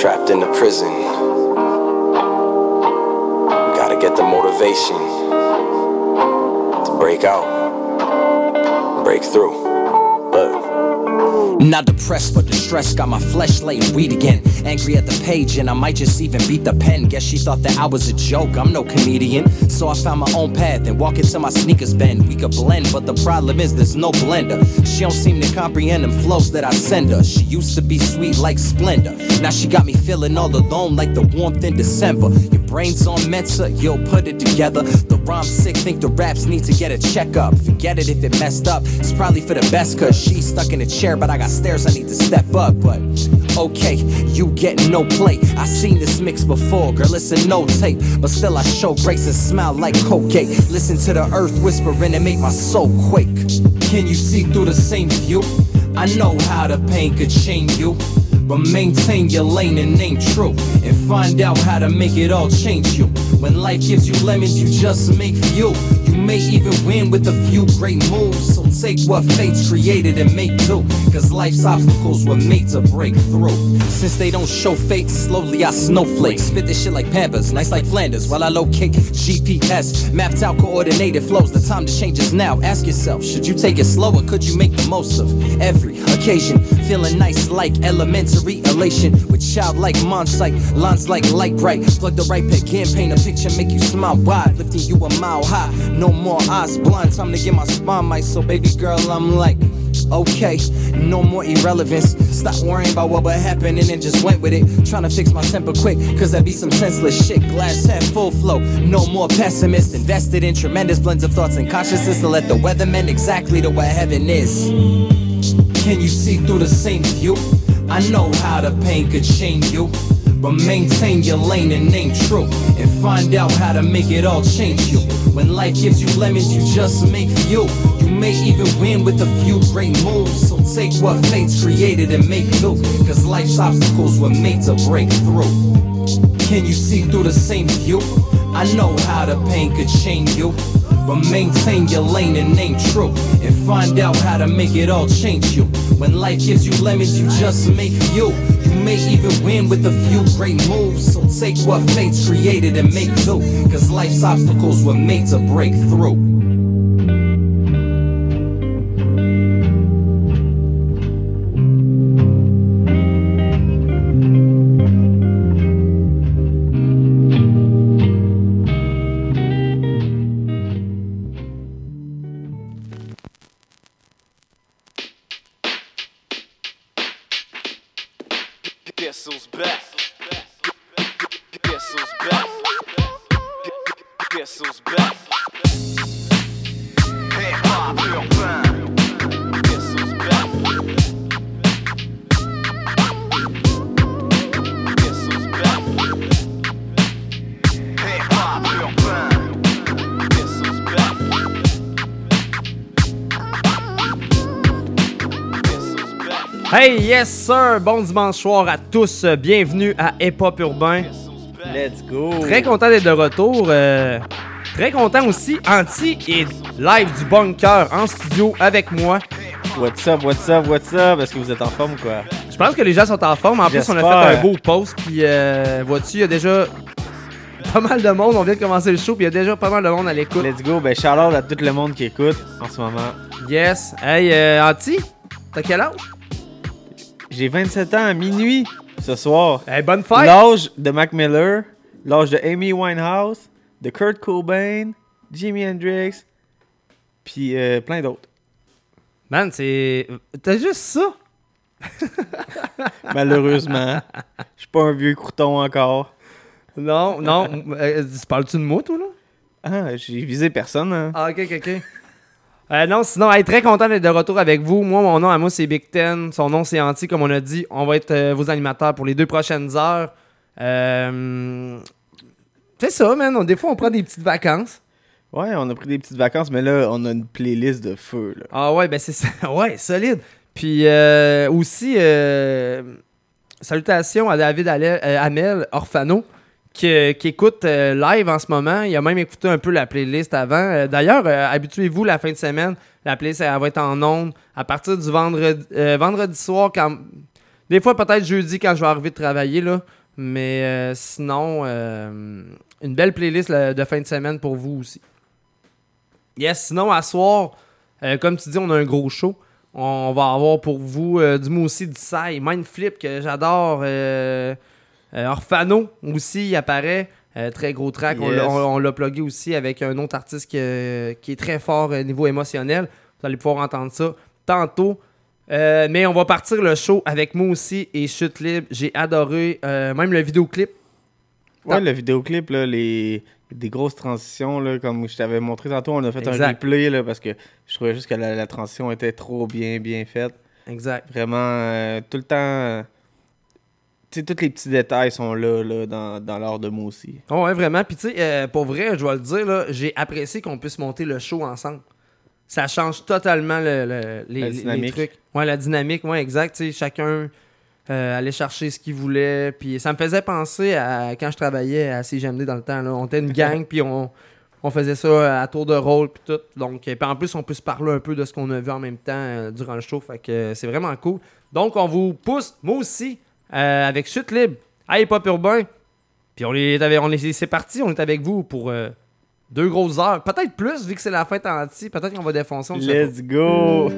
trapped in the prison. We gotta get the motivation to break out, break through. But Not depressed, but distressed. Got my flesh laying weed again. Angry at the page, and I might just even beat the pen. Guess she thought that I was a joke. I'm no comedian. So I found my own path and walk into my sneakers bend. We could blend, but the problem is there's no blender. She don't seem to comprehend them flows that I send her. She used to be sweet like Splendor. Now she got me feeling all alone like the warmth in December. Your brain's on Mensa, you'll put it together. The rhyme's sick, think the raps need to get a checkup. Forget it if it messed up. It's probably for the best, cause she's stuck in a chair, but I got stairs I need to step up. But okay, you getting no play. I seen this mix before, girl, a no tape. But still, I show grace and smile like Colgate. Listen to the earth whispering and make my soul quake. Can you see through the same view? I know how the pain could chain you. But maintain your lane and ain't true. And find out how to make it all change you. When life gives you lemons, you just make fuel. You may even win with a few great moves. So take what fate's created and make do. Cause life's obstacles were made to break through. Since they don't show fate, slowly I snowflake. Spit this shit like Pampers, nice like Flanders. While I locate GPS, mapped out coordinated flows. The time to change is now. Ask yourself, should you take it slow or could you make the most of every occasion? Feeling nice like elementary elation with childlike mind sight, lines like light bright. Plug the right pick in, paint a picture, make you smile wide, lifting you a mile high. No more eyes blind, time to get my spine right. So baby girl, I'm like. Okay, no more irrelevance. Stop worrying about what would happen and then just went with it. Trying to fix my temper quick, cause that be some senseless shit. Glass half full flow, no more pessimist. Invested in tremendous blends of thoughts and consciousness to let the weather mend exactly to what heaven is. Can you see through the same view? I know how the pain could chain you. But maintain your lane and ain't true. And find out how to make it all change you. When life gives you lemons, you just make. You may even win with a few great moves. So take what fate's created and make do. Cause life's obstacles were made to break through. Can you see through the same view? I know how the pain could chain you. But maintain your lane and ain't true. And find out how to make it all change you. When life gives you lemons, you just make fuel. You may even win with a few great moves. So take what fate's created and make do. Cause life's obstacles were made to break through. Sir! Bon dimanche soir à tous. Bienvenue à Hip Hop Urbain. Let's go! Très content d'être de retour. euh, très content aussi. Anti est live du bunker en studio avec moi. What's up, what's up, what's up? Est-ce que vous êtes en forme ou quoi? Je pense que les gens sont en forme. En plus, on a fait un beau post. Puis, euh, vois-tu, il y a déjà pas mal de monde. On vient de commencer le show. Puis, il y a déjà pas mal de monde à l'écoute. Let's go! Ben, shout out à tout le monde qui écoute en ce moment. Yes. Hey, euh, Anti, t'as quel âge? J'ai 27 ans à minuit ce soir. Hey, bonne fête! L'âge de Mac Miller, l'âge de Amy Winehouse, de Kurt Cobain, Jimi Hendrix, puis euh, plein d'autres. Man, c'est. T'as juste ça? Malheureusement, je suis pas un vieux crouton encore. Non, non. euh, tu parles-tu de moi, toi, là? Ah, j'ai visé personne. Hein. Ah, ok, ok, ok. Euh, non, sinon, hey, très content d'être de retour avec vous. Moi, mon nom à moi, c'est Big Ten. Son nom, c'est Anti, comme on a dit. On va être euh, vos animateurs pour les deux prochaines heures. Euh, C'est ça, man. On- Des fois, on prend des petites vacances. Ouais, on a pris des petites vacances, mais là, on a une playlist de feu. Là. Ah ouais, ben c'est ça. Ouais, solide. Puis aussi, salutations à David Hamel, Orfano, qui, écoute euh, live en ce moment. Il a même écouté un peu la playlist avant. Euh, D'ailleurs, euh, habituez-vous la fin de semaine. La playlist, elle va être en ondes à partir du vendredi, soir. Des fois, peut-être jeudi quand je vais arriver de travailler, là. Mais sinon, une belle playlist de fin de semaine pour vous aussi. Yes, sinon, à soir, comme tu dis, on a un gros show. On va avoir pour vous du aussi du Sai, Mindflip que j'adore. Euh, euh, Orphano aussi, il apparaît. Euh, très gros track. On l'a- Yes. On, on l'a plugué aussi avec un autre artiste qui, euh, qui est très fort au niveau émotionnel. Vous allez pouvoir entendre ça tantôt. Euh, mais on va partir le show avec moi aussi et Chute Libre. J'ai adoré euh, même le vidéoclip. Ouais, le vidéoclip, là, les... des grosses transitions, là, comme je t'avais montré tantôt, on a fait un replay là, parce que je trouvais juste que la, la transition était trop bien, bien faite. Exact. Vraiment, euh, tout le temps. Euh, tous les petits détails sont là, là dans, dans l'art de moi aussi. Oh, ouais, vraiment. Puis, tu sais, euh, pour vrai, je vais le dire, là, j'ai apprécié qu'on puisse monter le show ensemble. Ça change totalement le, le- les, La trucs. Ouais, la dynamique, ouais, exact. Sais, chacun euh, allait chercher ce qu'il voulait. Puis, ça me faisait penser à quand je travaillais à CGMD dans le temps. Là. On était une gang, puis on, on faisait ça à tour de rôle, puis tout. Donc, puis en plus, on peut se parler un peu de ce qu'on a vu en même temps euh, durant le show. Fait que euh, c'est vraiment cool. Donc, on vous pousse, moi aussi, euh, avec Chute Libre, Hip Hop Urbain. Puis on c'est parti, on est avec vous pour euh, deux grosses heures. Peut-être plus, vu que c'est la fête anti. Peut-être qu'on va défoncer. on. Let's go!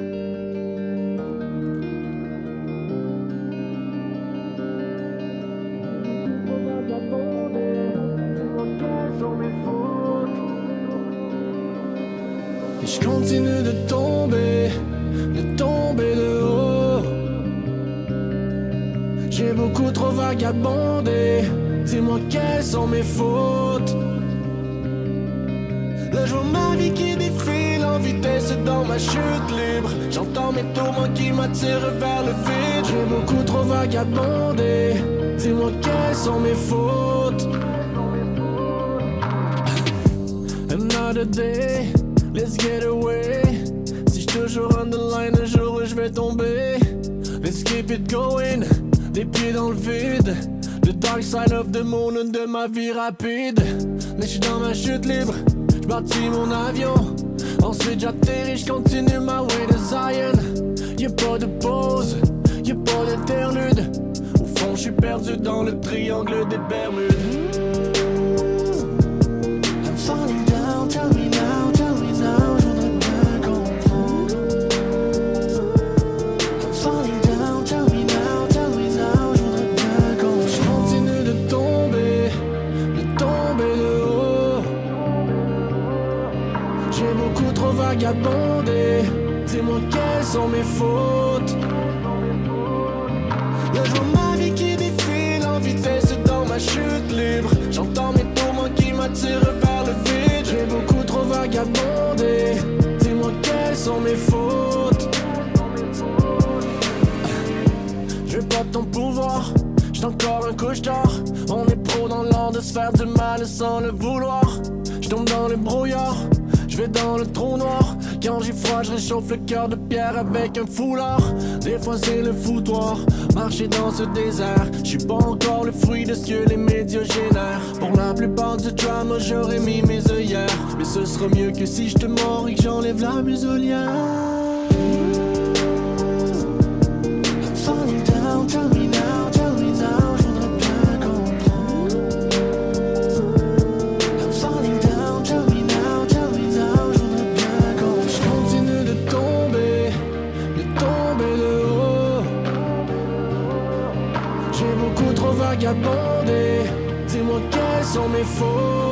Trop vagabondé. Dis-moi quelles sont mes fautes? Another day, let's get away. Si je toujours on the line, un jour je vais tomber. Let's keep it going, les pieds dans le vide. The dark side of the moon de ma vie rapide. Mais je suis dans ma chute libre, je bâtis mon avion. Ensuite j'atterris, je continue ma way to Zion. Y'a pas de pause, pas d'interlude. Au fond, je suis perdu dans le triangle des Bermudes. I'm falling down, tell me now, tell me now, je voudrais bien comprendre. I'm falling down, tell me now, tell me now, je voudrais bien comprendre. Je continue de tomber, de tomber de haut. J'ai beaucoup trop vagabondé, dis-moi quelles sont mes fautes? J'entends mes tourments qui m'attirent vers le vide. J'ai beaucoup trop vagabondé. Dis-moi quelles sont mes fautes? Je veux pas ton pouvoir. J'suis encore un couche-tard. On est pro dans l'art de se faire du mal sans le vouloir. Je tombe dans le brouillard. Je vais dans le trou noir. Quand j'ai froid, je réchauffe le cœur de pierre avec un foulard. Des fois, c'est le foutoir. Marcher dans ce désert. Je suis pas encore de ce que les médias génèrent? Pour la plupart du drama, j'aurais mis mes œillères. Mais ce sera mieux que si je te mords et que j'enlève la muselière. Vagabondé, dis-moi quelles sont mes fautes?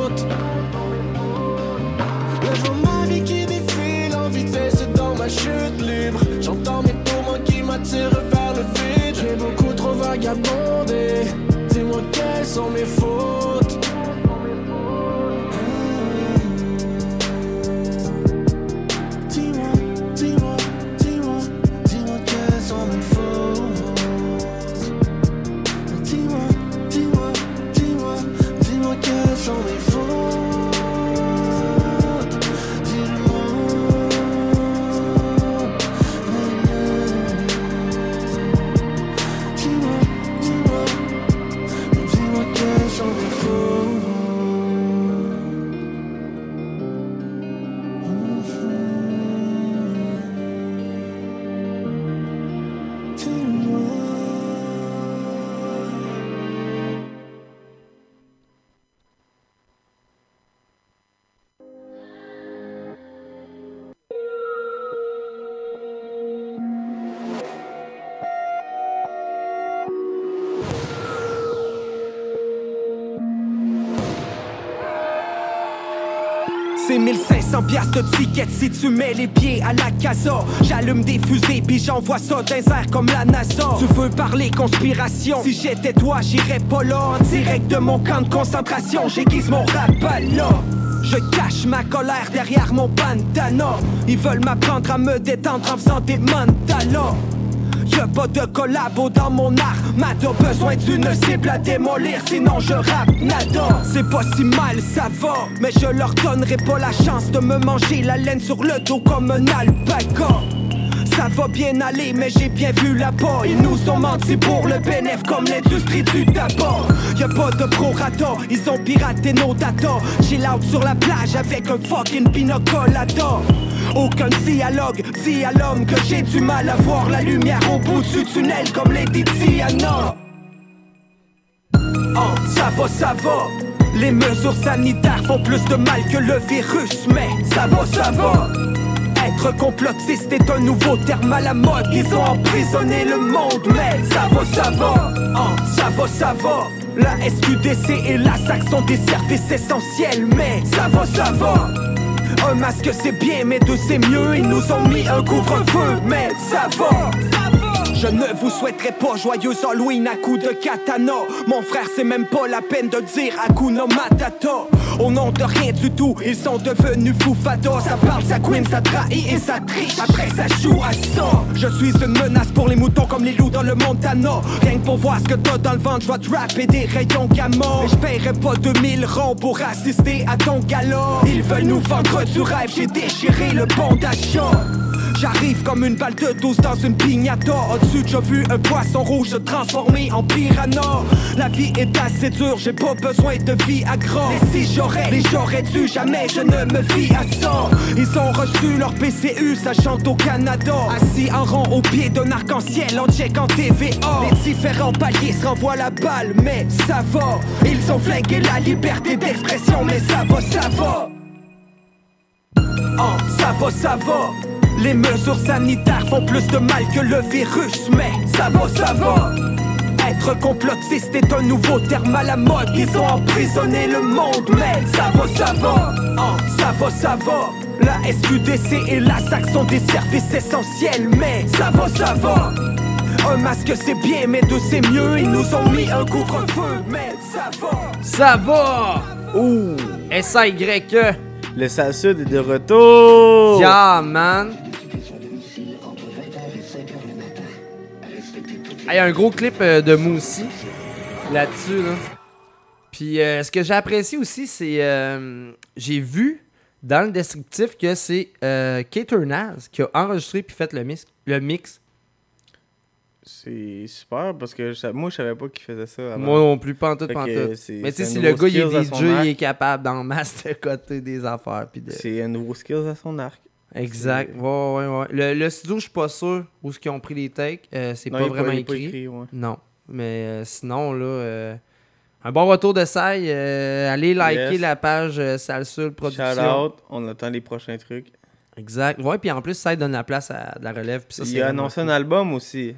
Piastres de tickets si tu mets les pieds à la casa. J'allume des fusées puis j'envoie ça les airs comme la NASA. Tu veux parler conspiration? Si j'étais toi, j'irais pas là. En direct de mon camp de concentration, j'aiguise mon rap à là. Je cache ma colère derrière mon bandana. Ils veulent m'apprendre à me détendre en faisant des mandalas. Y'a pas de collabo dans mon armada Besoin d'une cible à démolir Sinon je rappe nada C'est pas si mal ça va Mais je leur donnerai pas la chance De me manger la laine sur le dos comme un alpaca ça va bien aller, mais j'ai bien vu là-bas. Ils nous ont menti pour le bénéf comme l'industrie du tabac. Y'a pas de prorata, ils ont piraté nos data. Chill out sur la plage avec un fucking pina colada. Aucun dialogue, dis à l'homme que j'ai du mal à voir la lumière au bout du tunnel comme Lady Diana. Oh, ça va, ça va. Les mesures sanitaires font plus de mal que le virus, mais ça va, ça va. Être complotiste est un nouveau terme à la mode. Ils ont emprisonné le monde, mais ça va, ça va. Oh, ça va, ça va. La SQDC et la SAC sont des services essentiels, mais ça va, ça va. Un masque c'est bien, mais deux c'est mieux. Ils nous ont mis un couvre-feu, mais ça va. Je ne vous souhaiterais pas joyeux Halloween à coup de katana. Mon frère, c'est même pas la peine de dire Hakuna Matata. Au nom de rien du tout, ils sont devenus fous fada. Ça parle, ça queen, ça trahit et ça triche. Après, ça joue à ça. Je suis une menace pour les moutons comme les loups dans le Montana. Rien que pour voir ce que t'as dans le ventre, je vais te rapper des rayons gamma. Je paierai pas 2000 ronds pour assister à ton gala. Ils veulent nous vendre du rêve, j'ai déchiré le bon d'achat. J'arrive comme une balle de 12 dans une pignata Au-dessus j'ai vu un poisson rouge se transformer en piranha. La vie est assez dure, j'ai pas besoin de vie à gras Et si j'aurais, les j'aurais dû, jamais je ne me fie à ça Ils ont reçu leur PCU, ça chante au Canada. Assis en rond au pied d'un arc-en-ciel en check en TVA Les différents paliers se renvoient la balle, mais ça va. Ils ont flingué la liberté d'expression, mais ça va, ça va. Oh, ça va, ça va. Les mesures sanitaires font plus de mal que le virus, mais ça va, ça va. Être complotiste est un nouveau terme à la mode. Ils ont emprisonné le monde, mais ça va, ça va. Oh, ça va, ça va. La SQDC et la SAC sont des services essentiels, mais ça va, ça va. Un masque c'est bien, mais deux c'est mieux. Ils nous ont mis un couvre-feu, mais ça va. Ça va! Ouh! S-A-Y-E. Le sale sud est de retour. Yeah, man! Il y a un gros clip euh, de Moussi là-dessus. Là. Puis euh, ce que j'ai apprécié aussi, c'est. euh, j'ai vu dans le descriptif que c'est euh, Kate qui a enregistré puis fait le mix. Le mix. C'est super parce que je moi, je savais pas qu'il faisait ça avant. Moi non plus, pas en tout, Fait pas en que tout. c'est- Mais tu sais, si le gars il est DJ, il est capable d'en master côté des affaires. De... C'est un nouveau skills à son arc. Exact. Ouais, ouais, ouais. Le, le studio, je suis pas sûr où ce qu'ils ont pris les takes. Euh, c'est pas vraiment est pas écrit. ouais. Non. Mais euh, sinon, là, euh, un bon retour de Sai. euh, allez liker Yes. la page Salsul Production. Shout out, on attend les prochains trucs. Exact. Ouais, puis en plus, Sai donne la place à de la relève. ça, il a annoncé un album aussi.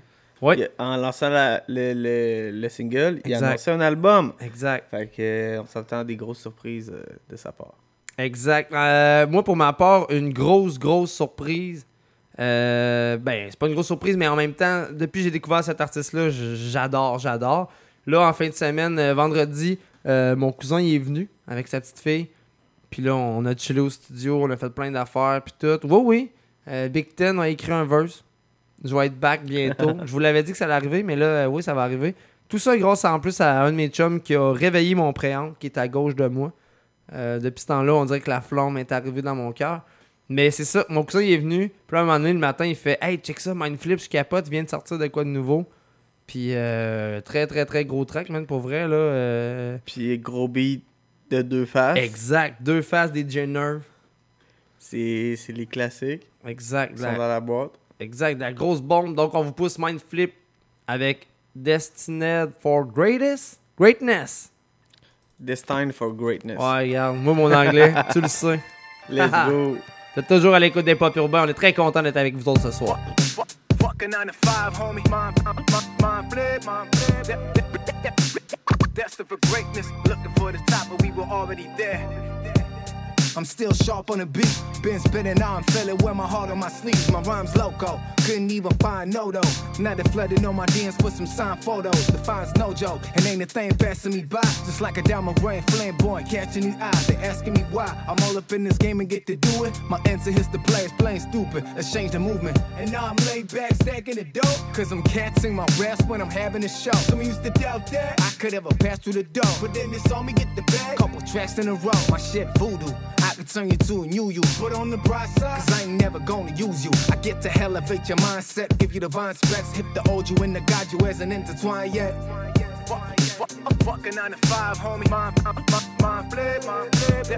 En lançant la- le, le- le single, il a annoncé un album. Exact. Fait que on s'attend à des grosses surprises de sa part. Exact. Euh, moi, pour ma part, une grosse, grosse surprise. Euh, ben, c'est pas une grosse surprise, mais en même temps, depuis que j'ai découvert cet artiste-là, j'adore, j'adore. Là, en fin de semaine, euh, vendredi, euh, mon cousin il est venu avec sa petite fille. Puis là, on a chillé au studio, on a fait plein d'affaires, puis tout. Oui, oui. Big Ten a écrit un verse. Je vais être back bientôt. Je vous l'avais dit que ça allait arriver, mais là, oui, ça va arriver. Tout ça grâce en plus à un de mes chums qui a réveillé mon préamble, qui est à gauche de moi. Euh, depuis ce temps-là, on dirait que la flamme est arrivée dans mon cœur. Mais c'est ça, mon cousin il est venu. Puis là, un moment donné, le matin, il fait Hey, check ça, Mindflip, je capote, vient de sortir de quoi de nouveau. Puis euh, très, très, très gros track, man, pour vrai, là. euh, Puis gros beat de deux faces. Exact, deux faces des J-Nerve. C'est c'est les classiques Exact, qui sont dans la boîte. exact, la grosse bombe. Donc, on vous pousse Mindflip avec Destined for Greatest Greatness. Destined for Greatness. Ouais, regarde, moi, mon anglais, tu le sais. Let's go. Vous êtes toujours à l'écoute des pop urbains. On est très content d'être avec vous autres ce soir. Fuck a 9 to 5, homie. Mind, mind, mind flip, mind flip. That- that- that- that- Destined for greatness. Looking for the top, but we were already there. I'm still sharp on the beat. Been spinning, now I'm feeling wear my heart on my sleeves. My rhymes loco. Couldn't even find no though. Now they flooding on my DMs with some signed photos. The fine's no joke. And ain't a thing passing me by. Just like a diamond ring flamboyant catching these eyes. They asking me why. I'm all up in this game and get to do it. My answer is the players playing stupid. Let's change the movement. And now I'm laid back stacking the dope. Cause I'm catsing my raps when I'm having a show. Some used to doubt that I could ever pass through the door. But then they saw me get the bag. Couple tracks in a row. My shit voodoo. Could turn you to a new you. But on the bright side, cause I ain't never gonna use you. I get to elevate your mindset, give you divine specs, hip the old you and the God you hasn't intertwined yet. Fuck, fucking 9 to 5, homie. Mind, mind, mind flip, mind flip.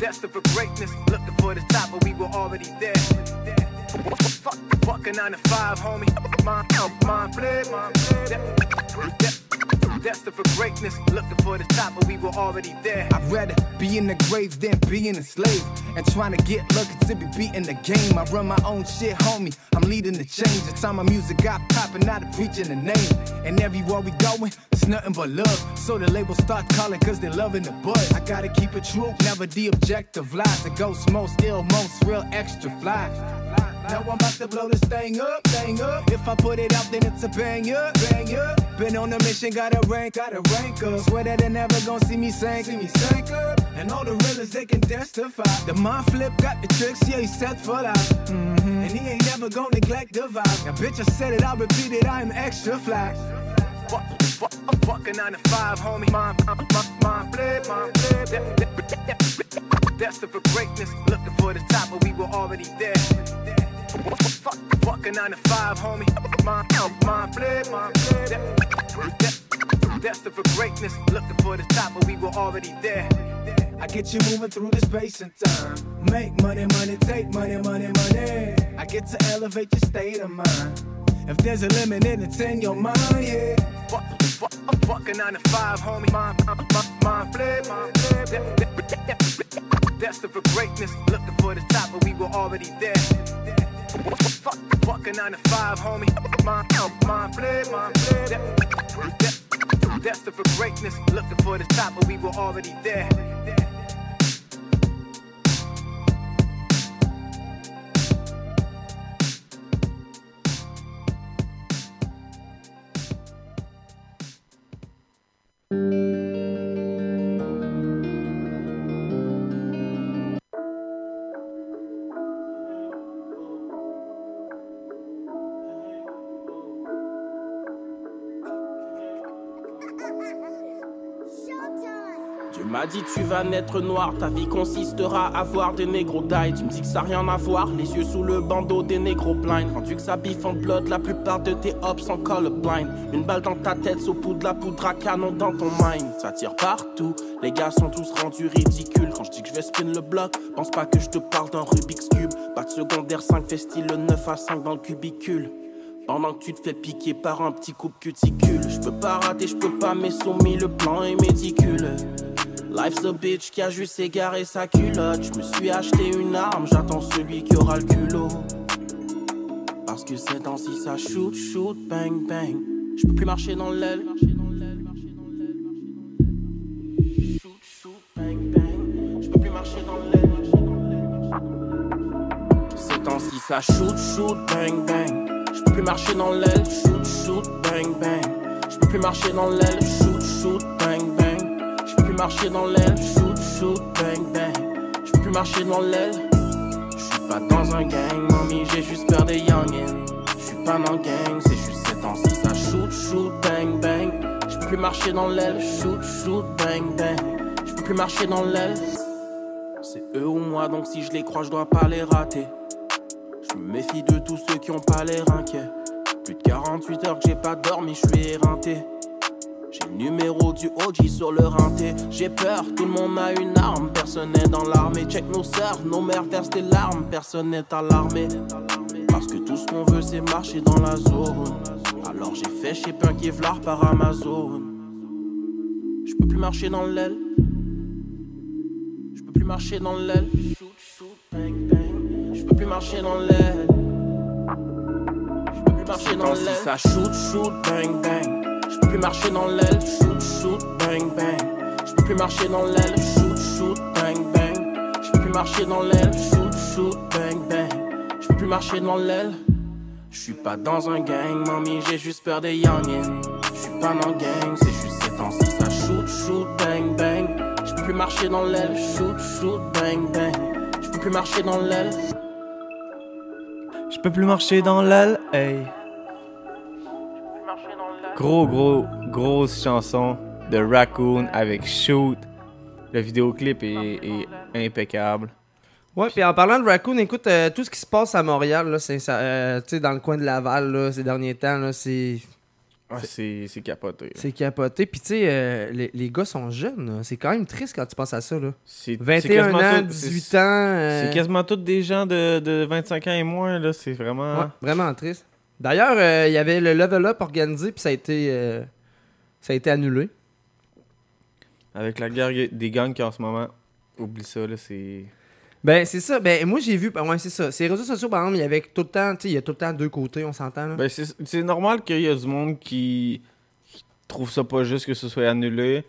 Destined for greatness, looking for the top, but we were already there. Fuck, fucking 9 to 5, homie. Mind, mind flip, mind flip. Destined for greatness, looking for the top, but we were already there. I'd rather be in the grave than being a slave. And trying to get lucky to be beating the game. I run my own shit, homie. I'm leading the change. The time my music got popping, they preaching the name. And everywhere we going, it's nothing but love. So the label start calling cause they're loving the buzz. I gotta keep it true, never the objective lies. The ghost most ill, most real extra fly. Now I'm about to blow this thing up, thing up. If I put it out, then it's a banger, banger. Been on a mission, gotta rank, gotta rank up. Swear that they never gonna see me sink, see me sink up. And all the realers, they can testify. The mind flip got the tricks, yeah, he's set for life. Mm-hmm. And he ain't never gonna neglect the vibe. Now, bitch, I said it, I'll repeat it, I'm extra fly. I'm fucking 9 to 5, homie. Mind, mind, mind flip, mind flip. Destined for greatness, looking for the top, but we were already there. Fuck, fucking 9 to 5, homie. Mind, mind flip, mind flip. That- that- Destined for greatness, looking for the top, but we were already there. I get you moving through the space and time. Make money, money, take money, money, money. I get to elevate your state of mind. If there's a limit, then it's in your mind, yeah. Fuck, fuck, I'm fucking 9 to 5, homie. Mind, mind, mind flip, mind flip. That- that- that- Destined for greatness, looking for the top, but we were already there. Fuck, fucking 9 to 5, homie. Mind, mind flip, mind flip. That- that- Destined for greatness, looking for the top, but we were already there. Tu m'as dit tu vas naître noir, ta vie consistera à voir des négros die. Tu me dis que ça n'a rien à voir, les yeux sous le bandeau des négros blind. Rendu que ça biffe en blood, la plupart de tes hops sont colorblind. Une balle dans ta tête, sous poudre, la poudre à canon dans ton mind. Ça tire partout, les gars sont tous rendus ridicules. Quand je dis que je vais spin le bloc, pense pas que je te parle d'un Rubik's Cube. Pas de secondaire 5, fait style le 9 à 5 dans le cubicule. Pendant que tu te fais piquer par un petit coupe cuticule. Je peux pas rater, je peux pas, mais soumis, le plan est méticuleux. Life's a bitch qui a juste égaré sa culotte. Je me suis acheté une arme, j'attends celui qui aura le culot. Parce que ces temps-ci ça shoot, shoot, bang, bang. Je peux plus marcher dans l'aile. Ça shoot, shoot, bang, bang. Je peux plus marcher dans l'aile. Shoot, shoot, bang, bang. Je peux plus marcher dans l'aile. Shoot, shoot, bang, marcher dans l'aile. Shoot, shoot, bang, bang. Je peux plus marcher dans l'aile. Je suis pas dans un gang, mamie, j'ai juste peur des youngins. Je suis pas dans gang, c'est juste ces temps-ci, ça shoot, shoot, bang, bang. Je peux plus marcher dans l'aile. Shoot, shoot, bang, bang. Je peux plus marcher dans l'aile. C'est eux ou moi, donc si je les crois, je dois pas les rater. Je me méfie de tous ceux qui ont pas l'air inquiets. Plus de 48 heures que j'ai pas dormi, je suis éreinté. J'ai le numéro du OG sur le rinté. J'ai peur, tout le monde a une arme, personne n'est dans l'armée. Check nos sœurs, nos mères versent des larmes, personne n'est alarmé. Parce que tout ce qu'on veut, c'est marcher dans la zone. Alors j'ai fait chez Vlar par Amazon. Je peux plus marcher dans l'aile. Je peux plus marcher dans l'aile. Je peux plus marcher dans l'aile. Je peux plus marcher dans l'aile. Ça shoot, shoot, bang, bang. Je peux plus marcher dans l'aile. Shoot, shoot, bang, bang. Je peux plus marcher dans l'aile. Shoot, shoot, bang, plus marcher dans l'aile. Shoot, shoot, bang, bang. Je peux plus marcher dans l'aile. Je suis pas dans un gang, mamie, j'ai juste peur des youngins. Je suis pas dans gang, c'est juste ces temps-ci, ça shoot, shoot, bang, bang. Je peux plus marcher dans l'aile. Shoot, shoot, bang, bang. Je peux plus marcher dans l'aile. Je peux plus marcher dans l'aile, hey. Gros, gros, grosse chanson de Raccoon avec Shoot. Le vidéoclip est, est impeccable. Ouais, puis en parlant de Raccoon, écoute, euh, tout ce qui se passe à Montréal, là, c'est ça, euh, tu sais, dans le coin de Laval, là, ces derniers temps, là, c'est Ouais, c'est c'est capoté. là. c'est capoté. Puis tu sais, euh, les, les gars sont jeunes. C'est quand même triste quand tu penses à ça. Là. C'est- c'est 21 quasiment ans, tout- 18 c'est- ans. C'est quasiment tous des gens de, de 25 ans et moins, là. C'est vraiment. ouais, vraiment triste. D'ailleurs, euh, il y avait le level up organisé, puis ça a été, euh, ça a été annulé. Avec la guerre des gangs a en ce moment, oublie ça, là. C'est. Ben, c'est ça. Ben, moi, j'ai vu. ben, Ouais, c'est ça. Ces réseaux sociaux, par exemple, il y avait tout le temps. Tu sais, il y a tout le temps deux côtés, on s'entend. Là. Ben, c'est normal qu'il y a du monde qui, qui trouve ça pas juste que ce soit annulé.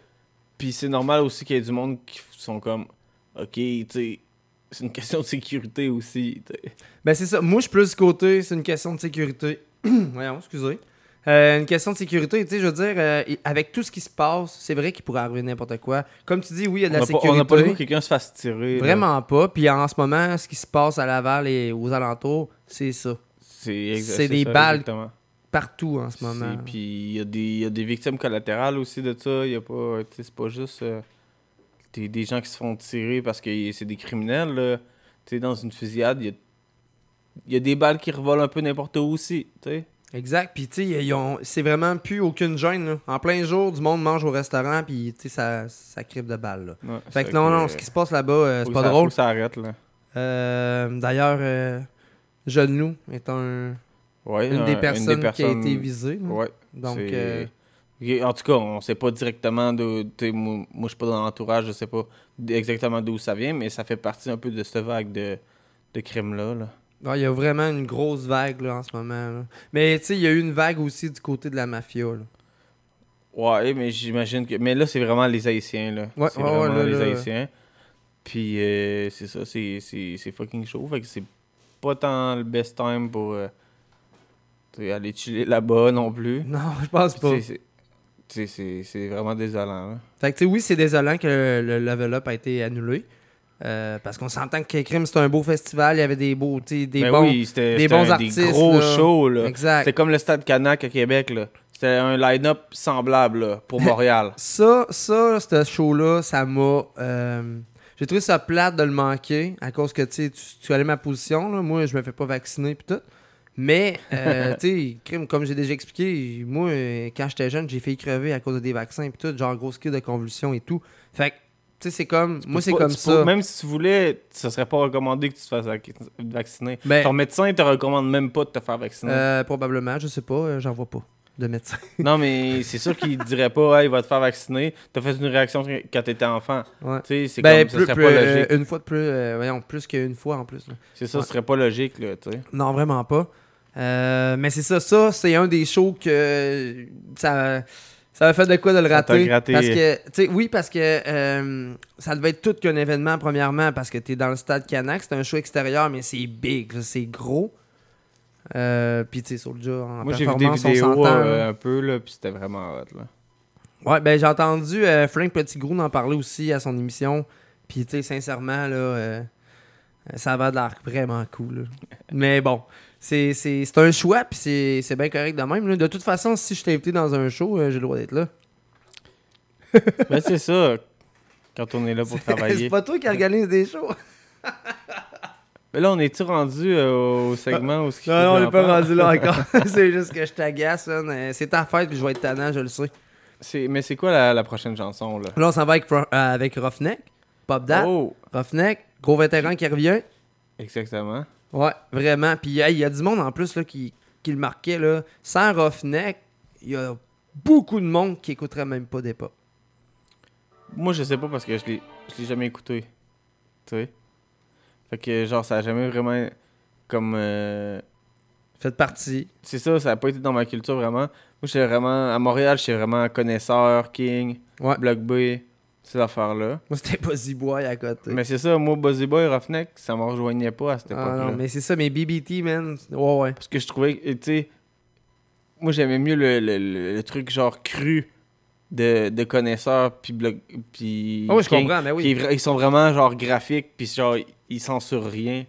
Puis c'est normal aussi qu'il y ait du monde qui sont comme, ok, tu sais, c'est une question de sécurité aussi. Ben, c'est ça. Moi, je suis plus du côté, c'est une question de sécurité. Voyons, excusez. Euh, une question de sécurité, tu sais, je veux dire, euh, avec tout ce qui se passe, c'est vrai qu'il pourrait arriver n'importe quoi. Comme tu dis, oui, il y a de On la pas, sécurité. on n'a pas le que quelqu'un se fasse tirer. là. Vraiment pas. Puis en ce moment, ce qui se passe à Laval et aux alentours, c'est ça. C'est c'est des ça, balles. exactement. Partout en ce moment. Puis il y, a des- il y a des victimes collatérales aussi de ça. Il y a pas, c'est pas juste euh, des, des gens qui se font tirer parce que c'est des criminels. là. Dans une fusillade, il y y a des balles qui revolent un peu n'importe où aussi. Exact. Puis tu sais, c'est vraiment plus aucune gêne. là. En plein jour, du monde mange au restaurant, puis tu sais, ça, ça cripe de balles. là. Ouais, Fait que non, non, ce qui se passe là-bas, euh, c'est pas ça- drôle. faut que ça arrête, là. Euh, D'ailleurs, euh, Genou est un, Ouais, une, un- des personnes qui a été visée. Ouais, Donc, En tout cas, on sait pas directement t'sais, Moi, moi je suis pas dans l'entourage, je sais pas exactement d'où ça vient, mais ça fait partie un peu de cette vague de, de crimes-là. Là. il y a vraiment une grosse vague là, en ce moment. là. Mais tu sais, il y a eu une vague aussi du côté de la mafia. là. Ouais, mais j'imagine que. Mais là, c'est vraiment les Haïtiens, là. Ouais, c'est vraiment ouais, là, les. Haïtiens. Puis, euh, c'est ça, c'est, c'est, c'est fucking chaud. Fait que c'est pas tant le best time pour euh, aller chiller là-bas non plus. Non, je pense Puis pas. C'est, vraiment désolant. Là. Fait que tu sais, oui, c'est désolant que le, le level up a été annulé. Euh, parce qu'on s'entend que Crime, c'est un beau festival, il y avait des beaux, tu sais, des Ben bons. oui, c'était, des c'était bons un artistes, des gros là. shows. Là. Exact. C'était comme le Stade Canac à Québec. Là. C'était un line-up semblable là, pour Montréal. Ça, ça, ce show-là, ça m'a. euh, J'ai trouvé ça plate de le manquer à cause que tu sais, tu connais ma position. Là. Moi, je me fais pas vacciner pis tout. Mais, euh, tu sais, comme j'ai déjà expliqué, moi, euh, quand j'étais jeune, j'ai failli crever à cause de des vaccins pis tout, genre grosse crise de convulsions et tout. Fait que, tu sais, c'est comme. Moi, c'est comme ça. peux- Même si tu voulais, ce serait pas recommandé que tu te fasses vac- vacciner. Ben- Ton médecin te recommande même pas de te faire vacciner. Euh, probablement, je sais pas, euh, j'en vois pas de médecin. Non, mais c'est sûr qu'il dirait pas, hey, il va te faire vacciner. T'as fait une réaction quand t'étais enfant. Ouais. Tu sais, c'est Ben, comme, ça plus, serait plus, pas euh, logique. une fois de plus, euh, voyons, plus qu'une fois en plus. C'est ça, ouais. ce serait pas logique, là, tu sais. Non, vraiment pas. Euh, mais c'est ça, ça, c'est un des shows que ça, ça m'a fait de quoi de le rater. Parce que, tu oui, parce que euh, ça devait être tout qu'un événement, premièrement, parce que t'es dans le stade Canac, c'est un show extérieur, mais c'est big, c'est gros. Euh, Puis, tu sais, Soulja, en Moi, j'ai vu des vidéos euh, un peu, là, puis c'était vraiment hot, là. Ouais, ben j'ai entendu euh, Frank Petitgrou en parler aussi à son émission. Puis, tu sais, sincèrement, là, euh, ça va de l'air vraiment cool. là. Mais bon, c'est un choix, puis c'est bien correct de même. là. De toute façon, si je t'ai invité dans un show, euh, j'ai le droit d'être là. ben, c'est ça, quand on est là pour travailler. c'est pas toi qui organise des shows. Mais là, on est-tu rendu euh, au segment où ce Non, non, on n'est pas rendu là encore. c'est juste que je t'agace. Euh, C'est ta fête, puis je vais être tannant, je le sais. Mais c'est quoi la, la prochaine chanson, là? Là, on s'en va avec, euh, avec Roughneck, Pop Dad. Oh! Roughneck, gros vétéran qui revient. Exactement. Ouais, vraiment. Puis hey, il y a du monde en plus là, qui, qui le marquait. Là. Sans Roughneck, il y a beaucoup de monde qui écouterait même pas des pop. Moi, je sais pas parce que je l'ai je l'ai jamais écouté. Tu sais? Fait que, genre, ça a jamais vraiment. Comme. euh, Faites partie. C'est ça, ça a pas été dans ma culture vraiment. Moi, j'étais vraiment. À Montréal, j'étais vraiment connaisseur, king, Ouais. Block B. ces affaires-là. Moi, c'était Buzzy Boy à côté. Mais c'est ça, moi, Buzzy Boy, Roughneck, ça me rejoignait pas à cette Ah époque-là. non, mais c'est ça, mais BBT, man. Ouais, ouais. Parce que je trouvais, tu sais, moi j'aimais mieux le, le- le- le truc genre cru de, de connaisseurs, puis puis. Ah oui, je comprends, mais oui. ils sont vraiment genre graphiques, puis genre ils censurent rien.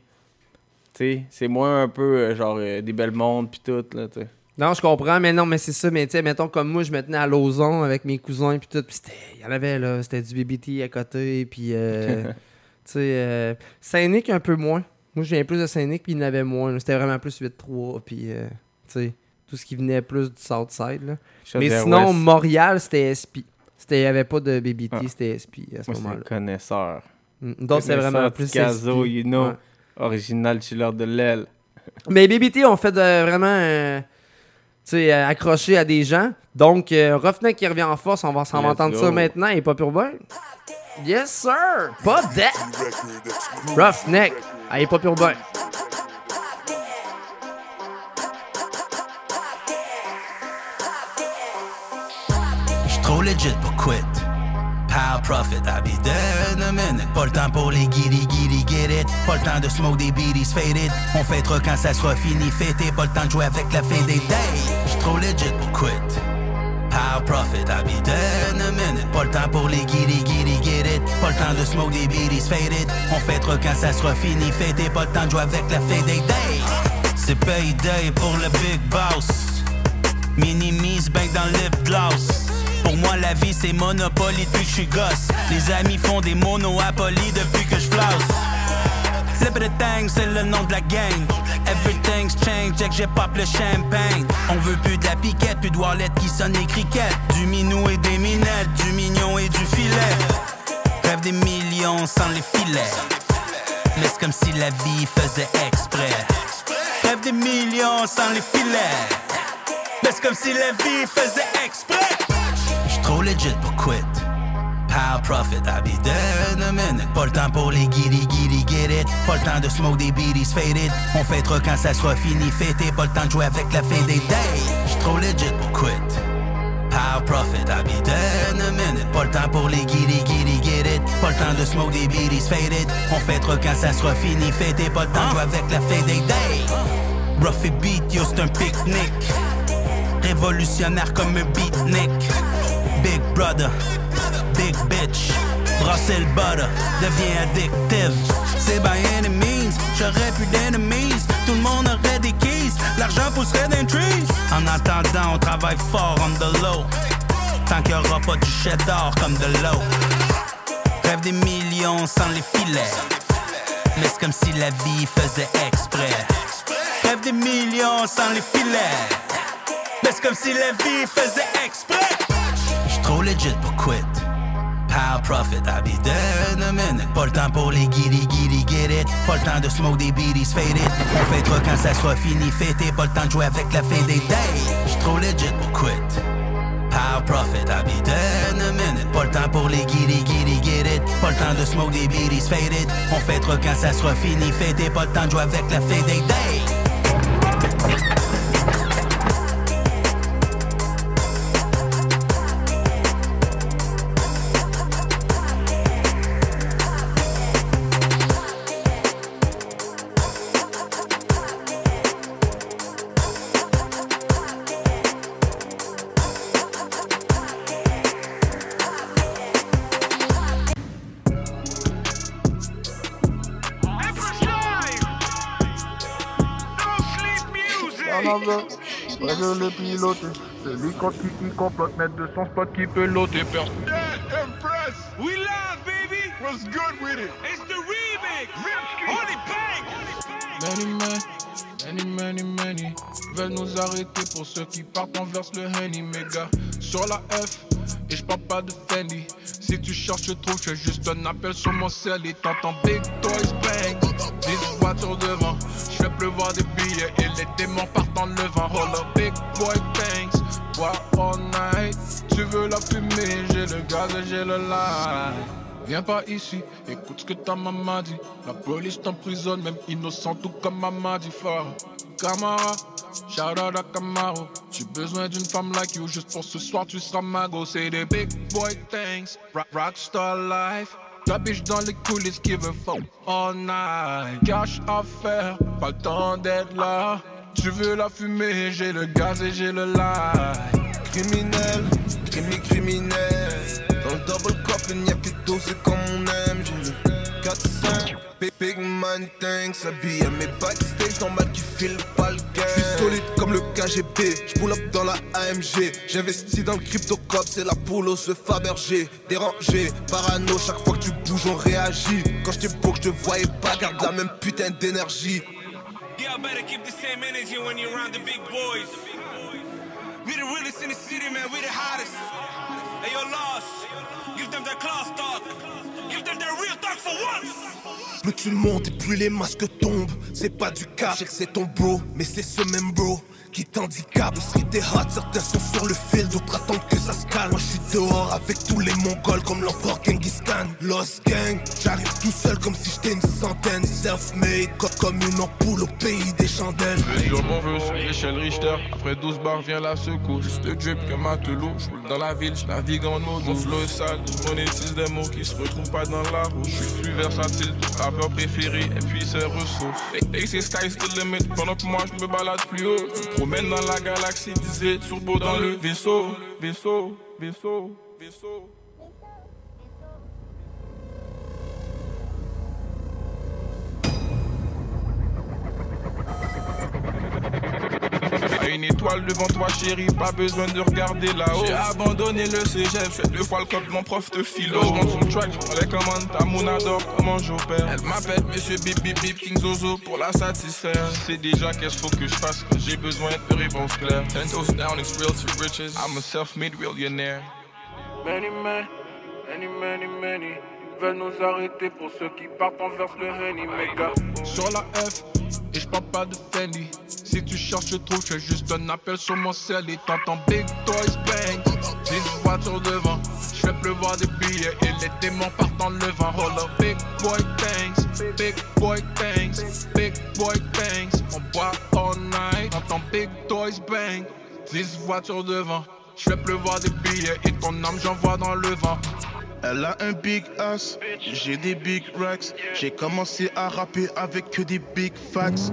Tu sais, c'est moins un peu euh, genre euh, des belles mondes, puis tout, là, tu sais. Non, je comprends, mais non, mais c'est ça. Mais tu sais, mettons, comme moi, je me tenais à Lauson avec mes cousins, puis tout. Puis c'était. Il y en avait, là. C'était du BBT à côté, puis. euh, tu sais. Euh, Saint-Nic, un peu moins. Moi, je viens plus de Saint-Nic, puis il y en avait moins. C'était vraiment plus 8-3, puis. euh, tu sais. Tout ce qui venait plus du Southside, là. Mais sinon, Montréal, c'était SP. Il n'y avait pas de BBT, Ah. c'était SP à ce moment-là. connaisseur. Mm. Donc, c'est vraiment plus SP. you know, Ouais. original chiller de l'aile. Mais BBT, on fait de- vraiment euh, tu sais, euh, accroché à des gens. Donc, euh, Roughneck qui revient en force, on va s'en Let's entendre go. ça maintenant et pas urbain. Yes, sir! Pas that! Roughneck, allez, pas urbain. J'suis trop legit pour quit. Power profit, I'll be there in a minute. Pas le temps pour les giddy giddy get it. Pas le temps de smoke des beaties faded. On fêtera quand ça sera fini fêté. Pas le temps de jouer avec la fin des days. J'suis trop legit pour quit. Power profit, I'll be there in a minute. Pas le temps pour les giddy giddy get it. Pas le temps de smoke des beaties faded. On fêtera quand ça sera fini fêté. Pas le temps de jouer avec la fin des days. C'est payday pour le big boss. Minimise bang dans lip gloss. Pour moi, la vie c'est Monopoly depuis que je suis gosse. Les amis font des monopolies depuis que je flosse. The thing, c'est le nom de la gang. Everything's changed, que j'ai pop le champagne. On veut plus de la piquette, plus de wallet qui sonne les criquettes. Du minou et des minettes, du mignon et du filet. Rêve des millions sans les filets. Mais c'est comme si la vie faisait exprès. Rêve des millions sans les filets. Mais c'est comme si la vie faisait exprès. Trop legit pour quit. Power profit, I'll be there in a minute. Pas le temps pour les giddy giddy get it. Pas le temps de smoke des beaties faded. On fêtera quand ça sera fini fêté. Pas le temps de jouer avec la fin des days. J'suis trop legit pour quit. Power profit, I'll be there in a minute. Pas le temps pour les giddy giddy get it. Pas le temps de smoke des beaties faded. On fêtera quand ça sera fini fêté. Pas le temps de jouer avec la fin des days. Rough et beat, yo, c'est un pique-nique. Révolutionnaire comme un beatnik. Big brother, big bitch. Brasser le butter devient addictive. C'est by any means, j'aurais plus d'enemies. Tout le monde aurait des keys, l'argent pousserait d'un trees. En attendant, on travaille fort on the low. Tant qu'il y aura pas du cheddar comme de l'eau. Rêve des millions sans les filets. Mais c'est comme si la vie faisait exprès. Rêve des millions sans les filets. Mais c'est comme si la vie faisait exprès. Trop legit pour quit. Power profit, I'll be there in a minute. Pas le temps pour les giddy giddy get it. Pas le temps de smoke des beaties faded. On fêtera quand ça sera fini fêté. Pas le temps de jouer avec la fin des days. J'suis trop legit pour quit. Power profit, I'll be there in a minute. Pas le temps pour les giddy giddy get it. Pas le temps de smoke des beaties faded. On fêtera quand ça sera fini fêté. Pas le temps de jouer avec la fin des days. Le pilote. Celui quand qui, qui complote mettre de son spot qui peut l'ôter personne. We live, baby! What's good with it? It's the remix! Holy bang! Many men, many many many veulent nous arrêter pour ceux qui partent en verse le Henny, mes gars. Sur la F, et je parle pas de Fendi. Si tu cherches, je trouve, je fais juste un appel sur mon cell et t'entends Big Toys Bang. 10 voitures devant, je fais pleuvoir des billets et les démons partent en levant. Hold up, Big Boy Banks, bois all night. Tu veux la fumée, j'ai le gaz et j'ai le light. Viens pas ici, écoute ce que ta maman dit. La police t'emprisonne, même innocent, tout comme maman dit fort. Camara, à Camaro. J'ai besoin d'une femme like you, juste pour ce soir tu seras ma go. C'est des big boy things, rock, rockstar life. Ta biche dans les coulisses qui veut fuck all night. Cash à faire, pas le temps d'être là. Tu veux la fumer, j'ai le gaz et j'ai le light. Criminel, criminel. Dans le double cup, il n'y a que c'est comme on aime. J'ai le 4-5, big, man thanks. Habillé à mes backstage, normal qui file pas le game. J'suis solide comme le KGB, j'pull up dans la AMG. J'investis dans le crypto cop, c'est la au se Fabergé. Dérangé, parano, chaque fois que tu bouges, on réagit. Quand j'étais beau, que je te voyais pas, garde la même putain d'énergie. Y'all better keep the same energy when you're around the big boys. We the realest in the city, man. We the hottest. Hey, yo, lost. Give them their class talk. Give them their real talk for once. Plus tu montes et plus les masques tombent. C'est pas du cap, c'est ton bro, mais c'est ce même bro qui t'handicape. Le street est hot, certains sont sur le fil, d'autres attendent que ça se calme. Moi je suis dehors avec tous les mongols comme l'empereur Genghis Khan. Lost gang, j'arrive tout seul comme si j'étais une centaine. Self-made, co- comme une ampoule au pays des chandelles. Je mon vœu sur l'échelle Richter. Après 12 bars vient la secousse. Le drip comme matelot. Je dans la ville, je navigue en eau. Mon flow sale, je monétise des mots qui se retrouvent pas dans la roue. Je suis plus versatile, rappeur préféré. Et puis c'est ressources. Et c'est sky's the limit. Pendant que moi je me balade plus haut. Promène dans la galaxie, disait turbo dans le vaisseau. Vaisseau, vaisseau, vaisseau. Une étoile devant toi chérie, pas besoin de regarder là-haut. J'ai abandonné le cégep, fais deux fois le code de mon prof de philo. Je monte le track, je les commandes, ta moon adore comment j'opère. Elle m'appelle monsieur bip bip bip King Zozo pour la satisfaire. Je sais déjà qu'est-ce faut que je fasse quand j'ai besoin de réponses claires Ten toes down, it's real to riches, I'm a self-made millionaire. Many men, many many many veulent nous arrêter pour ceux qui partent envers le Henny méga Sur la F, et je parle pas de Fendi. Si tu cherches je trouve, fais juste un appel sur mon cell Et t'entends Big Toys Bang. 10 voitures devant, je fais pleuvoir des billets Et les démons partent en levant. Hold up, Big Boy Thanks, Big Boy Thanks, Big Boy Thanks On boit all night, t'entends Big Toys Bang. 10 voitures devant, je fais pleuvoir des billets Et ton âme j'envoie dans le vent Elle a un big ass, j'ai des big racks. J'ai commencé à rapper avec que des big facts.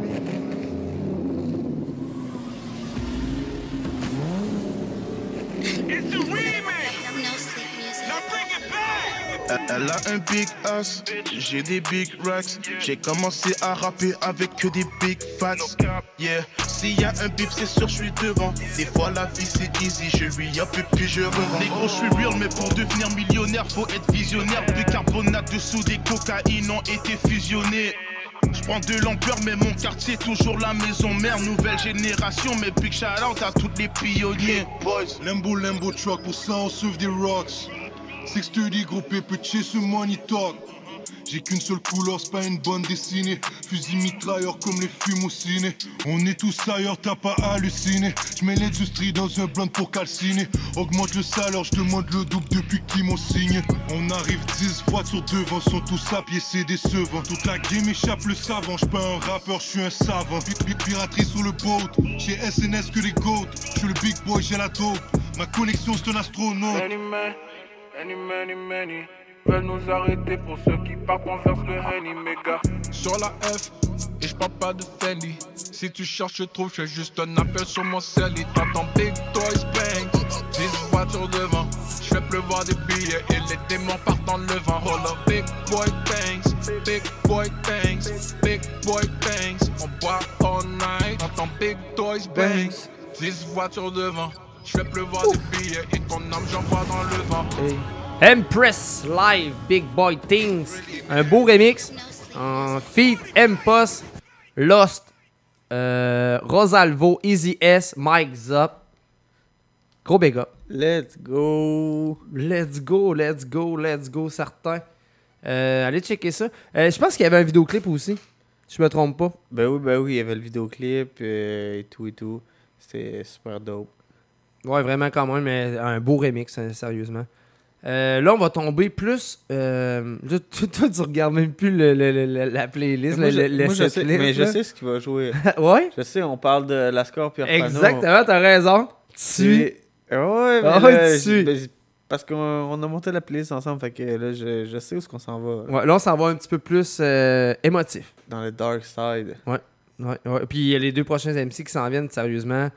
Elle, a un big ass, j'ai des big racks. J'ai commencé à rapper avec que des big facts. Yeah, s'il y a un beef, c'est sûr, je suis devant. Des fois, la vie c'est easy, je lui up et puis je revends. Négro, je suis real, mais pour devenir millionnaire, faut être visionnaire. Bicarbonate de soude et cocaïne ont été fusionnés. Je prends de l'ampleur, mais mon quartier toujours la maison mère. Nouvelle génération, mais big shout out à tous les pionniers. Boys, limbo, limbo truck, pour ça on sauve des rocks. 630 groupé, petit ce money talk. J'ai qu'une seule couleur, c'est pas une bande dessinée. Fusil mitrailleur comme les films au ciné. On est tous ailleurs, t'as pas halluciné. J'mets l'industrie dans un blunt pour calciner. Augmente le salaire, j'demande le double depuis qu'ils m'ont signé. On arrive 10 voitures devant, sont tous à pied, c'est décevant. Toute la game échappe le savant. J'suis pas un rappeur, j'suis un savant. Pi- pi- Piraterie sur le boat. Chez SNS que les goats. J'suis le big boy, j'ai la dope. Ma connexion, c'est un astronaute. Many many, many, veulent nous arrêter pour ceux qui partent envers le Henny méga. Sur la F, et je parle pas de Fendi. Si tu cherches, je trouve, je fais juste un appel sur mon cell. T'entends Big Toys Bang. 10 voitures devant, je fais pleuvoir des billets et les démons partent en levant. Hold up, Big Boy Thanks, Big Boy Thanks, Big Boy Thanks. On boit all night, t'entends Big Toys Bang. 10 voitures devant, je fais pleuvoir des billets et ton âme j'envoie dans le vent. Empress Live Big Boy Things. Un beau remix. En feat M-Post, Lost, euh, Rosalvo, Easy S, Mike Zop. Gros big up. Let's go. Let's go, let's go, let's go, certain. Euh, allez checker ça. Euh, je pense qu'il y avait un vidéoclip aussi. Si je me trompe pas. Ben oui, ben oui, il y avait le vidéoclip euh, et tout et tout. C'était super dope. Ouais, vraiment quand même, mais un beau remix, hein, sérieusement. Euh, là, on va tomber plus. Euh, là, toi, toi, tu regardes même plus le- le- le- le- la playlist, Moi, le, je, le- le moi, je sais, setlist, mais je sais ce qu'il va jouer. ouais? Je sais, on parle de Lascar puis. Exactement, t'as raison. Tu Ouais, mais Ah là, ouais, tu ben, parce qu'on on a monté la playlist ensemble, fait que là, je, je sais où est-ce qu'on s'en va. Ouais, là, on s'en va un petit peu plus euh, émotif. Dans le dark side. Ouais. Ouais, ouais. Puis il y a les deux prochains MC qui s'en viennent, sérieusement.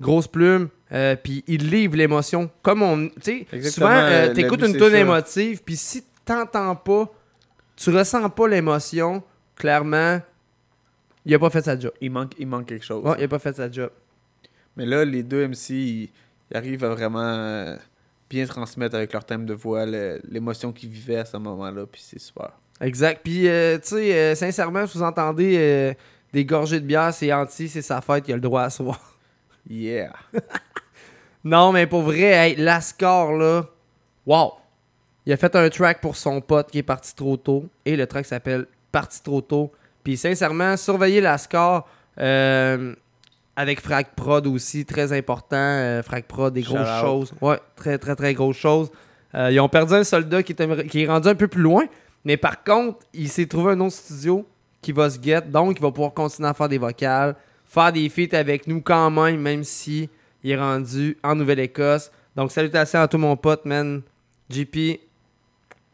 Grosse plume, euh, puis ils livrent l'émotion. Comme on. Tu sais, souvent, euh, t'écoutes une ça. émotive, puis si t'entends pas, tu ressens pas l'émotion, clairement, il a pas fait sa job. Il manque, il manque quelque chose. Ouais, il a pas fait sa job. Mais là, les deux MC, ils, ils arrivent à vraiment euh, bien transmettre avec leur thème de voix l'émotion qu'ils vivaient à ce moment-là, puis c'est super. Exact. Puis, euh, tu sais, euh, sincèrement, si vous entendez des gorgées de bière, c'est anti, c'est sa fête, il a le droit à soir. Yeah. Non, mais pour vrai, hey, Lascar, là, wow! Il a fait un track pour son pote qui est parti trop tôt. Et le track s'appelle Parti trop tôt. Puis sincèrement, surveillez Lascar euh, avec Frag Prod aussi, très important. Euh, Frag Prod, des grosses out. choses. Ouais, très, très, très grosses choses. Euh, ils ont perdu un soldat qui, est rendu un peu plus loin. Mais par contre, il s'est trouvé un autre studio qui va se get. Donc, il va pouvoir continuer à faire des vocales, faire des feats avec nous quand même, même si il est rendu en Nouvelle-Écosse. Donc, salutations à tout mon pote, man. JP.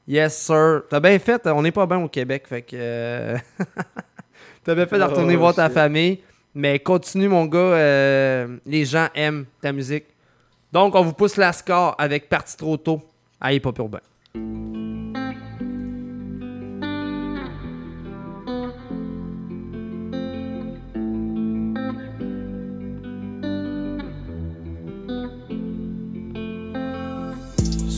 Yes, sir. T'as bien fait. On n'est pas bien au Québec. Fait que. euh, T'as bien fait de retourner Oh, voir ta shit. famille. Mais continue, mon gars. euh, les gens aiment ta musique. Donc, on vous pousse la score avec Parti trop tôt. Allez, pas urbain.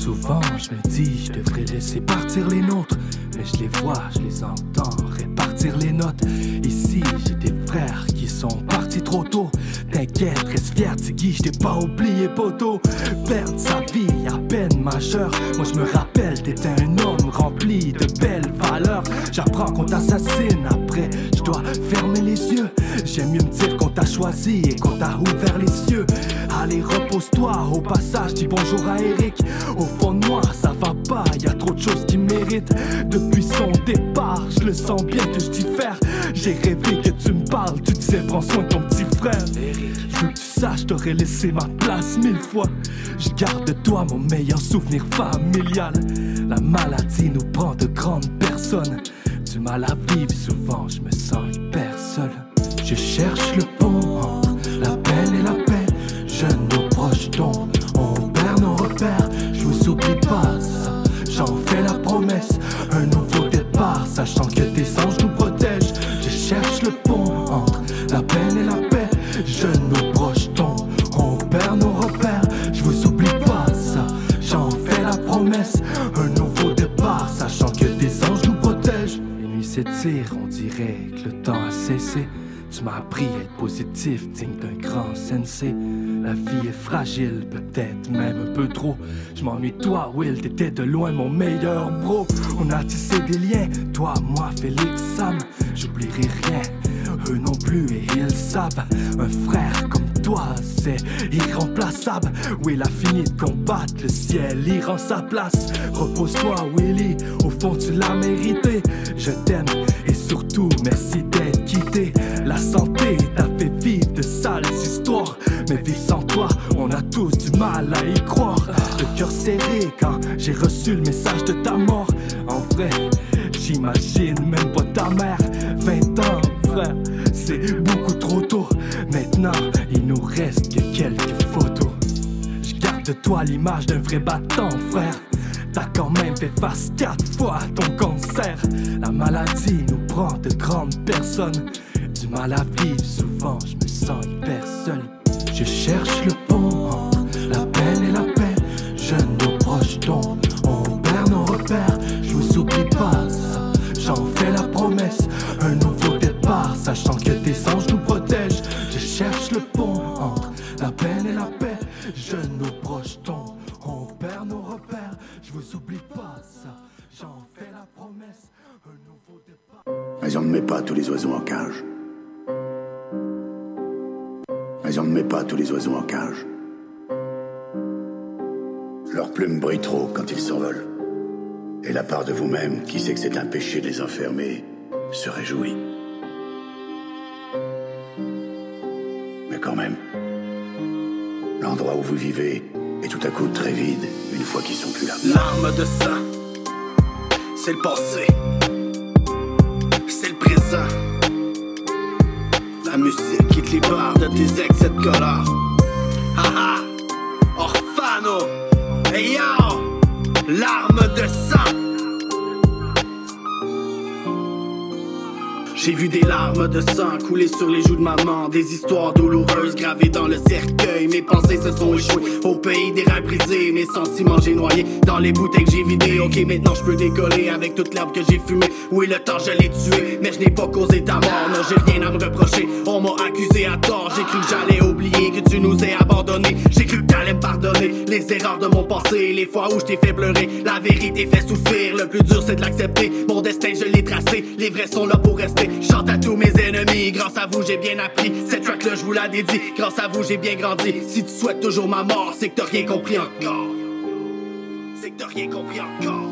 Souvent, je me dis, je devrais laisser partir les nôtres. Mais je les vois, je les entends répartir les notes. Ici, j'ai des frères qui sont partis trop tôt. T'inquiète, reste fier, Tiggy, je t'ai pas oublié, poteau. Perdre sa vie à peine majeure. Moi, je me rappelle, t'étais un homme rempli de belles valeurs. J'apprends qu'on t'assassine après, je dois fermer les yeux. J'aime mieux me dire qu'on t'a choisi et qu'on t'a ouvert les cieux. Allez, repose-toi, au passage, dis bonjour à Eric. Au fond de moi, ça va pas, y a trop de choses qui méritent. Depuis son départ, je le sens bien que je diffère. J'ai rêvé que tu me parles, tu disais prends soin de ton petit frère. Je veux que tu saches, t'aurais laissé ma place mille fois. Je garde de toi mon meilleur souvenir familial. La maladie nous prend de grandes personnes. Du mal à vivre, souvent je me sens hyper seul. Je cherche le pont entre la peine et la paix. Jeunes, nos proches tombent, on perd nos repères. Je vous oublie pas, j'en fais la promesse. Un nouveau départ, sachant que le pont entre la peine et la paix. Nos proches tombent, on perd nos repères. Je vous oublie pas, ça, j'en fais la promesse. Un nouveau départ, sachant que tes anges nous protègent. Les nuits s'étirent, on dirait que le temps a cessé. Tu m'as appris à être positif, digne d'un grand sensei. La vie est fragile, peut-être même un peu trop. Je m'ennuie toi, Will, t'étais de loin mon meilleur bro. On a tissé des liens, toi, moi, Félix, Sam. J'oublierai rien, eux non plus, et ils savent. Un frère comme toi, c'est irremplaçable. Will a fini de combattre, le ciel y rend sa place. Repose-toi, Willy, au fond, tu l'as mérité. Je t'aime, et surtout, merci d'être quitté. La santé t'a fait vivre de sales histoires. Mais vivre sans toi, on a tous du mal à y croire. Le cœur serré quand j'ai reçu le message de ta mort. En vrai, j'imagine même pas ta mère. 20 ans, frère, c'est beaucoup trop tôt. Maintenant, il nous reste que quelques photos. Je garde de toi l'image d'un vrai battant, frère. T'as quand même fait face quatre fois à ton cancer. La maladie nous prend de grandes personnes. Du mal à vivre, souvent je me sens hyper seul. Je cherche le pont part de vous-même qui sait que c'est un péché de les enfermer se réjouit. Mais quand même, l'endroit où vous vivez est tout à coup très vide une fois qu'ils sont plus là. L'arme de sang, c'est le passé, c'est le présent. La musique qui te libère de tes excès de colère. Haha, Orfano, hey yo, l'arme de sang. J'ai vu des larmes de sang couler sur les joues de maman, des histoires douloureuses gravées dans le cercueil. Mes pensées se sont échouées au pays des rêves brisés, mes sentiments j'ai noyé dans les bouteilles que j'ai vidées. Ok, maintenant je peux décoller avec toute l'herbe que j'ai fumée. Oui, le temps? Je l'ai tué, mais je n'ai pas causé ta mort. Non, j'ai rien à me reprocher. On m'a accusé à tort. J'ai cru que j'allais oublier que tu nous aies abandonnés. J'ai cru que t'allais me pardonner les erreurs de mon passé, les fois où je t'ai fait pleurer. La vérité fait souffrir. Le plus dur c'est de l'accepter. Mon destin je l'ai tracé. Les vrais sont là pour rester. Chante à tous mes ennemis. Grâce à vous j'ai bien appris. Cette track là je vous la dédie. Grâce à vous j'ai bien grandi. Si tu souhaites toujours ma mort, c'est que t'as rien compris encore. C'est que t'as rien compris encore.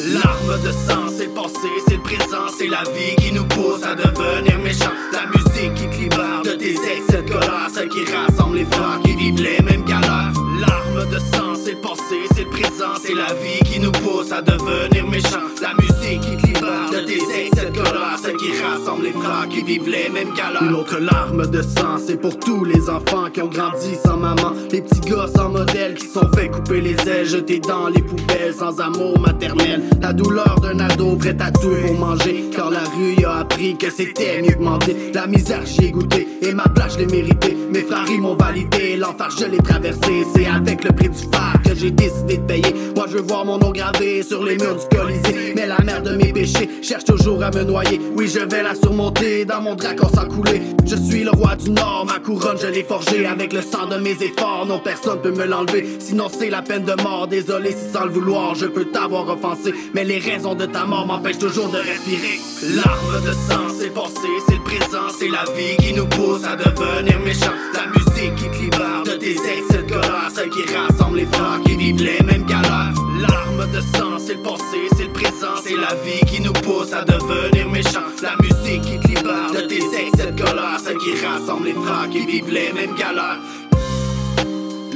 L'arme de sang, c'est passé, c'est le présent, c'est la vie qui nous pousse à devenir méchants. La musique qui te libère de tes excès de colère, celle qui rassemble les frères qui vivent les mêmes galères. L'arme de sang, c'est passé, c'est le présent, c'est la vie qui nous pousse à devenir méchants. La musique qui de tes de colère, celle qui rassemble les frères qui vivent les mêmes galères. Une autre larme de sang, c'est pour tous les enfants qui ont grandi sans maman, les petits gars sans modèle qui sont fait couper les ailes, jetés dans les poubelles sans amour maternel. La douleur d'un ado prêt à tout pour manger. Car la rue a appris que c'était mieux que mentir. La misère j'y ai goûté et ma place je l'ai méritée. Mes frères ils m'ont validé, l'enfer je l'ai traversé. C'est avec le prix du phare que j'ai décidé de payer. Moi je veux voir mon nom gravé sur les murs du Colisée. Mais la mère de mes péchés cherche toujours à me noyer. Oui je vais la surmonter dans mon dragon sans couler. Je suis le roi du Nord, ma couronne je l'ai forgée avec le sang de mes efforts. Non personne peut me l'enlever, sinon c'est la peine de mort. Désolé si sans le vouloir je peux t'avoir offensé. Mais les raisons de ta mort m'empêchent toujours de respirer. L'arme de sang, c'est passé, c'est le présent, c'est la vie qui nous pousse à devenir méchants. La qui te libère de tes excès de colère, celle qui rassemble les frères qui vivent les mêmes galères. L'arme de sang, c'est le passé, c'est le présent, c'est la vie qui nous pousse à devenir méchants. La musique qui te libère de tes excès de colère, celle qui rassemble les frères qui vivent les mêmes galères.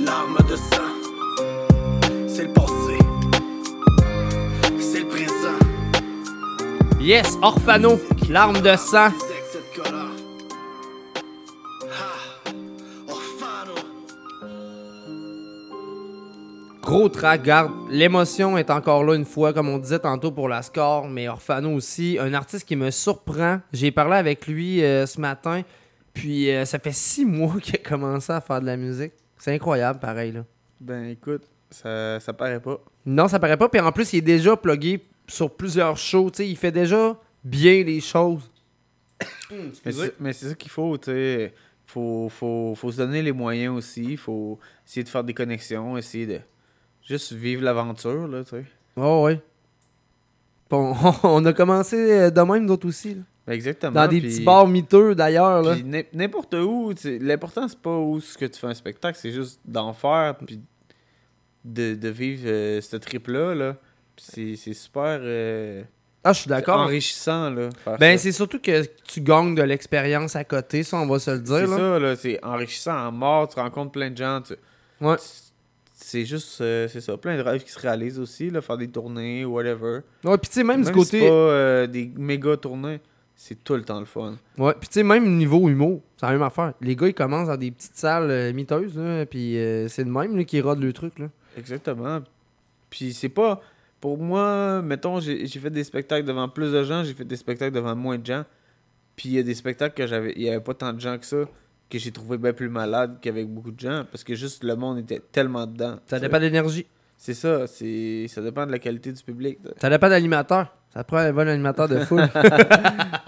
L'arme de sang, c'est le passé. Yes, Orphano, l'arme de sang. Gros track, garde. L'émotion est encore là une fois, comme on disait tantôt pour la score, mais Orphano aussi, un artiste qui me surprend. J'ai parlé avec lui euh, ce matin, puis euh, ça fait six mois qu'il a commencé à faire de la musique. C'est incroyable, pareil. Là. Ben écoute, ça, ça paraît pas. Non, ça paraît pas. Puis en plus, il est déjà plugué sur plusieurs shows. tu sais, il fait déjà bien les choses. Mais c'est, mais c'est ça qu'il faut, tu sais. Faut, faut, faut se donner les moyens aussi. Faut essayer de faire des connexions, essayer de juste vivre l'aventure, là, tu sais. Oh, ouais. Bon, on a commencé euh, de même, d'autres aussi. là. Ben, exactement. Dans des petits bars miteux, d'ailleurs. n'importe où, l'important c'est pas où ce que tu fais un spectacle, c'est juste d'en faire puis de, de vivre euh, ce trip-là. Là. Puis c'est, super euh, Ah, je suis d'accord. enrichissant. Là, Ben, c'est surtout que tu gagnes de l'expérience à côté, ça, on va se le dire. C'est ça, là, c'est enrichissant en mort, tu rencontres plein de gens. tu- Ouais. C'est juste, euh, c'est ça, plein de rêves qui se réalisent aussi, là, faire des tournées, whatever. Ouais, puis tu sais, même du si côté- c'est pas euh, des méga tournées, c'est tout le temps le fun. Ouais, puis tu sais, même niveau humour, c'est la même affaire. Les gars, ils commencent dans des petites salles euh, miteuses, là, puis euh, c'est le même là, qui rodent le truc. Là. Exactement. Puis c'est pas. Pour moi, mettons, j'ai j'ai fait des spectacles devant plus de gens, j'ai fait des spectacles devant moins de gens. Puis il y a des spectacles que j'avais. Il y avait pas tant de gens que ça, que j'ai trouvé bien plus malade qu'avec beaucoup de gens, parce que juste le monde était tellement dedans. Ça dépend de l'énergie. C'est ça, c'est ça dépend de la qualité du public. Ça dépend de l'animateur. Ça prend un bon animateur de foule.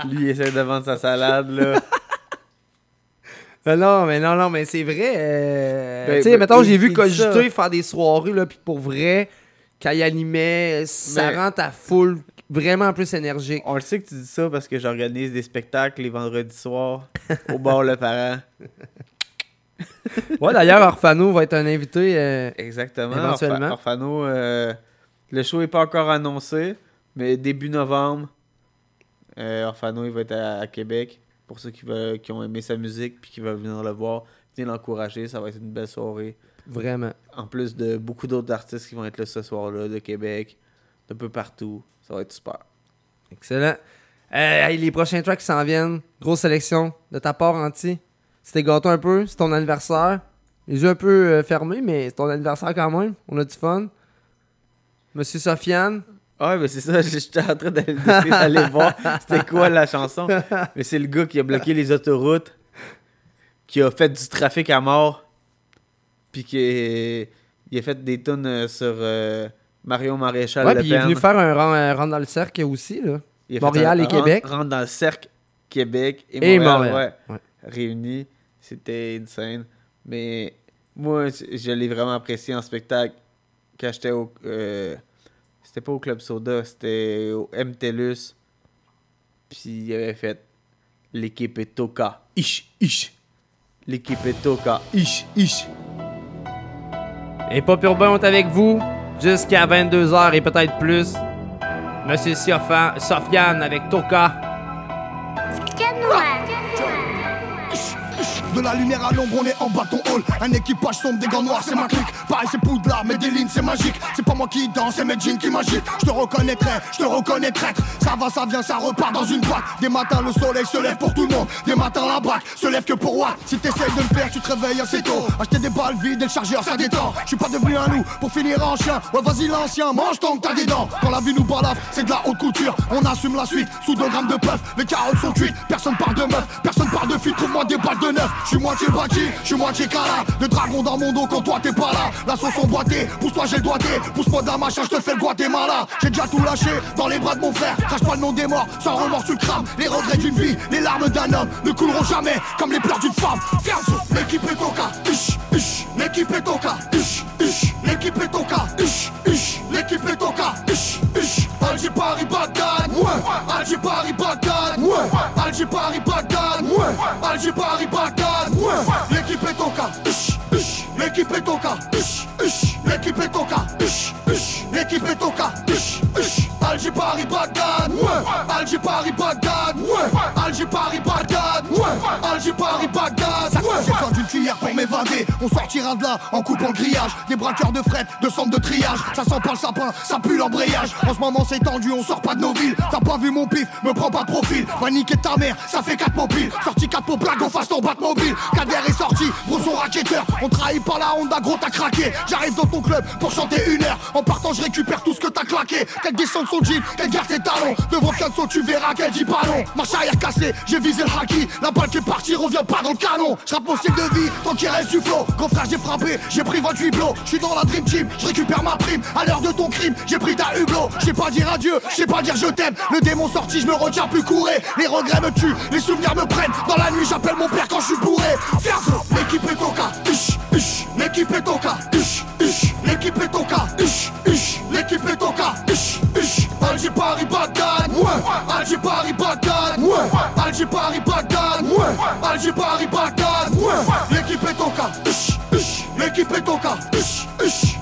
Lui, il essaie de vendre sa salade, là. Mais non, mais non, non, mais c'est vrai. euh, Ben, tu sais, ben, mettons, j'ai vu. Cogité faire des soirées, là, puis pour vrai, quand il animait, ça Mais- rend ta foule vraiment plus énergique. On le sait que tu dis ça parce que j'organise des spectacles les vendredis soirs au bar Le Parent. Ouais, d'ailleurs, Orfano va être un invité. euh, Exactement. Éventuellement. Orfa- Orfano, euh, le show n'est pas encore annoncé, mais début novembre, euh, Orfano il va être à, à Québec. Pour ceux qui, veulent, qui ont aimé sa musique puis qui veulent venir le voir, venez l'encourager. Ça va être une belle soirée. Vraiment. En plus de beaucoup d'autres artistes qui vont être là ce soir-là, de Québec, d'un peu partout. Ça va être super. Excellent. Euh, hey, les prochains tracks qui s'en viennent. Grosse sélection de ta part, Anti. C'était gâteau un peu. C'est ton anniversaire. Les yeux un peu euh, fermés, mais c'est ton anniversaire quand même. On a du fun. Monsieur Sofiane. Ah, mais c'est ça, j'étais en train d'aller voir c'était quoi la chanson. Mais c'est le gars qui a bloqué les autoroutes, qui a fait du trafic à mort, puis qui a fait des tonnes euh, sur Mario Maréchal Ouais, Le puis il est venu faire un rang, un rang dans le cercle aussi, là. Montréal un- et Québec. Rentre, dans le cercle Québec et Et Montréal, Montréal, ouais, ouais. réunis. C'était insane. Mais moi, je je l'ai vraiment apprécié en spectacle quand j'étais au. euh, c'était pas au Club Soda, c'était au MTLUS. Puis il avait fait l'équipe est Toka. Ish, ish. L'équipe est Toka. Ish, ish. Et Pop Urbain est avec vous jusqu'à 22h et peut-être plus. Monsieur Sofiane avec Toka. De la lumière à l'ombre, on est en bâton hall. Un équipage sombre, des gants noirs, c'est ma clique. Pareil, c'est poudlard, mais des lignes, c'est magique. C'est pas moi qui danse, c'est mes jeans qui m'agitent. Je te reconnaîtrai, je te reconnais traître. Ça va, ça vient, ça repart dans une boîte. Des matins, le soleil se lève pour tout le monde. Des matins, la braque se lève que pour moi. Si t'essayes de le faire, tu te réveilles assez tôt. Acheter des balles vides et le chargeur, ça détend. Je suis pas devenu un loup pour finir en chien. Ouais, vas-y, l'ancien, mange tant que t'as des dents. Quand la vie nous balafre, c'est de la haute couture. On assume la suite sous 2 grammes de puff. Les carottes sont cuites, personne parle de meuf, personne parle de fille. Trouve-moi des balles de neuf. Je suis moitié bâti, je suis moitié cala. De dragon dans mon dos quand toi t'es pas là. La sauce emboîtée, pousse-toi, j'ai le doigté. Pousse-moi la machin, je te fais le Guatemala. J'ai déjà tout lâché dans les bras de mon frère. Crache pas le nom des morts, sans remords tu le crames. Les regrets d'une vie, les larmes d'un homme ne couleront jamais comme les pleurs d'une femme. Fianzo, l'équipe est au cas. Ish, ish, l'équipe est au cas. Ish, ish, l'équipe est au cas. Ish, ish, l'équipe est au cas. Ish, ish, Alger Paris Bagdad. Ouais, Alger Paris Bagdad. Ouais, Alger Paris Bagdad. Ouais, Alger Paris Bagdad. L'équipe est au cas. L'équipe est au cas. L'équipe est au cas. L'équipe est au cas. Alger Paris Bagdad. Ouais, Alger Paris Bagdad. Ouais, Alger Paris Bagdad. Ouais, Alger Paris Bagdad. Ouais, j'ai besoin d'une cuillère pour m'évader. On sortira de là en coupant le grillage. Des braqueurs de fret, de centre de triage. Ça sent pas le sapin, ça pue l'embrayage. En ce moment c'est tendu, on sort pas de nos villes. T'as pas vu mon pif, me prends pas de profil. Va niquer ta mère, ça fait 4 mobiles. Sorti 4 pour blague, on fasse ton bat mobile. Kader est sorti, gros son racketteur. On trahit par la Honda, gros t'as craqué. J'arrive dans ton club pour chanter une heure. En partant, je récupère tout ce que t'as claqué. Qu'elle descende son jean, qu'elle garde ses talons. Devant Fianso, tu verras qu'elle dit pas non. Marche arrière cassée, j'ai visé le haki. La balle qui est partie revient pas dans le canon. Je mon style de vie, tant qu'il reste du flow. Grand frère, j'ai frappé, j'ai pris 28 blows. Je suis dans la dream team, je récupère ma prime. À l'heure de ton crime, j'ai pris ta hublot. Je sais pas dire adieu, je sais pas dire je t'aime. Le démon sorti, je me retiens plus courir. Les regrets me tuent, les souvenirs me prennent. Dans la nuit, j'appelle mon père quand je suis bourré. Fianso, l'équipe est au cas. L'équipe est au cas. L'équipe est au cas. L'équipe est au cas. Alger Paris Bagdad. Ouais, Alger Paris Bagdad. Ouais, Alger Paris Bagdad. Ouais, Alger Paris Bagdad. Ouais, l'équipe est au cas. L'équipe est au cas.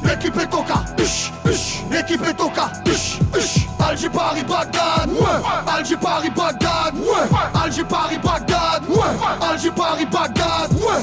L'équipe est au cas. L'équipe est au cas. Alger Paris Bagdad. Ouais, Alger Paris Bagdad. Ouais, Alger Paris Bagdad. Ouais, Alger Paris Bagdad. Ouais,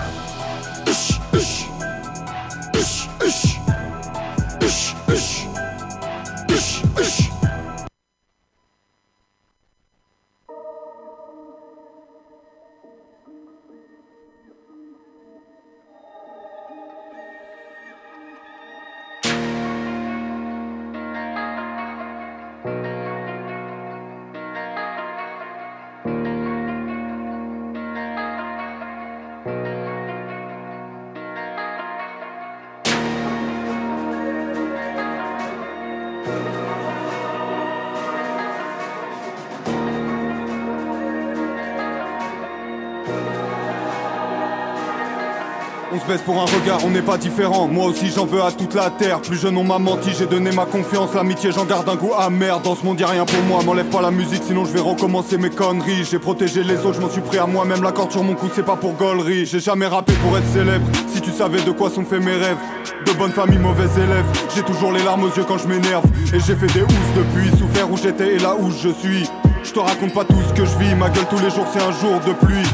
Pour un regard, on n'est pas différent. Moi aussi j'en veux à toute la terre. Plus jeune on m'a menti, j'ai donné ma confiance. L'amitié j'en garde un goût amer. Dans ce monde y a rien pour moi, m'enlève pas la musique sinon je vais recommencer mes conneries. J'ai protégé les autres, je m'en suis pris à moi-même. La corde sur mon cou c'est pas pour gaulerie. J'ai jamais rappé pour être célèbre. Si tu savais de quoi sont faits mes rêves. De bonne famille, mauvais élève. J'ai toujours les larmes aux yeux quand je m'énerve. Et j'ai fait des housses depuis, souffert où j'étais et là où je suis. Je te raconte pas tout ce que je vis, ma gueule tous les jours c'est un jour de pluie.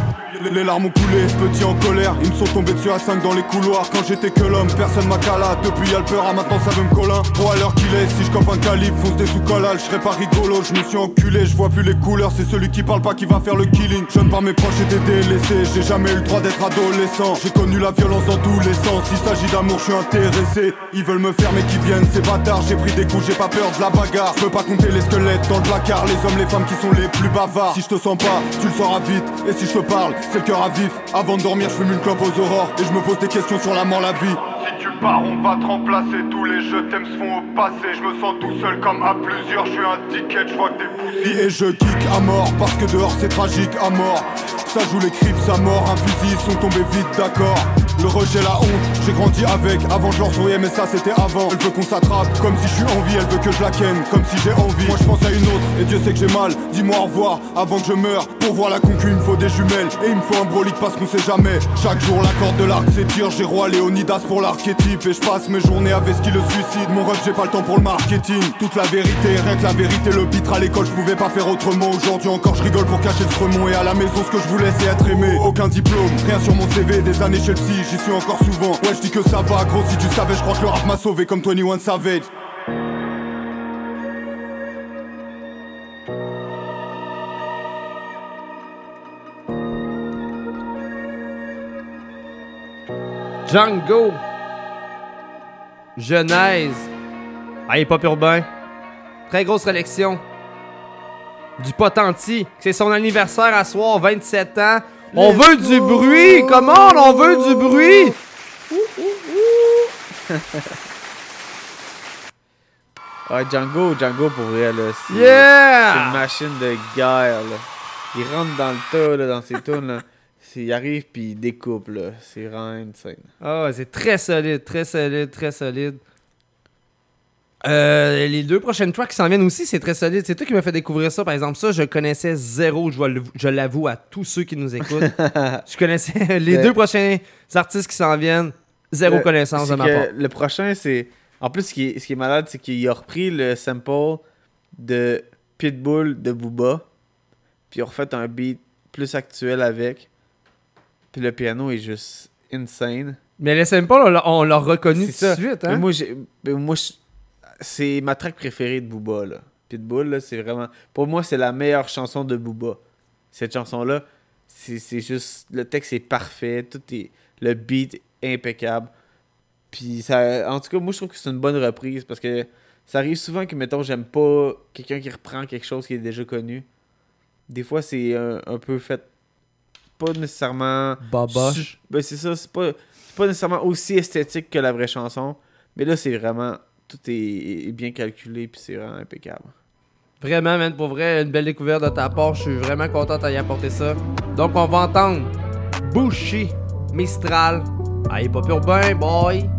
Les- larmes ont coulé, petit en colère, ils me sont tombés dessus à 5 dans les couloirs. Quand j'étais que l'homme, personne m'a cala Depuis y'a le peur, ah, maintenant ça veut me colin. Pour à l'heure qu'il est, si je cope un calibre, fonce des sous collal Je pas rigolo, je me suis enculé, je vois plus les couleurs C'est celui qui parle pas qui va faire le killing. Jeune par mes proches et délaissé, j'ai jamais eu le droit d'être adolescent. J'ai connu la violence dans tous les sens, s'il s'agit d'amour je suis intéressé. Ils veulent me faire mais qui viennent, ces bâtards. J'ai pris des coups, j'ai pas peur de la bagarre. Je peux pas compter les squelettes dans le placard. Les hommes, les femmes qui sont les plus bavards. Si je te sens pas, tu le sauras vite. Et si je te parle, c'est le cœur à vif. Avant de dormir, je fume une clope aux aurores Et je me pose des questions sur la mort, la vie on va te remplacer. Tous les je t'aime se font au passé. Je me sens tout seul comme à plusieurs. Je suis un ticket, je vois que des fousilles. Et je kick à mort parce que dehors c'est tragique à mort. Ça joue les crips à mort. Un fusil, sont tombés vite, d'accord. Le rejet, la honte, j'ai grandi avec. Avant je leur souriais, mais ça c'était avant. Elle veut qu'on s'attrape comme si je suis en vie. Elle veut que je la ken comme si j'ai envie. Moi je pense à une autre et Dieu sait que j'ai mal. Dis-moi au revoir avant que je meure. Pour voir la concu, il me faut des jumelles. Et il me faut un brolique parce qu'on sait jamais. Chaque jour la corde de l'arc s'étire. J'ai roi Léonidas pour l'archétype. Et je passe mes journées avec ce qui le suicide. Mon rêve, j'ai pas le temps pour le marketing. Toute la vérité, rien que la vérité. Le pitre à l'école, je pouvais pas faire autrement. Aujourd'hui encore, je rigole pour cacher le stremont. Et à la maison, ce que je voulais, c'est être aimé. Aucun diplôme, rien sur mon CV. Des années chez le j'y suis encore souvent. Ouais, je dis que ça va, gros. Si tu savais, je crois que le rap m'a sauvé comme 21 Savage. Django. Genèse. Ah, hip-hop urbain. Très grosse sélection. Du Potenti. C'est son anniversaire à soir, 27 ans. On Let's veut du bruit. Comment on veut du bruit? Ouais, Django, Django pour vrai, là. c'est- Yeah! C'est une machine de guerre, là. Il rentre dans le tas, là, dans ses tunes, là. Il arrive, puis il découpe, là. C'est vraiment insane. Ah, c'est très solide, très solide, très solide. Euh, les deux prochaines tracks qui s'en viennent aussi, c'est très solide. C'est toi qui m'as fait découvrir ça, par exemple. Ça, je connaissais zéro, je, l'avoue à tous ceux qui nous écoutent. je connaissais les deux prochains artistes qui s'en viennent, zéro Le- connaissance de ma part. Le prochain, c'est. En plus, ce qui est, ce qui est malade, c'est qu'il a repris le sample de Pitbull de Booba. Puis il a refait un beat plus actuel avec. Puis le piano est juste insane. Mais les samples, on l'a- on l'a reconnu tout de ça. suite. Mais Hein? moi, j'ai- mais moi je- c'est ma track préférée de Booba. Là. Pitbull, là, c'est vraiment. Pour moi, c'est la meilleure chanson de Booba. Cette chanson-là, c'est c'est juste. Le texte est parfait. Tout est. Le beat est impeccable. Puis ça. En tout cas, moi, je trouve que c'est une bonne reprise parce que ça arrive souvent que, mettons, j'aime pas quelqu'un qui reprend quelque chose qui est déjà connu. Des fois, c'est un, un peu fait. Pas nécessairement. Boboche. su- Ben, c'est ça, c'est pas, c'est pas nécessairement aussi esthétique que la vraie chanson. Mais là, c'est vraiment. Tout est, est bien calculé, puis c'est vraiment impeccable. Vraiment, man, pour vrai, une belle découverte de ta part. Je suis vraiment content d'y apporter ça. Donc, on va entendre Bushi, Mistral. Hip hop urbain, boy.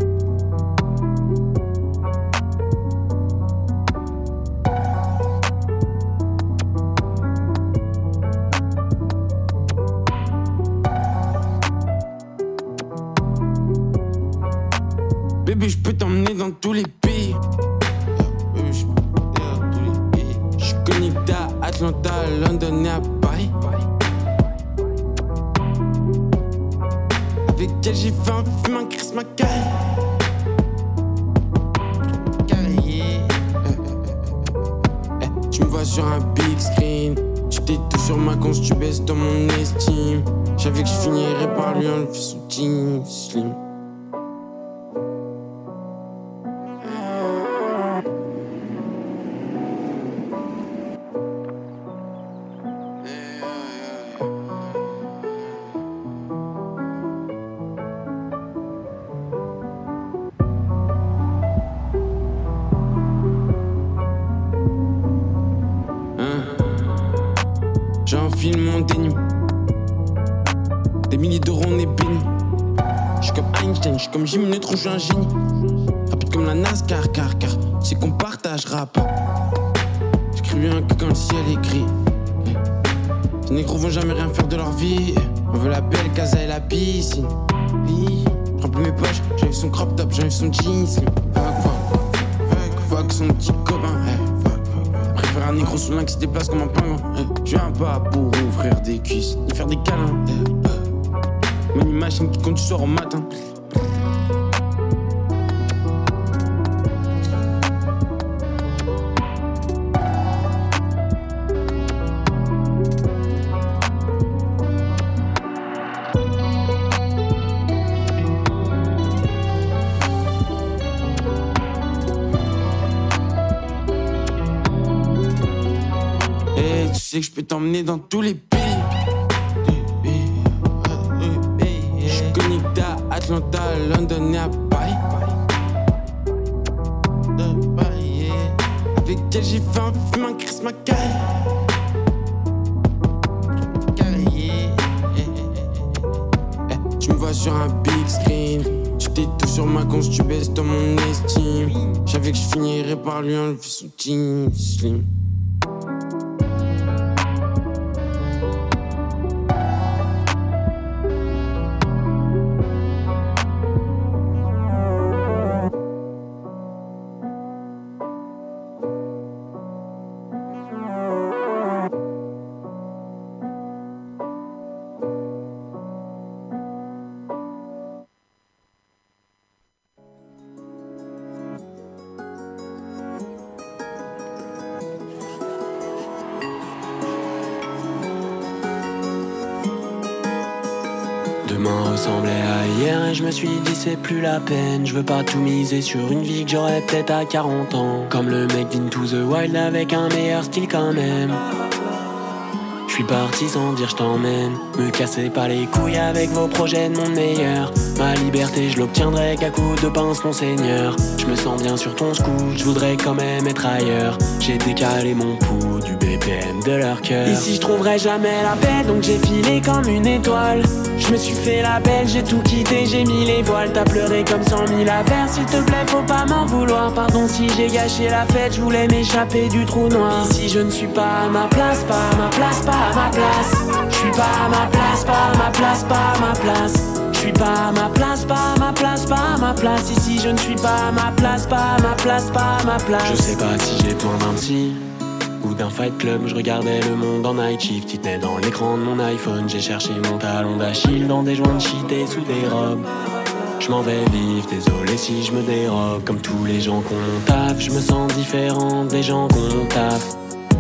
Au matin. Et tu sais que je peux t'emmener dans tous les. Atlanta, London et à Paris. Avec elle, j'ai fait un film, un Chris Mackay. Tu me vois sur un big screen. Tu t'es tout sur ma conce, tu baisses dans mon estime. J'avais que je finirais par lui enlever son team slim. Plus la peine. Je veux pas tout miser sur une vie que j'aurais peut-être à 40 ans. Comme le mec d'Into the Wild avec un meilleur style quand même. Je suis parti sans dire je t'emmène. Me cassez pas les couilles avec vos projets de monde meilleur. Ma liberté, je l'obtiendrai qu'à coups de pince, mon seigneur. Je me sens bien sur ton scoot, je voudrais quand même être ailleurs. J'ai décalé mon pouls du BPM de leur cœur. Ici, je trouverai jamais la paix, donc j'ai filé comme une étoile. Je me suis fait la belle, j'ai tout quitté, j'ai mis les voiles. T'as pleuré comme cent mille affaires, s'il te plaît, faut pas m'en vouloir. Pardon si j'ai gâché la fête, je voulais m'échapper du trou noir. Ici, je ne suis pas à ma place, pas à ma place, pas à ma place. Je suis pas à ma place, pas à ma place, pas à ma place. Je suis pas à ma place, pas à ma place, pas à ma place. Ici, je ne suis pas à ma place, pas à ma place, pas à ma place. Je sais pas si j'ai d'un psy ou d'un fight club. Je regardais le monde en night shift. Il tenait dans l'écran de mon iPhone. J'ai cherché mon talon d'Achille dans des joints de shit et sous des robes. Je m'en vais vivre, désolé si je me dérobe. Comme tous les gens qu'on taf, je me sens différent des gens qu'on taf.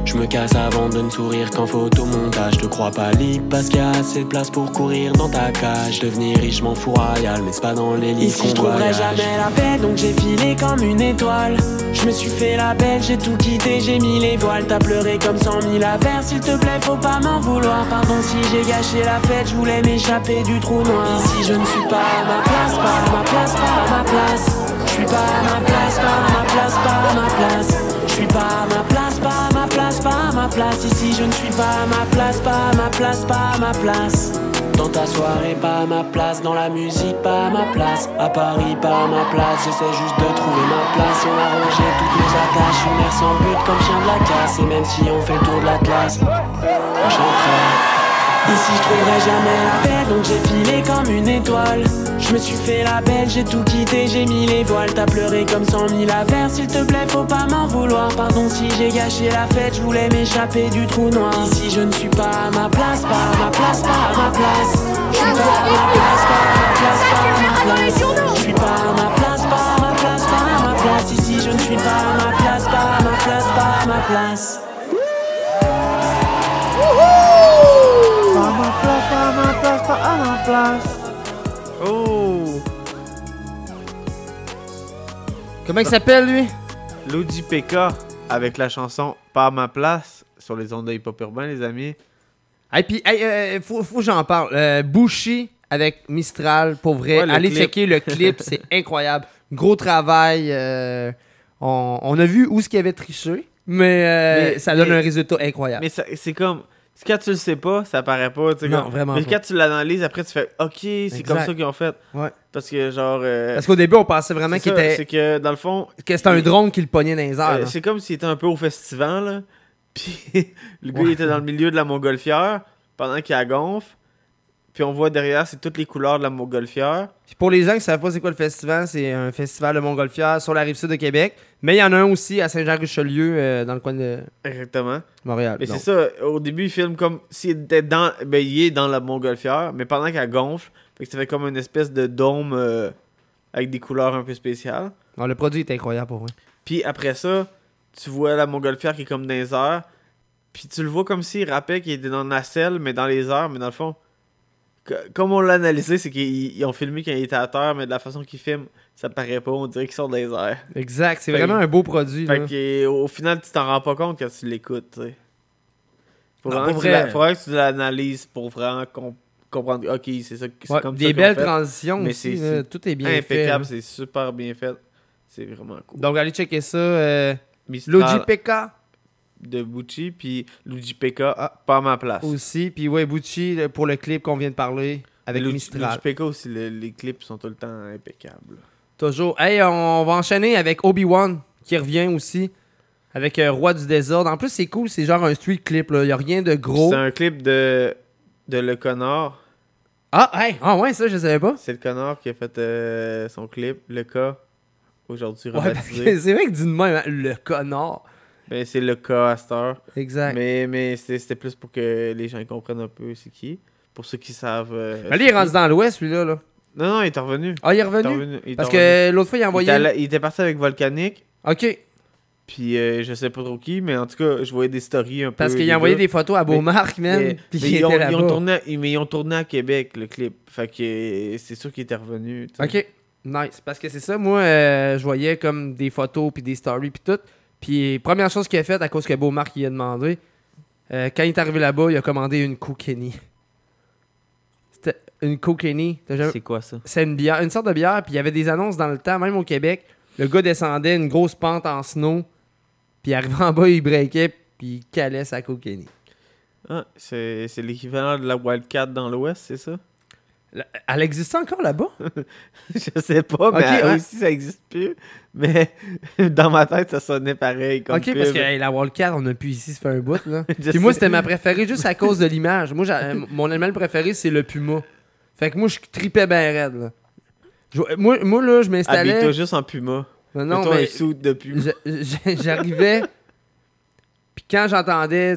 Je me casse avant de ne sourire qu'en photomontage. Te crois pas libre parce qu'il y a assez de place pour courir dans ta cage. Devenir riche, m'en fous royal, mais c'est pas dans les livres Ici, je trouverai jamais la paix, donc j'ai filé comme une étoile. Je me suis fait la belle, j'ai tout quitté, j'ai mis les voiles. T'as pleuré comme cent mille affaires, s'il te plaît, faut pas m'en vouloir. Pardon si j'ai gâché la fête, je voulais m'échapper du trou noir. Ici, je ne suis pas à ma place, pas à ma place, pas à ma place. Je suis pas à ma place, pas à ma place, pas à ma place. Je suis pas à ma place, pas à ma place, pas ma place. Ici, je ne suis pas ma place, pas ma place, pas ma place. Dans ta soirée, pas ma place. Dans la musique, pas ma place. À Paris, pas ma place. J'essaie juste de trouver ma place. On a rangé toutes nos attaches. Une mère sans but comme chien de la casse. Et même si on fait le tour de l'Atlas, on chantera. Ici je trouverai jamais la paix donc j'ai filé comme une étoile Je me suis fait la belle, j'ai tout quitté, j'ai mis les voiles T'as pleuré comme cent mille affaires, s'il te plaît faut pas m'en vouloir Pardon si j'ai gâché la fête, je voulais m'échapper du trou noir Ici je ne suis pas à ma place, pas à ma place, pas à ma place Je suis pas à ma place, pas à ma place, pas à ma place Je suis pas à ma place, pas à ma place, pas à ma place Ici je ne suis pas à ma place, pas à ma place, pas à ma place Pas à ma place, pas à ma place, pas à ma place. Oh! Comment il s'appelle lui? Lodi PK avec la chanson Pas à ma place sur les ondes de hip-hop urbain, les amis. Et puis, hey, euh, faut, faut que j'en parle. Euh, Bushi avec Mistral, pour vrai. Ouais, Allez clip. checker le clip, c'est incroyable. Gros travail. euh, on, on a vu où ce qu'il avait triché, mais, euh, Mais- ça donne mais- un résultat incroyable. Mais c'est comme. Quand tu le sais pas, ça paraît pas. tu sais, Non, comme- vraiment Mais pas. quand tu l'analyses, après, tu fais OK, c'est comme ça qu'ils ont fait. Ouais. Parce que, genre. euh, Parce qu'au début, on pensait vraiment qu'il était. C'est que, dans le fond. que c'était un drone qui le pognait dans les airs. Euh, c'est comme s'il était un peu au festival, là. Puis le gars, Ouais. il était dans le milieu de la montgolfière pendant qu'il la gonfle. Puis on voit derrière, c'est toutes les couleurs de la montgolfière. Puis pour les gens qui savent pas c'est quoi le festival, c'est un festival de montgolfière sur la rive sud de Québec. Mais il y en a un aussi à Saint-Jean-Richelieu, euh, dans le coin de Exactement. Montréal. Mais c'est ça, au début, il filme comme s'il était dans. Ben, il est dans la montgolfière, mais pendant qu'elle gonfle, fait que ça fait comme une espèce de dôme euh, avec des couleurs un peu spéciales. non, le produit est incroyable pour vrai. Puis après ça, tu vois la montgolfière qui est comme dans les airs. Puis tu le vois comme s'il rappait qu'il était dans la nacelle, mais dans les airs, mais dans le fond. Co- Comme on l'a analysé, c'est qu'ils ils ont filmé quand il était à terre, mais de la façon qu'ils filment, ça paraît pas, on dirait qu'ils sont les airs. Exact, c'est vraiment un beau produit. Fait que, au final, tu t'en rends pas compte quand tu l'écoutes. Faut Non, vraiment pour que tu vrai. la- faudrait que tu l'analyses pour vraiment com- comprendre. Ok, c'est ça. c'est Ouais, comme des ça belles fait. transitions Mais aussi, c'est tout est bien fait, Impeccable, c'est super bien fait. C'est vraiment cool. Donc allez checker ça. Euh, de Bucci, puis Luigi Pekka, ah, pas à ma place. aussi. Puis ouais, Bucci pour le clip qu'on vient de parler avec Luigi, Mistral. Luigi Pekka aussi, le- les clips sont tout le temps impeccables. Toujours. Hey, on va enchaîner avec Obi-Wan qui revient aussi. Avec euh, Roi du désordre. En plus, c'est cool, c'est genre un street clip. Il n'y a rien de gros. C'est un clip de, de Le Connard. Ah, hey, ah ouais, ça, je savais pas. C'est Le Connard qui a fait euh, son clip, Le Cas, aujourd'hui Ouais, rebaptisé. que c'est vrai que de même, hein, le connard. Ben, c'est le cas à cette heure. Exact. Mais, mais c'était plus pour que les gens comprennent un peu c'est qui. Pour ceux qui savent. euh, Mais lui, il est rendu dans l'ouest, lui-là. Là. Non, non, il est revenu. Ah, il est revenu? Il est il est Parce revenu. que l'autre fois, il a envoyé- Il était, allé- il était parti avec Volcanic. Ok. Puis euh, je sais pas trop qui, mais en tout cas, je voyais des stories un peu. Parce qu'il a envoyé des photos à Beaumarc, man, mais- puis mais il ils, ont, était ils ont tourné, mais ils ont tourné à Québec, le clip. Fait que c'est sûr qu'il était revenu. Ok, nice. Parce que c'est ça, moi, euh, je voyais comme des photos, puis des stories, puis tout. Puis, première chose qu'il a faite, à cause que Beaumarc il a demandé, euh, quand il est arrivé là-bas, il a commandé une Koukeni. C'était une jamais- C'est quoi ça? C'est une bière, une sorte de bière, puis il y avait des annonces dans le temps, même au Québec. Le gars descendait une grosse pente en snow, puis arrivait en bas, il breakait, puis il calait sa Koukeni. Ah, c'est c'est l'équivalent de la Wildcat dans l'Ouest, c'est ça? Elle existe encore là-bas? je sais pas, mais Ok, elle ouais. aussi, ça existe plus. Mais dans ma tête, ça sonnait pareil. Comme ok, parce que hey, la Wildcat, on a pu ici se faire un bout. Là. Puis moi, c'était ma préférée juste à cause de l'image. Moi, euh, mon animal préféré, c'est le puma. Fait que moi, je tripais bien raide. Là. Je- moi, moi, là, je m'installais. Habille-toi juste en puma. Non, non, Mets-toi mais un de puma. J'arrivais. Puis quand j'entendais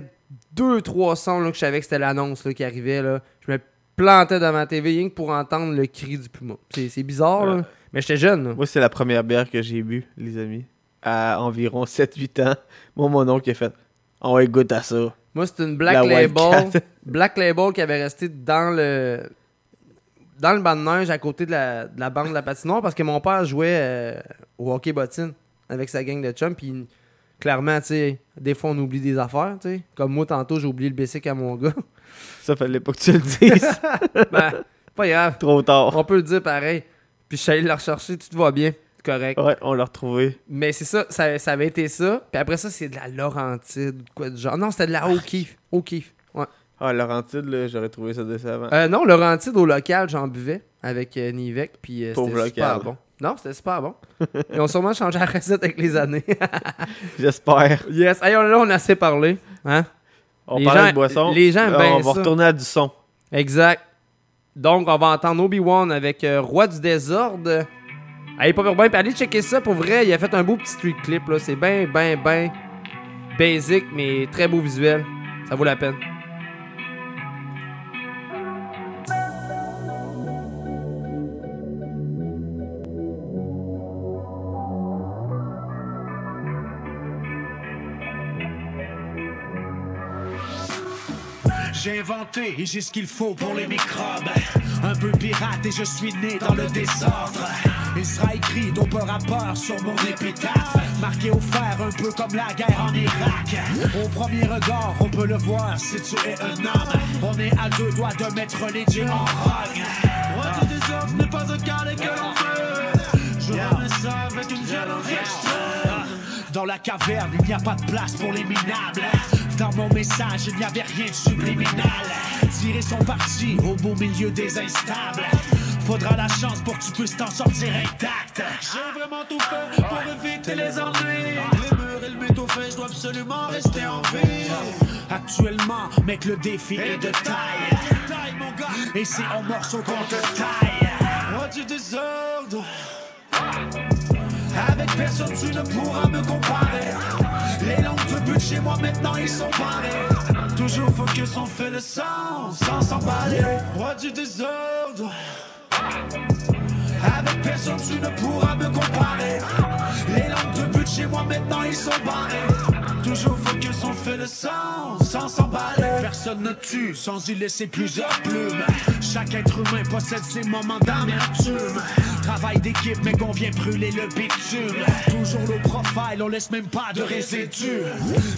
deux, trois sons là, que je savais que c'était l'annonce qui arrivait, là, je me plantais devant ma TV rien que pour entendre le cri du puma. C'est bizarre, là. Mais j'étais jeune. là. Moi, c'est la première bière que j'ai bu, les amis. À environ 7-8 ans. Moi, mon oncle a fait On va goûte à ça. Moi, c'est une Black La Label. Black Label qui avait resté dans le dans le banc de neige à côté de la, de la bande de la patinoire parce que mon père jouait euh, au hockey bottine avec sa gang de chums. Puis clairement, tu sais, des fois on oublie des affaires. tu sais. Comme moi, tantôt, j'ai oublié le basic à mon gars. Ça fallait pas que tu le dises. ben, pas grave. Trop tard. On peut le dire pareil. Puis je suis allé le rechercher, tout va bien. Correct. Ouais, on l'a retrouvé. Mais c'est ça, ça, ça avait été ça. Puis après ça, c'est de la Laurentide, quoi du genre. Non, c'était de la O'Keeffe. O'Keeffe, ouais. Ah, Laurentide, là, j'aurais trouvé ça décevant. Euh, non, Laurentide au local, j'en buvais avec euh, Nivek, puis euh, Pauvre c'était super local. bon. Non, c'était super bon. Ils ont sûrement changé la recette avec les années. J'espère. yes. Hey, on- là, on a assez parlé. Hein? On Les parlait gens- de boisson. Les gens aiment bien On va ça. retourner à du son. Exact. Donc, on va entendre Obi-Wan avec euh, Roi du désordre. Allez, pas puis allez checker ça. Pour vrai, il a fait un beau petit street clip. là. C'est bien, bien, bien basic, mais très beau visuel. Ça vaut la peine. J'ai inventé et j'ai ce qu'il faut pour les microbes. Un peu pirate et je suis né dans le désordre. Il sera écrit peur à peur sur mon épitaphe. Marqué au fer un peu comme la guerre en Irak. Au premier regard, on peut le voir si tu es un homme. On est à deux doigts de mettre les dieux en rogne. Roi du désordre n'est pas un carré que l'on veut. Je remets ça avec une violence extrême. Dans la caverne, il n'y a pas de place pour les minables. Dans mon message, il n'y avait rien de subliminal. Tirer son parti au beau milieu des instables. Faudra la chance pour que tu puisses t'en sortir intact. J'ai vraiment tout fait pour éviter les ennuis. Les murs et le fait, je dois absolument rester en vie. Actuellement, mec, le défi est de taille. Et c'est en morceaux qu'on te taille. Moi du désordre. Avec personne tu ne pourras me comparer. Les langues de but chez moi maintenant ils sont parés. Toujours focus on fait le sang sans s'emballer Roi du désordre. Avec personne tu ne pourras me comparer. Les langues chez moi maintenant ils sont barrés. Toujours focus on fait le sang sans s'emballer. Personne ne tue sans y laisser plusieurs plumes. Chaque être humain possède ses moments d'amertume. Travail d'équipe mais qu'on vient brûler le bitume. Toujours le profile, on laisse même pas de résidus.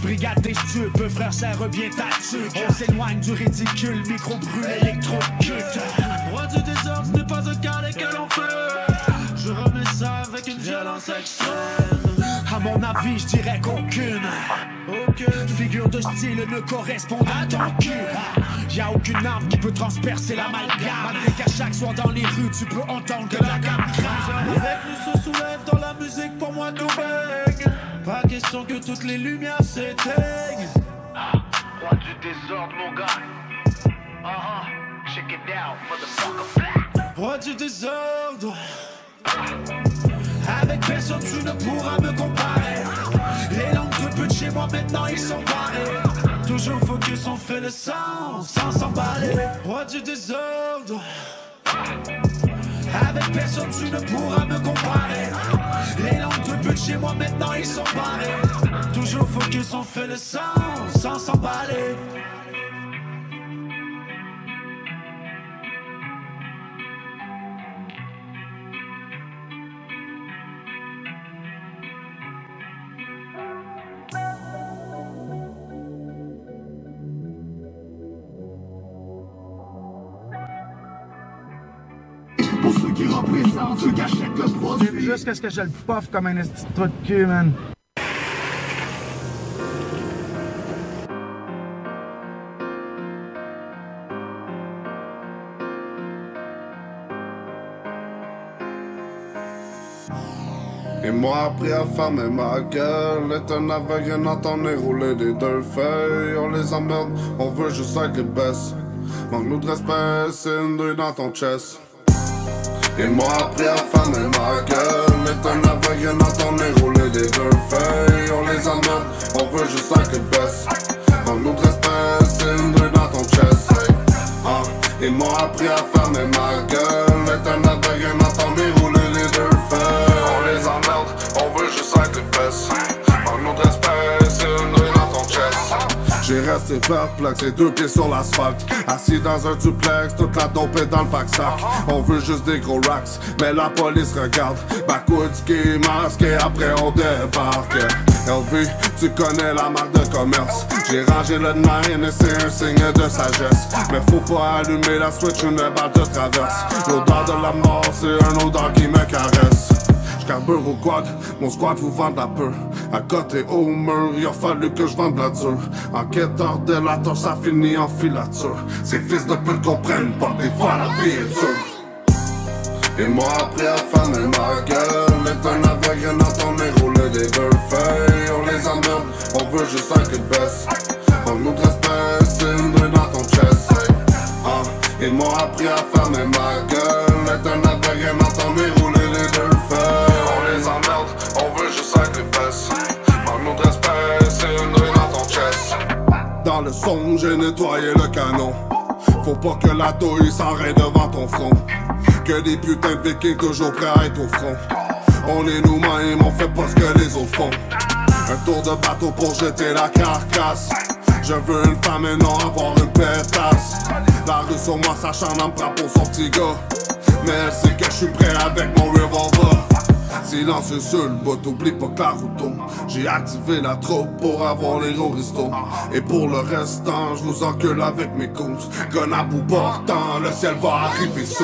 Brigade des peu frère bien ta tuque. On s'éloigne du ridicule, micro brûle électrocute. Roi du désordre, ce n'est pas un cas que l'on fait Je remets ça avec une violence extrême. à mon avis, je dirais qu'aucune. Aucune figure de style ne correspond à ton cul. Y a aucune arme qui peut transpercer l'amalgame. Malgré qu'à chaque soir dans les rues, tu peux entendre que la gamme crame Avec nous se soulève dans la musique, pour moi tout baigne. Pas question que toutes les lumières s'éteignent. Roi du désordre, mon gars. Uh-huh. Check it out, motherfucker. Roi du désordre Avec personne tu ne pourras me comparer. Les langues de but chez moi maintenant ils sont barrés Toujours focus on fait le sang sans s'emballer. Roi du désordre. Avec personne tu ne pourras me comparer. Les langues de but chez moi maintenant ils sont barrés Toujours focus on fait le sang sans s'emballer Le produit. Juste qu'est-ce que je le puff comme un esti de cul, man. Et moi appris à fermer ma gueule Est un aveugle les rouler des deux feuilles On les emmerde, on veut juste être les best Manque-nous de respect, c'est une douille dans ton chest Et moi appris à fermer ma gueule Est un aveugle n'entend les rouler des deux feuilles. On les emmerde, on veut juste être les best Manque-nous de respect, c'est une dans ton chest. Ah, Ils m'ont appris à fermer ma gueule j'ai resté perplexe, les deux pieds sur l'asphalte. Assis dans un duplex, toute la dope est dans le pack-sac On veut juste des gros racks, mais la police regarde. Backwoods qui masqué, après on débarque. LV, tu connais la marque de commerce. J'ai rangé le nine et c'est un signe de sagesse. Mais faut pas allumer la switch, une balle te traverse. L'odeur de la mort, c'est un odeur qui me caresse. J'carbure au quad, mon squad vous vend la peur À côté au mur, il a fallu que je vende la dure. Enquêteur, délateur, ça finit en filature. Ces fils de pute comprennent pas, des fois la vie est dure. Et moi appris à fermer ma gueule Est un aveugle n'entend les rouler des deux On les emmerde, on veut juste être les best On nous de respect, c'est une douille dans ton chest. Ah, Ils m'ont appris à fermer ma gueule Est un aveugle n'entend les rouler le son, j'ai nettoyé le canon. Faut pas que la douille s'arrête devant ton front. Que des putains de vikings toujours prêts à être au front. On est nous-mêmes, on fait pas ce que les autres font. Un tour de bateau pour jeter la carcasse. Je veux une femme et non avoir une pétasse. La rue sur moi, ça en me pour son petit gars. Mais sait que je suis prêt avec mon revolver Silencieux sur le bout, oublie pas que la route tourne. J'ai activé la troupe pour avoir les restos Et pour le restant, je vous encule avec mes coups Gun à bout portant, le ciel va arriver sous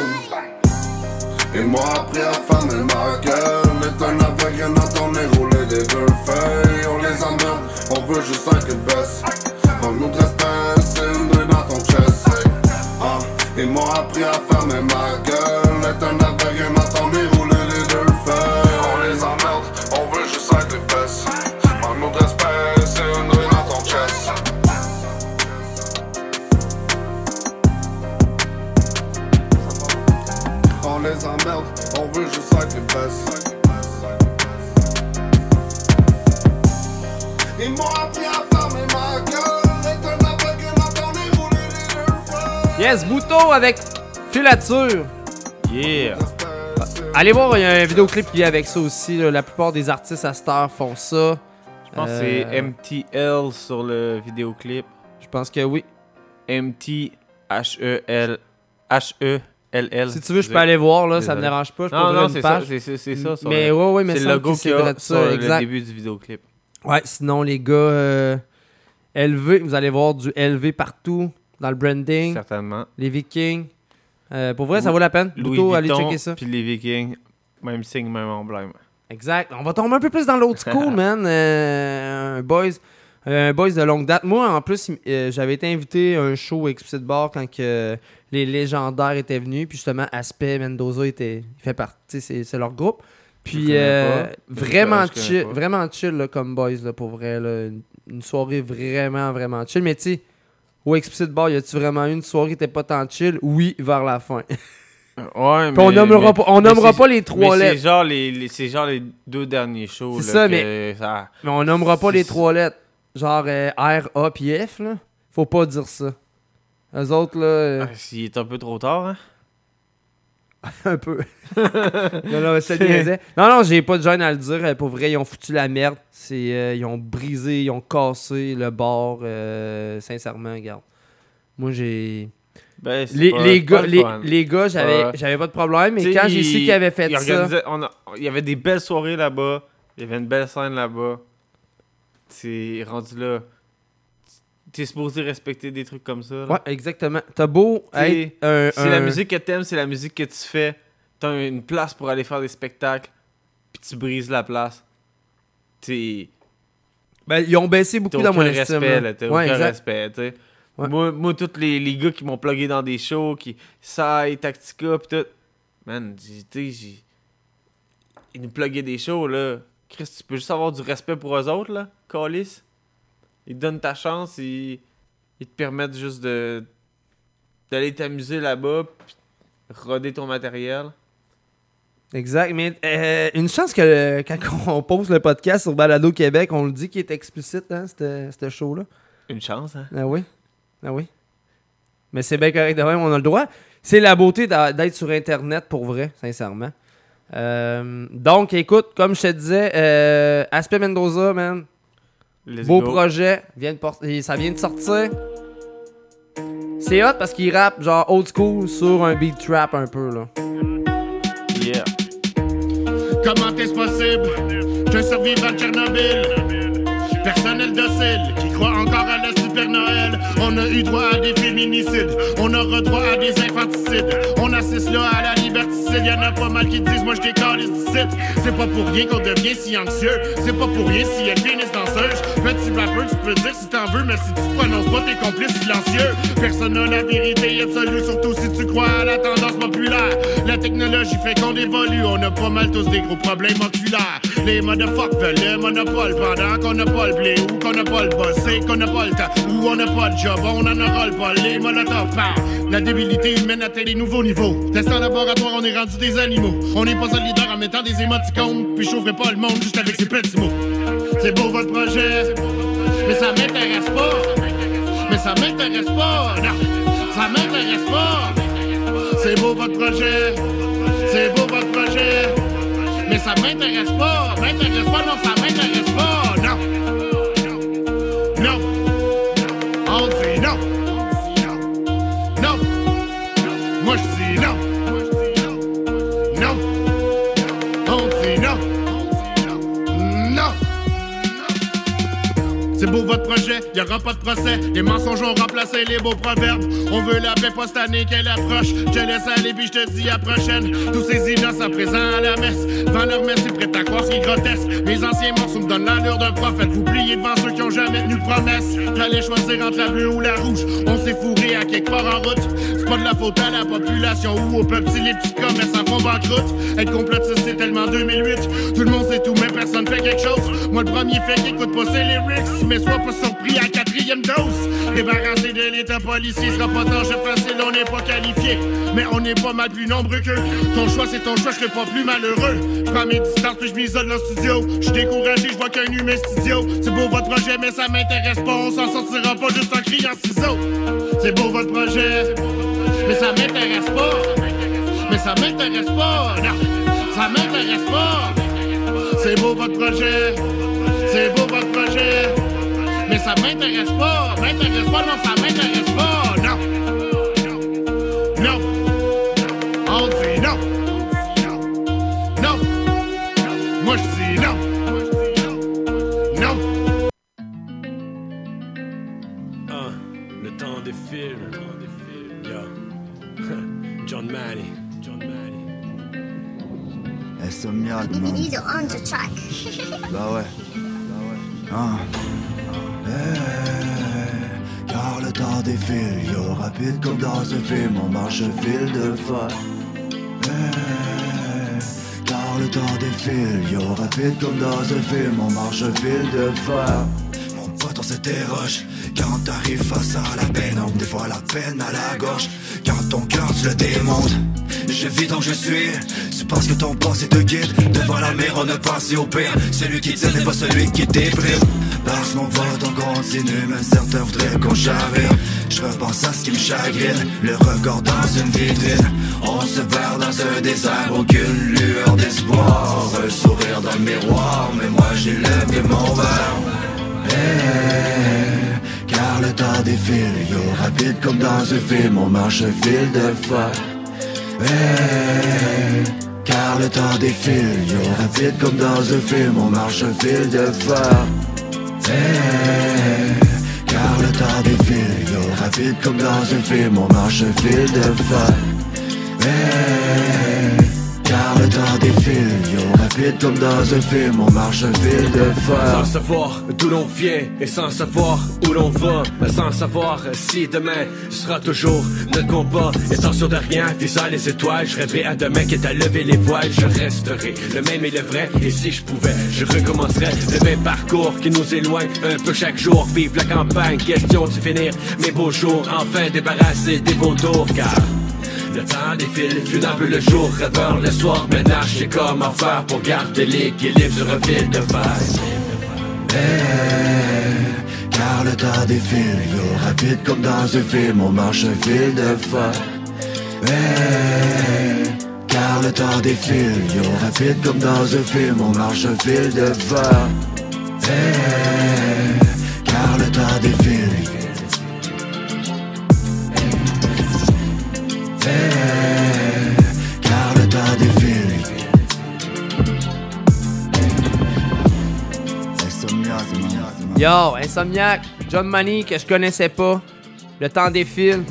Et moi appris à fermer ma gueule Est un aveugle n'entend les rouler les deux feuilles. On les emmerde, on veut juste un qui baisse. De respect, c'est une rue dans ton chest. Ah, ils m'ont appris à fermer ma gueule. Être un aveugle on veut juste un qui baisse. Ils m'ont appris à fermer ma gueule. Être un aveugle et m'entendre rouler les deux feuilles. Yes, Bouton avec filature. Yeah. Allez voir, il y a un vidéoclip qui est avec ça aussi. là. La plupart des artistes à cette heure font ça. Je pense que Euh, c'est MTL sur le vidéoclip. Je pense que oui. MT H-E-L H-E-L-L. Si tu veux, je peux aller voir, là, ça me dérange pas, je Non, non, c'est ça, c'est- ça. Mais ouais, ouais, mais c'est le logo y a ça, le exact. début du vidéoclip. Ouais, sinon, les gars, euh, LV, vous allez voir du LV partout dans le branding. Certainement. Les Vikings. Euh, pour vrai, ça vaut la peine. Louis Bouto, allez checker ça. Puis les Vikings, même signe, même emblème. Exact. On va tomber un peu plus dans l'autre school, man. Euh, un boys, un boys de longue date. Moi, en plus, euh, j'avais été invité à un show Explicit Bar quand que les légendaires étaient venus. Puis justement, Aspect Mendoza était, il fait partie, c'est leur groupe. Puis euh, vraiment chill, vraiment chill là, comme boys là, pour vrai. là. Une, soirée vraiment, vraiment chill. Mais tu sais, au Explicit Bar, y a-tu vraiment eu une soirée qui était pas tant chill? Oui, vers la fin. Ouais, Puis on mais- nommera mais- pas, on mais nommera pas les trois mais lettres. C'est genre les, les- c'est genre les deux derniers shows. C'est ça, mais, ça- mais on nommera pas les trois lettres. Genre euh, R, A puis F, là. Faut pas dire ça. Eux autres, là. euh, Ah, S'il est un peu trop tard, hein? un peu. non, non, ça niaisait. Non, non, j'ai pas de gêne à le dire. Euh, Pour vrai, ils ont foutu la merde. C'est, euh, ils ont brisé, ils ont cassé le bord. euh, sincèrement, regarde. Moi, j'ai. Ben, les, pas- les pas gars, le les, les gars, j'avais, j'avais pas de problème. Mais quand j'ai il- su qu'ils avaient fait il ça. organisait- on a- il y avait des belles soirées là-bas. Il y avait une belle scène là-bas. C'est rendu là. T'es supposé respecter des trucs comme ça. là. Ouais, exactement. T'as beau être un. C'est la musique que t'aimes, c'est la musique que tu fais. T'as une place pour aller faire des spectacles, puis tu brises la place. T'es. Ben, ils ont baissé beaucoup dans mon estime. respect. T'as Ouais, aucun exact. respect, tu sais. Moi, moi tous les, les gars qui m'ont plugué dans des shows, qui. Sai, Tactica, pis tout. Man, tu sais, j'ai. Ils nous pluguaient des shows, là. Chris, tu peux juste avoir du respect pour eux autres, là, Calis. Ils te donnent ta chance, ils, ils te permettent juste de. d'aller t'amuser là-bas, pis roder ton matériel. Exact, mais euh, une chance que euh, quand on pose le podcast sur Balado Québec, on le dit qu'il est explicite, hein, ce show-là. Une chance, hein? Ah oui, ah oui. Mais c'est bien correct de même, on a le droit. C'est la beauté d'être sur Internet pour vrai, sincèrement. Euh, donc, écoute, comme je te disais, euh, Aspect Mendoza, man. Let's beau go. projet, vient de ça vient de sortir. C'est hot parce qu'il rappe genre old school sur un beat trap un peu, là. Yeah. Comment est-ce possible qu'un survivant de Tchernobyl, personnel docile, qui croit encore à la Super Noël, on a eu droit à des féminicides, on aura droit à des infanticides, on assiste là à la liberticide, y'en a pas mal qui disent moi je décolle. C'est pas pour rien qu'on devient si anxieux, c'est pas pour rien si elles finissent danseuses. Petit rappeur, tu peux dire si t'en veux, mais si tu prononces pas, t'es complice silencieux. Personne n'a la vérité absolue, surtout si tu crois à la tendance populaire. La technologie fait qu'on évolue, on a pas mal tous des gros problèmes oculaires. Les motherfuckers veulent le monopole pendant qu'on n'a pas le blé ou qu'on n'a pas le boss, c'est qu'on n'a pas le temps ou on n'a pas de job, on en aura le pas. Les parlent. La débilité humaine atteint des nouveaux niveaux. Test en laboratoire, on est rendu des animaux. On n'est pas solidaire en mettant des émoticônes, puis j'ouvrirai pas le monde juste avec ces petits mots. C'est beau votre projet, mais ça m'intéresse pas. Mais ça m'intéresse pas, non, ça m'intéresse pas. C'est beau votre projet, c'est beau votre projet, mais ça pas. Pas, non, ça m'intéresse pas, votre projet, y aura pas de procès. Les mensonges ont remplacé les beaux proverbes. On veut la paix cette année qu'elle approche. Je laisse aller puis je te dis à prochaine. Tous ces innocents présents à la messe. Devant leur messe, ils prêtent à croire ce qui grotesque. Mes anciens morceaux me donnent l'allure d'un prophète. Vous pliez devant ceux qui ont jamais tenu promesse. Fallait choisir entre la bleue ou la rouge. On s'est fourré à quelque part en route. C'est pas de la faute à la population ou au peuple si les petits commerces en font banqueroute. Être complotiste, c'est tellement 2008. Tout le monde sait tout, mais personne fait quelque chose. Moi, le premier fait qui écoute pas ses lyrics. Mais sois pas surpris à quatrième dose. Débarrassé de l'état policier sera pas tant facile, on n'est pas qualifié. Mais on est pas mal plus nombreux qu'eux. Ton choix, c'est ton choix, je serai pas plus malheureux. Je prends mes distances, puis je m'isole dans le studio. Je découragé, je vois qu'un humain studio. C'est beau votre projet, mais ça m'intéresse pas. On s'en sortira pas juste en criant ciseaux. C'est beau votre projet, mais ça m'intéresse pas. Mais ça m'intéresse pas, non, ça m'intéresse pas. C'est beau votre projet, c'est beau votre projet, mais ça m'intéresse pas, m'intéresse pas, non, ça m'intéresse pas, non. Non, on dit non. Non, moi je dis non. Non. Ah, le temps défile. Le temps défile. Yo. John Manny. John Manny. Insomniac, man. He's on the track. Bah ouais. Bah ouais. Ah. Eh, car le temps défile, yo, rapide comme dans un film, on marche fil de fer. Eh, car le temps défile, yo, rapide comme dans un film, on marche fil de fer. Quand t'arrives face à la peine, on des fois la peine à la gorge. Quand ton cœur tu le démontes, je vis donc je suis. C'est parce que ton passé te guide. Devant la mer, on a pensé au pire. Celui qui tient n'est pas celui qui déprime. Parce mon pote, on continue, mais certains voudraient qu'on chavire. Je repense à ce qui me chagrine, le regard dans une vitrine. On se perd dans un désert, aucune lueur d'espoir. Un sourire dans le miroir, mais moi j'ai levé mon verre. Car le temps défile, yo, rapide comme dans un film, on marche un fil de fer. Eh, car le temps défile, yo, rapide comme dans un film, on marche un fil de fer. Eh, car le temps défile, yo, rapide comme dans un film, on marche un fil de. Eh, car le temps défile, yo, rapide comme dans un film, on marche un de fer. Sans savoir d'où l'on vient et sans savoir où l'on va, sans savoir si demain sera toujours notre combat. Étant sûr de rien, visant les étoiles, je rêverai à demain qui est à lever les voiles. Je resterai le même et le vrai, et si je pouvais, je recommencerais le même parcours qui nous éloigne un peu chaque jour. Vive la campagne, question de finir mes beaux jours, enfin débarrasser des vautours, car. Le temps défile, funable le jour, rêveur le soir, je sais comment faire pour garder l'équilibre sur un fil de fer. Eh, car le temps défile, yo, rapide comme dans un film, on marche un fil de fer. Eh, car le temps défile, yo, rapide comme dans un film, on marche un fil de fer. Eh, car le temps défile. Car le temps défile. Insomniac, man. Yo, Insomniac, John Money que je connaissais pas. Le temps défile.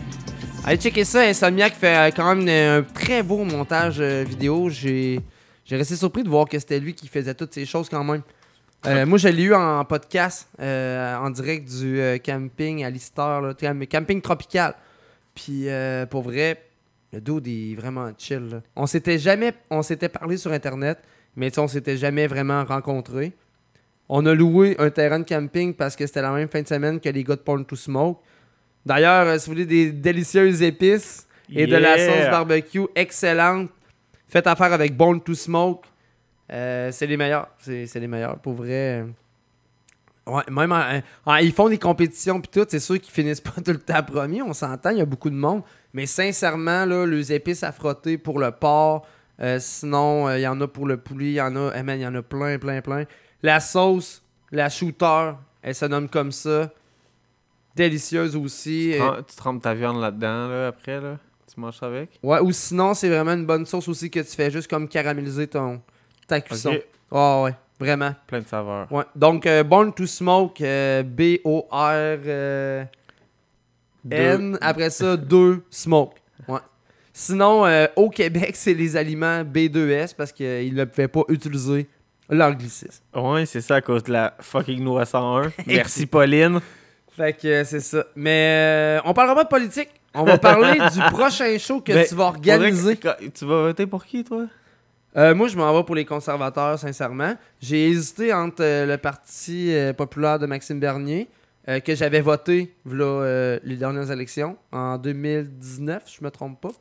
Allez checker ça, Insomniac fait euh, quand même un très beau montage euh, vidéo. J'ai j'ai resté surpris de voir que c'était lui qui faisait toutes ces choses quand même. Euh, moi, je l'ai eu en podcast, euh, en direct du euh, camping à cam- camping tropical. Puis euh, pour vrai, le dude est vraiment chill. là. On s'était jamais, on s'était parlé sur internet, mais on s'était jamais vraiment rencontrés. On a loué un terrain de camping parce que c'était la même fin de semaine que les gars de Porn to Smoke. D'ailleurs, euh, si vous voulez des délicieuses épices et de la sauce barbecue excellente, faites affaire avec Born to Smoke. Euh, c'est les meilleurs. C'est c'est les meilleurs. Pour vrai. Ouais, même en- en- ils font des compétitions puis tout, c'est sûr qu'ils finissent pas tout le temps premier, on s'entend, il y a beaucoup de monde. Mais sincèrement, là, les épices à frotter pour le porc, euh, sinon, euh, il y en a pour le poulet, il y en a, eh il y en a plein, plein, plein. La sauce, la shooter, elle se nomme comme ça. Délicieuse aussi. Tu, trem- tu trempes ta viande là-dedans, là, après, là. Tu manges ça avec? Ouais, ou sinon, c'est vraiment une bonne sauce aussi que tu fais juste comme caraméliser ton, ta cuisson. Ok. Ah ouais. Vraiment. Plein de saveurs. Ouais. Donc, euh, Born to Smoke, euh, B-O-R. euh, après ça, 2 Smoke. Ouais. Sinon, au Québec, c'est les aliments B2S parce qu'ils ne pouvaient pas utiliser l'anglicisme. Ouais, c'est ça à cause de la fucking loi 101. Merci Pauline. Fait que c'est ça. Mais euh, on parlera pas de politique. On va parler du prochain show que Ben, tu vas organiser. que- Tu vas voter pour qui, toi? Euh, moi, je m'en vais pour les conservateurs, sincèrement. J'ai hésité entre euh, le Parti euh, populaire de Maxime Bernier, euh, que j'avais voté v'là, les dernières élections, en 2019, je me trompe pas.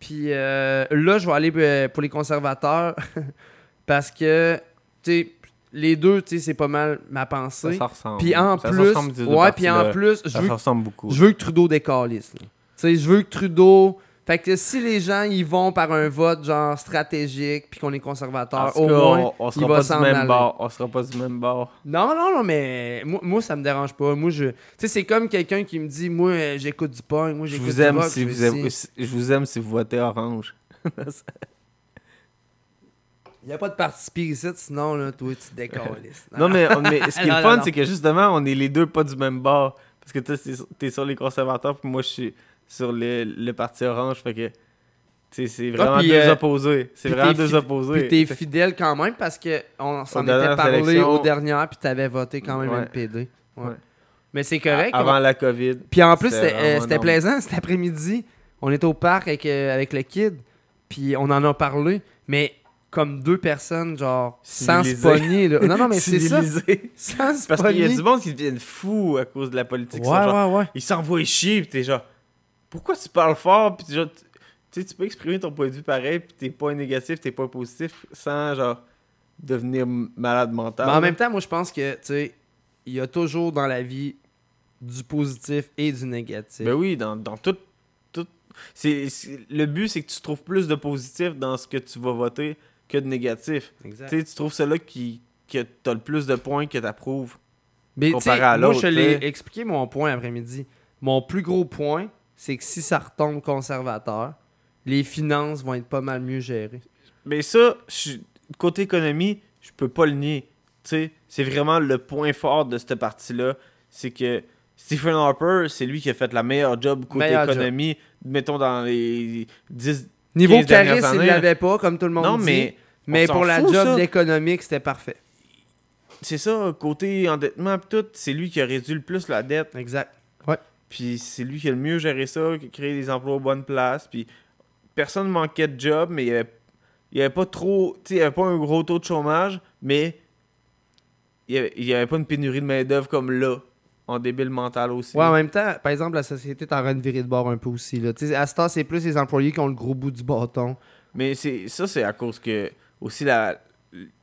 Puis là, je vais aller pour les conservateurs, parce que, tu sais, les deux, tu sais, c'est pas mal ma pensée. Ça, ça ressemble. Puis en Ça plus, ouais, puis en plus, je Ça veux, se ressemble beaucoup. je veux que Trudeau décalisse. Tu sais, je veux que Trudeau. Fait que si les gens ils vont par un vote genre stratégique puis qu'on est conservateur, au cas, moins on, on il sera va pas du même aller. bord. On sera pas du même bord. Non, non, non, mais moi, moi ça me dérange pas. Moi, je. Tu sais, c'est comme quelqu'un qui me dit Moi, euh, j'écoute du punk, moi, Je j'écoute vous du aime rock, si je vous je aime si vous votez orange. Il n'y a pas de parti ici, sinon, là, toi, tu te décalisses. non mais, mais ce qui est fun, c'est que justement, on est les deux pas du même bord. Parce que toi, t'es sur les conservateurs, puis moi, je suis sur le, le parti orange. Fait que, c'est vraiment Ah, puis, deux euh, opposés. C'est vraiment deux opposés. Puis t'es fidèle quand même parce que on s'en était parlé élections- aux dernières, puis t'avais voté quand même Ouais. NPD. Ouais. Ouais. Mais c'est correct. Avant on- la COVID. Puis en plus, c'était euh, vraiment plaisant cet après-midi. On était au parc avec, euh, avec le kid, puis on en a parlé, mais comme deux personnes, genre, sans se pogner. là. Non, non, mais c'est ça. Sans se Parce qu'il y a du monde qui deviennent fous à cause de la politique. Ouais, genre- ouais, ouais. Ils s'envoient chier, pis t'es genre, pourquoi tu parles fort, t'es genre, tu tu sais, tu peux exprimer ton point de vue pareil, pis t'es pas négatif, t'es pas positif, sans genre devenir malade mental. Mais en même temps, moi, je pense que, tu sais, il y a toujours dans la vie du positif et du négatif. Ben oui, dans, dans tout. tout c'est, le but, c'est que tu trouves plus de positif dans ce que tu vas voter que de négatif. Exact. Tu trouves celui qui que t'as le plus de points que t'approuves. Mais comparé à moi, l'autre. je l'ai expliqué mon point après-midi. Mon plus gros point, c'est que si ça retombe conservateur, les finances vont être pas mal mieux gérées. Mais ça, je- côté économie, je peux pas le nier. C'est vraiment le point fort de cette partie-là. C'est que Stephen Harper, c'est lui qui a fait la meilleure job côté Meilleur job. économie, mettons dans les 10 Niveau 15 dernières charisme, il années, l'avait pas, comme tout le monde Non, dit. mais mais pour la fout, job d'économique, c'était parfait. C'est ça, côté endettement tout, c'est lui qui a réduit le plus la dette. Exact. Puis c'est lui qui a le mieux géré ça, qui a créé des emplois aux bonnes places. Puis personne manquait de job, mais il y avait, avait pas trop. Tu sais, il y avait pas un gros taux de chômage, mais il y avait, pas une pénurie de main-d'œuvre comme là, en débile mental aussi. Ouais, en même temps, par exemple, la société est en train de virer de bord un peu aussi. Là. Tu sais, À ce temps, c'est plus les employés qui ont le gros bout du bâton. Mais c'est ça, c'est à cause que aussi la,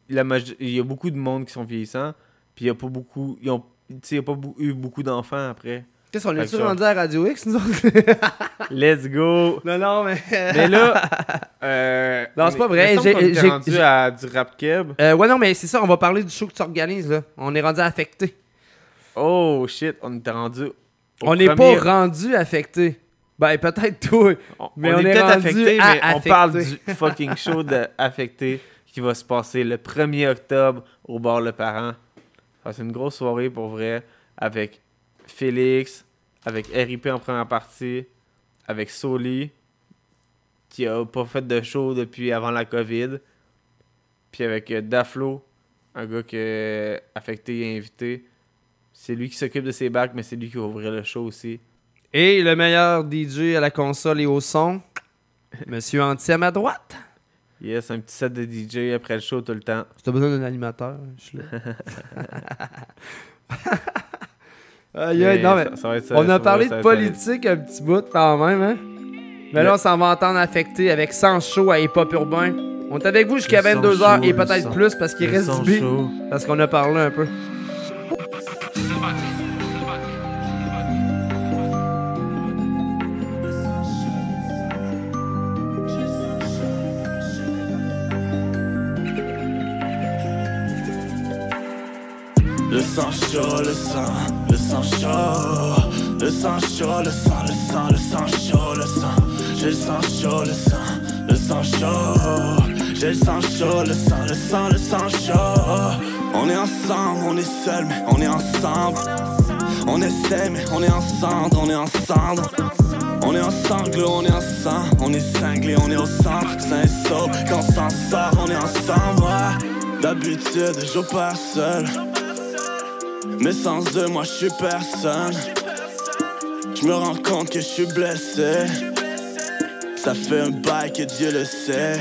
la il y a beaucoup de monde qui sont vieillissants, puis il y a pas beaucoup, ils ont, tu sais, il y a pas eu beaucoup d'enfants après. Qu'est-ce qu'on est-tu rendu à Radio X, nous autres? Let's go! Non, non, mais. Mais là, euh, Non, c'est pas on- vrai, j'ai- rendu à du rap keb. Euh, ouais, non, mais c'est ça, on va parler du show que tu organises, là. On est rendu affecté. Oh shit, on était rendu. au On n'est premier- pas rendu affecté. Ben, peut-être toi. Mais on, on, est, est, peut-être rendu affecté, à mais on parle du fucking show de Affecté qui va se passer le 1er octobre au bar Le Parent. C'est une grosse soirée pour vrai avec Félix, avec RIP en première partie, avec Soli qui a pas fait de show depuis avant la COVID, puis avec euh, Daflo, un gars que euh, Affecté est invité. C'est lui qui s'occupe de ses bacs, mais c'est lui qui va ouvrir le show aussi. Et le meilleur DJ à la console et au son, Monsieur Anti à ma droite. Yes, un petit set de DJ après le show tout le temps. Si t'as besoin d'un animateur, je suis là. Aïe, aïe, Mais non, mais ça- ça va être ça, on a parlé de politique un petit bout quand même, hein? Mais là, on s'en va entendre affecté avec 100 show à Hip Hop Urbain. On est avec vous jusqu'à Le sang 22h chaud, et peut-être plus parce qu'il reste du beat. Parce qu'on a parlé un peu. Le sang chaud, le sang, sang chaud, le sang chaud, le sang, le sang, le sang chaud, le sang, j'ai le sang chaud, le sang, le sang chaud, J'ai le sang chaud, le sang, le sang, le sang chaud. On est ensemble, on est seul, mais on est ensemble. On essaie, mais on est ensemble, on est ensemble. On est ensemble, on est ensemble, on est cinglé, on est au centre, sain et sauf. Quand on s'en sort, on est ensemble. D'habitude, je pas seul. Mais sans eux, moi je suis personne. Je me rends compte que je suis blessé. Ça fait un bail que Dieu le sait.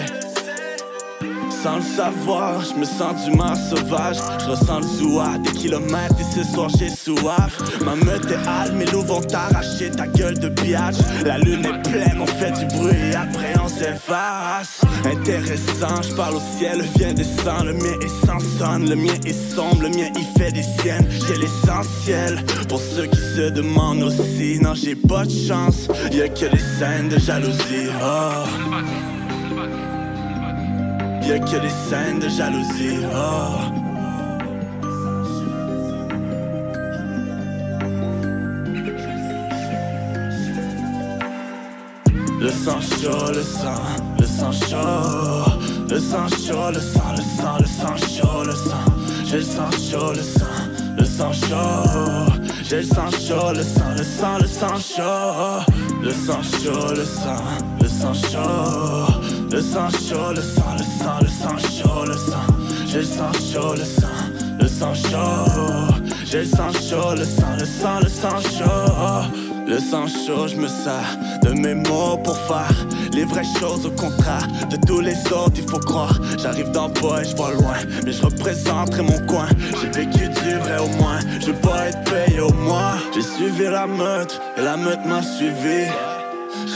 Sans le savoir, je me sens du mar sauvage. Je ressens le des kilomètres et ce soir j'ai soif. Ma meute est hâle, mes loups vont t'arracher ta gueule de biatch. La lune est pleine, on fait du bruit et après on s'efface. Intéressant, je parle au ciel, vient descend. Le mien est sans sonne, le mien est sombre, le mien il fait des siennes. J'ai l'essentiel pour ceux qui se demandent aussi. Non, j'ai pas de chance, y'a que les scènes de jalousie. Oh. Y'a que les scènes de jalousie. Oh. Le sang chaud, le sang, le sang chaud. Le sang chaud, le sang, le sang, le sang chaud, le sang. Le sang chaud, le sang, le sang chaud. J'ai le sang chaud, le sang, le sang, le sang chaud. Le sang chaud, le sang, le sang chaud. Le sang chaud, le sang, le sang, le sang chaud, le sang. J'ai le sang chaud, le sang, le sang chaud. J'ai le sang chaud, le sang, le sang, le sang chaud. Le sang chaud, je me sers de mes mots pour faire les vraies choses au contraire de tous les autres, il faut croire. J'arrive le bois et je vois loin, mais je représenterai mon coin. J'ai vécu du vrai au moins, je veux pas être payé au moins. J'ai suivi la meute et la meute m'a suivi.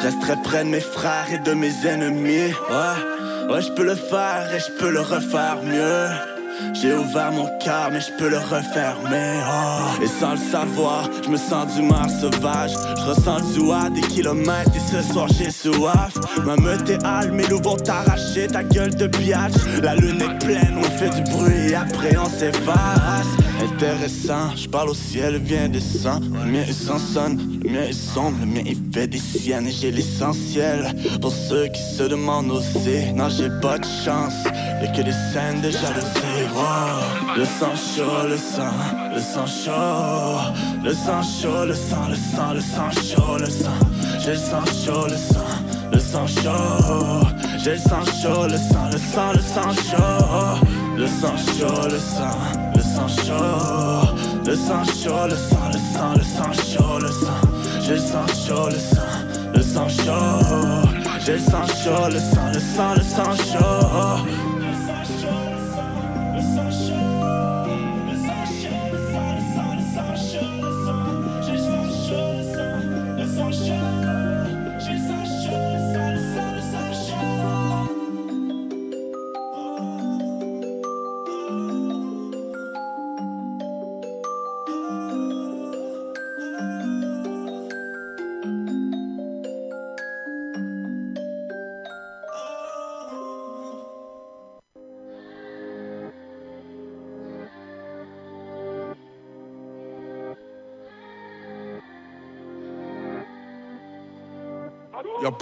Je resterai près de mes frères et de mes ennemis. Ouais, ouais, je peux le faire et je peux le refaire mieux. J'ai ouvert mon cœur, mais je peux le refermer. Oh. Et sans le savoir, je me sens du mar sauvage. Je ressens le zoua des kilomètres et ce soir j'ai soif. Ma meute est hâle, mes loups vont t'arracher ta gueule de biatch. La lune est pleine, on fait du bruit et après on s'efface. Intéressant, je parle au ciel, vient descend. Le mien est sans sonne, le mien est sombre, le mien il fait des siennes et j'ai l'essentiel. Pour ceux qui se demandent aussi, non j'ai pas de chance. Y'a que des scènes de jalousie. Wow. Le sang chaud, le sang, le sang chaud. Le sang chaud, le sang, le sang, le sang chaud, le sang. J'ai le sang chaud, le sang, le sang chaud. J'ai le sang chaud, le sang, le sang, le sang chaud. Le sang chaud, le sang, sang chaud. Le sang chaud, le sang, le sang, le sang chaud, le sang. J'ai le sang chaud, le sang, le sang chaud. J'ai le sang chaud, le sang, le sang, le sang chaud.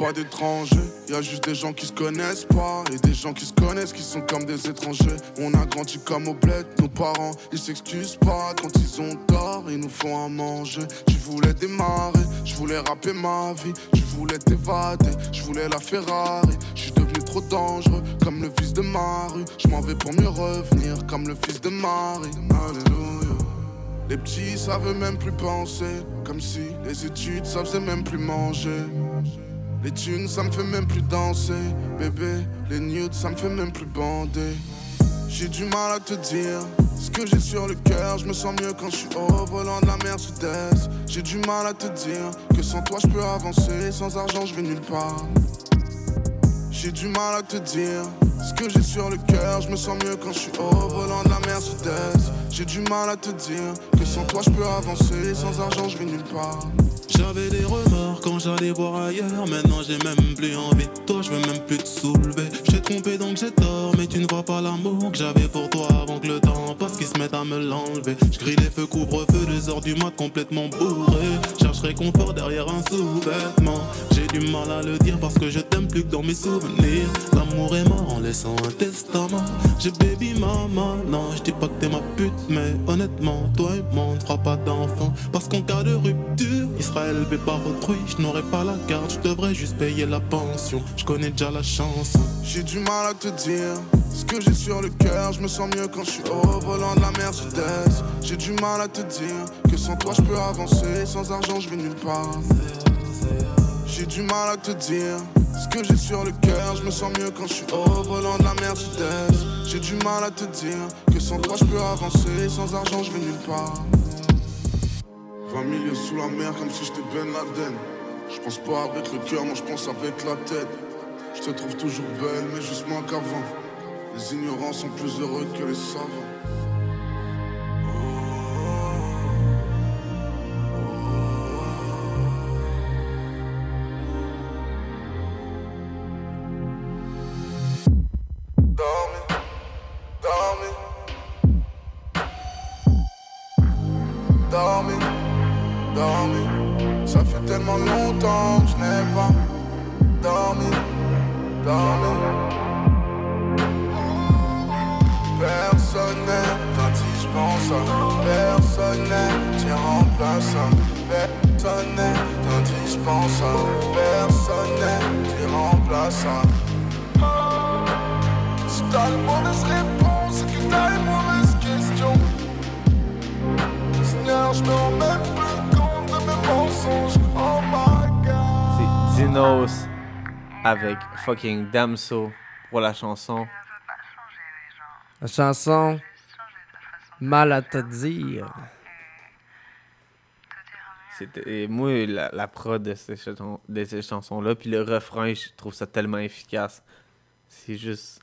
Pas d'étrangers, y a juste des gens qui se connaissent pas et des gens qui se connaissent qui sont comme des étrangers. On a grandi comme au bled, nos parents ils s'excusent pas quand ils ont tort, ils nous font à manger. Tu voulais démarrer, je voulais rapper ma vie, tu voulais t'évader, je voulais la Ferrari. Je suis devenu trop dangereux comme le fils de Marie. Je m'en vais pour mieux revenir comme le fils de Marie. Alléluia. Les petits savent même plus penser, comme si les études ça faisait même plus manger. Les thunes, ça me fait même plus danser, bébé. Les nudes, ça me fait même plus bander. J'ai du mal à te dire ce que j'ai sur le cœur. Je me sens mieux quand je suis au volant de la Mercedes. J'ai du mal à te dire que sans toi je peux avancer. Sans argent, je vais nulle part. J'ai du mal à te dire ce que j'ai sur le cœur. Je me sens mieux quand je suis au volant de la Mercedes. J'ai du mal à te dire que sans toi je peux avancer. Sans argent, je vais nulle part. J'avais des remords quand j'allais voir ailleurs. Maintenant j'ai même plus envie de toi, je veux même plus te soulever. J'ai trompé donc j'ai tort, mais tu ne vois pas l'amour que j'avais Je crie les feux couvre-feu, deux heures du mat complètement bourré. Cherche réconfort derrière un sous-vêtement. J'ai du mal à le dire parce que je t'aime plus que dans mes souvenirs. L'amour est mort en laissant un testament. J'ai baby maman, non, je dis pas que t'es ma pute, mais honnêtement, toi et moi, on ne fera pas d'enfant. Parce qu'en cas de rupture, il sera élevé par autrui. Je n'aurai pas la garde, je devrais juste payer la pension. Je connais déjà la chanson. J'ai du mal à te dire ce que j'ai sur le cœur. Je me sens mieux quand je suis au volant de la J'ai du mal à te dire que sans toi je peux avancer. Sans argent, je vais nulle part. J'ai du mal à te dire ce que j'ai sur le cœur. Je me sens mieux quand je suis au volant de la Mercedes. J'ai du mal à te dire que sans toi je peux avancer. Sans argent, je vais nulle part. 20 milieux sous la mer comme si j'étais Ben Laden. Je pense pas avec le cœur, moi je pense avec la tête. Je te trouve toujours belle, mais juste moins qu'avant. Les ignorants sont plus heureux que les savants. Fucking Damso pour la chanson. La chanson Mal à te dire. C'était moi la, la prod de ces, chansons- de ces chansons-là, puis le refrain, je trouve ça tellement efficace. C'est juste.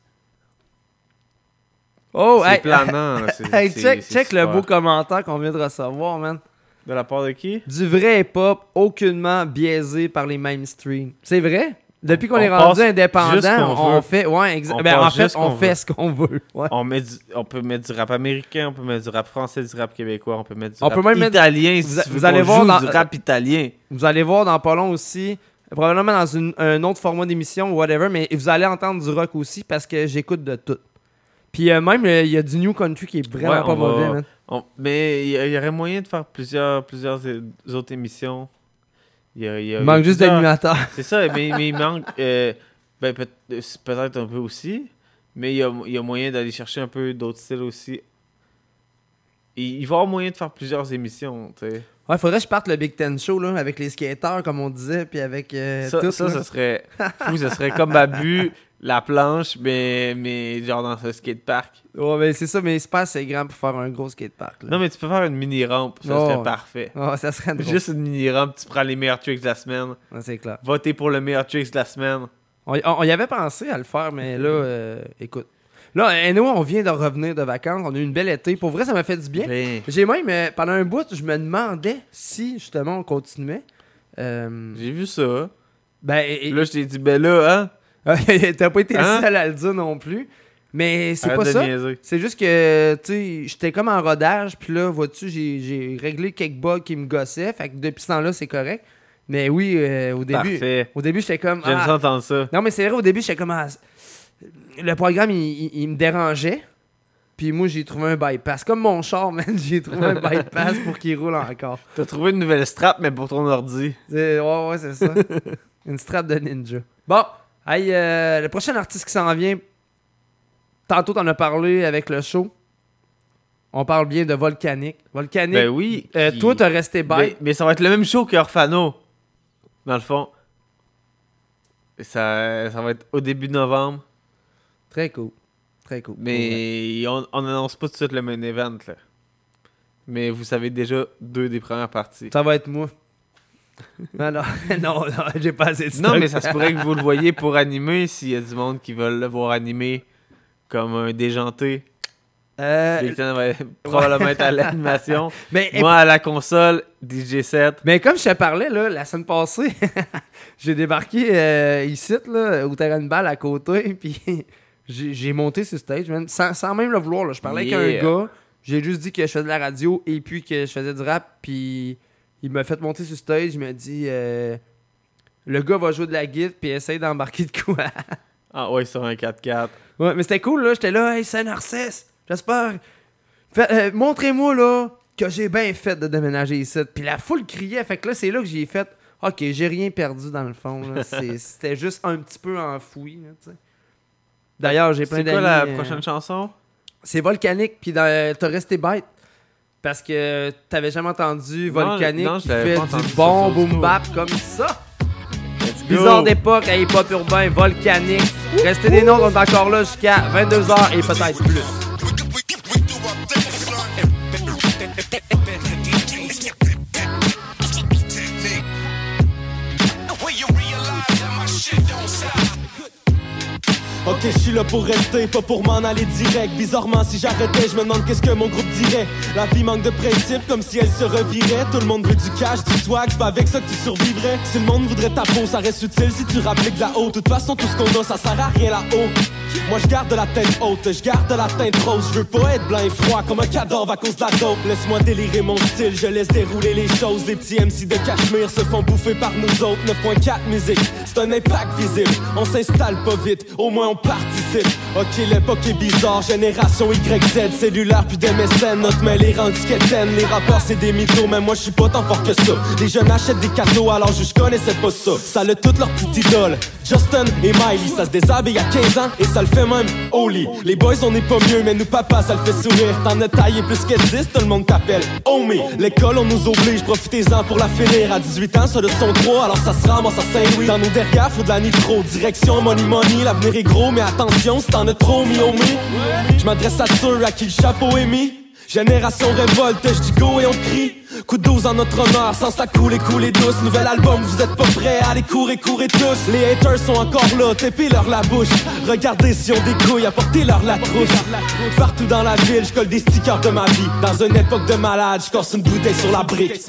Oh, c'est hey, planant. là, c'est- hey, c'est- check, c'est check le beau commentaire qu'on vient de recevoir, man. De la part de qui? Du vrai hip-hop, aucunement biaisé par les mainstream. C'est vrai? Depuis qu'on On est rendu indépendant, on fait. Ouais, On ben, en fait, on qu'on fait veut. ce qu'on veut. Ouais. On, met du- on peut mettre du rap américain, on peut mettre du rap français, du rap québécois, on peut mettre du On rap peut même mettre- italien vous, si a- tu vous veux allez voir dans du rap italien. Vous allez voir dans pas long aussi, probablement dans une- un autre format d'émission ou whatever, mais vous allez entendre du rock aussi parce que j'écoute de tout. Puis euh, même, euh, il y a du New Country qui est vraiment Ouais, pas va- mauvais, man. on- mais il y, y aurait moyen de faire plusieurs, plusieurs autres émissions. Il, y a- il y a- Il manque il y a juste d'animateurs. C'est ça, mais, mais il manque. euh, ben, peut-être un peu aussi. Mais il y a, il y a moyen d'aller chercher un peu d'autres styles aussi. Et il va y avoir moyen de faire plusieurs émissions, tu sais. Ouais, faudrait que je parte le Big Ten Show là, avec les skateurs, comme on disait, puis avec euh, Ça, tout. ça serait fou. Ça serait comme Babu, la planche, mais, mais genre dans ce skatepark. Ouais, mais c'est ça, mais c'est pas assez grand pour faire un gros skatepark. là. Non, mais tu peux faire une mini-rampe. Ça Oh, serait parfait. Ouais, ça serait drôle. Juste une mini-rampe, tu prends les meilleurs tricks de la semaine. Ouais, c'est clair. Votez pour le meilleur tricks de la semaine. On, y- on y avait pensé à le faire, mais là, euh, écoute. Là, et nous, on vient de revenir de vacances. On a eu une belle été. Pour vrai, ça m'a fait du bien. J'ai même, euh, pendant un bout, je me demandais si, justement, on continuait. Euh, J'ai vu ça. Ben, et- Là, je t'ai dit, ben là, hein? T'as pas été le Hein? seul à le dire non plus. Mais c'est pas ça. C'est juste que, tu sais, j'étais comme en rodage. Puis là, vois-tu, j'ai- réglé quelques bugs qui me gossaient. Fait que depuis ce temps-là, c'est correct. Mais oui, euh, au début, Parfait. au début, j'étais comme. J'aime ah. ça entendre ça. Non, mais c'est vrai, au début, j'étais comme. ah, le programme, il, il- il me dérangeait. Puis moi, j'ai trouvé un bypass. Comme mon char, man, j'ai trouvé un bypass pour qu'il roule encore. T'as trouvé une nouvelle strap, mais pour ton ordi. Ouais, ouais, c'est ça. Une strap de ninja. Bon, hey, euh, le prochain artiste qui s'en vient, tantôt t'en as parlé avec le show. On parle bien de Volcanic. Volcanic. Ben oui. euh, qui- toi, t'as resté bête. Mais, mais ça va être le même show que Orfano. Dans le fond. Ça, ça va être au début de novembre. Très cool. Très cool. Mais on on n'annonce pas tout de suite le main event. Là. Mais vous savez déjà deux des premières parties. Ça va être moi. Non, non, non, non, j'ai pas assez de Non, stock. mais ça se pourrait que vous le voyez pour animer s'il y a du monde qui veulent le voir animer comme un déjanté. Euh, va probablement être à l'animation. Mais- Moi à la console, DJ7. Mais comme je te parlais, là, la semaine passée, j'ai débarqué euh, ici, là, au terrain de balle à côté, puis j'ai j'ai monté sur stage, man, sans, sans même le vouloir. là. Je parlais Yeah. avec un gars, j'ai juste dit que je faisais de la radio et puis que je faisais du rap, puis il m'a fait monter sur stage, il m'a dit euh, le gars va jouer de la guitare puis essaye d'embarquer de quoi? Ah ouais, sur un 4x4. Ouais, mais c'était cool, là. J'étais là, hey, c'est Narcisse. J'espère. Euh, Montrez-moi, là, que j'ai bien fait de déménager ici. Puis la foule criait. Fait que là, c'est là que j'ai fait. Ok, j'ai rien perdu dans le fond. C'est- C'était juste un petit peu enfoui. D'ailleurs, j'ai plein C'est d'amis. quoi la euh, prochaine chanson? C'est volcanique, puis dans- t'as resté bête. Parce que t'avais jamais entendu Non, volcanique non, je qui fait du bon boom bap comme ça. Bizarre d'époque à hip-hop urbain, volcanique. Restez des noms, on est encore là jusqu'à 22h et peut-être plus. Ok, je suis là pour rester, pas pour m'en aller direct. Bizarrement, si j'arrêtais, je me demande qu'est-ce que mon groupe dirait. La vie manque de principe, comme si elle se revirait. Tout le monde veut du cash, du swag, c'est pas avec ça que tu survivrais. Si le monde voudrait ta peau, ça reste utile si tu rappliques la haut. De toute façon, tout ce qu'on a, ça sert à rien là-haut. Moi, je garde la tête haute, je garde la teinte rose. Je veux pas être blanc et froid comme un cadavre à cause de la dope. Laisse-moi délirer mon style, je laisse dérouler les choses. Les petits MC de Cachemire se font bouffer par nous autres. 9.4 musique, c'est un impact visible. On s'installe pas vite, au moins on participe. Ok, l'époque est bizarre, génération YZ, cellulaire puis des mécènes. Notre mail est rendu quétaine. Les rappeurs c'est des mythos, mais moi je suis pas tant fort que ça. Les jeunes achètent des cadeaux alors je connaissais pas ça. Ça le toutes leurs petites idoles. Justin et Miley, ça se déshabille à 15 ans et ça le fait même holy. Les boys on est pas mieux, mais nous papa ça le fait sourire. T'en as taillé plus que 10, tout le monde t'appelle homie. L'école on nous oblige, profitez-en pour la finir. À 18 ans, ça de son 3, alors ça se ramasse à Saint-Louis. Dans nos derrière, faut de la nitro. Direction money money, l'avenir est gros, mais attention, si t'en as trop mis au Je m'adresse à ceux à qui le chapeau est mis. Génération révolte, je dis go et on crie. Coup de 12 en notre honneur, sans ça couler, couler douce. Nouvel album, vous êtes pas prêts, allez courir, courez tous. Les haters sont encore là, tapez-leur la bouche. Regardez si on des couilles, apportez-leur la trousse. Partout dans la ville, je colle des stickers de ma vie. Dans une époque de malade, je corse une bouteille sur la brique.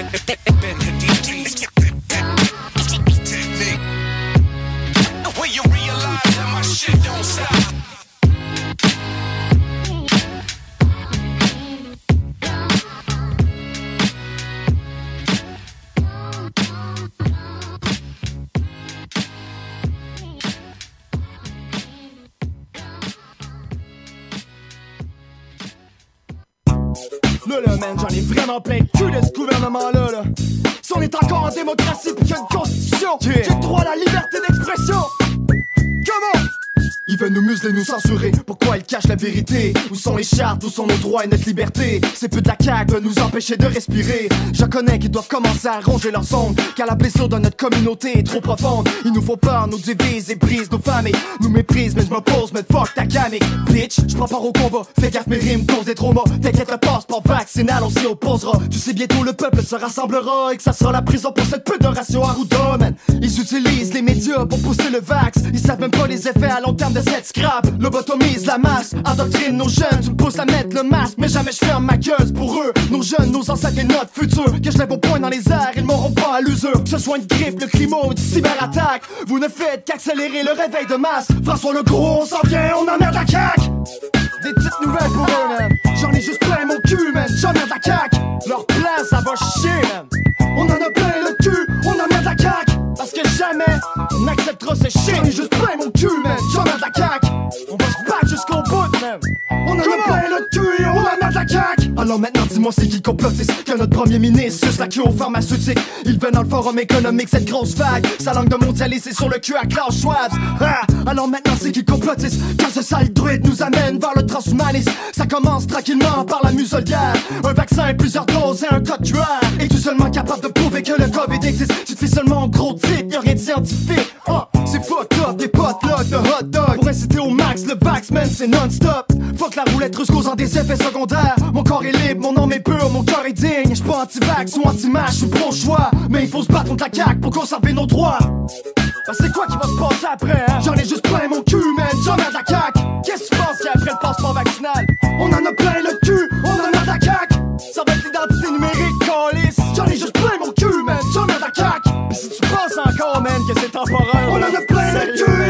When you realize that my shit don't stop. Vraiment plein de cul de ce gouvernement-là, là. Si on est encore en démocratie pis qu'il y a une constitution, j'ai droit à la liberté d'expression. Comment? Ils veulent nous museler, nous censurer. Pourquoi ils cachent la vérité? Où sont les chartes? Où sont nos droits et notre liberté? C'est peu de la CAQ veulent nous empêcher de respirer. Je connais qu'ils doivent commencer à ronger leurs ongles. Car la blessure de notre communauté est trop profonde. Ils nous font peur, nous divisent et brisent nos familles. Nous méprisent, mais je m'oppose, mais fuck ta gamique. Bitch, je prends part au combat. Fais gaffe, mes rimes causent des traumas. T'inquiète, le passeport vaccinal, on s'y opposera. Tu sais, bientôt le peuple se rassemblera et que ça sera la prison pour cette pute de ratio man. Ils utilisent les médias pour pousser le vax. Ils savent même pas les effets à long terme de cette scrap. Lobotomise la masse, endoctrine nos jeunes. Tu me pousses à mettre le masque, mais jamais je ferme ma gueule pour eux. Nos jeunes, nos ancêtres et notre futur. Que je lève au point dans les airs, ils m'auront pas à l'usure. Que ce soit une grippe, le climat ou une cyberattaque. Vous ne faites qu'accélérer le réveil de masse. François le gros, on s'en vient, on emmerde la CAQ. Des petites nouvelles pour eux. J'en ai juste plein mon cul, man. J'emmerde la CAQ. Leur plan, ça va chier. Jamais on acceptera ces chiens. J'en ai juste plein mon cul, man. La CAQ. On va se battre jusqu'au bout, man. On en a plein le cul et on emmerde la CAQ. Alors maintenant, dis-moi, c'est qui complotiste que notre premier ministre suce la queue aux pharmaceutiques. Il vient dans le forum économique, cette grosse vague. Sa langue de mondialisé sur le cul à Klaus Schwab. Ah, alors maintenant, c'est qui complotiste quand ce sale druide nous amène vers le transhumanisme. Ça commence tranquillement par la muselière. Un vaccin, plusieurs doses et un code QR. Es-tu seulement capable de prouver que le COVID existe? Tu te fais seulement en gros titre, y'a rien de scientifique. Ah, c'est fucked up, des potlucks de hot dog. Pour inciter au max, le vax, man, c'est non-stop. Fuck la roulette russe causant des effets secondaires. Mon corps est libre, mon nom est pur, mon cœur est digne. J'suis pas anti-vax ou anti-match, j'suis pro-choix. Mais il faut se battre contre la CAQ pour conserver nos droits. Ben, c'est quoi qui va se passer après, hein? J'en ai juste plein mon cul, man, j'en ai de la CAQ. Qu'est-ce que tu penses qu'il y a après le passeport vaccinal? On en a plein le cul, on en a de la CAQ. Ça va être l'identité numérique, calice. J'en ai juste plein mon cul, man, j'en ai de la CAQ. Pis si tu penses encore, man, que c'est temporaire. On en a plein le cul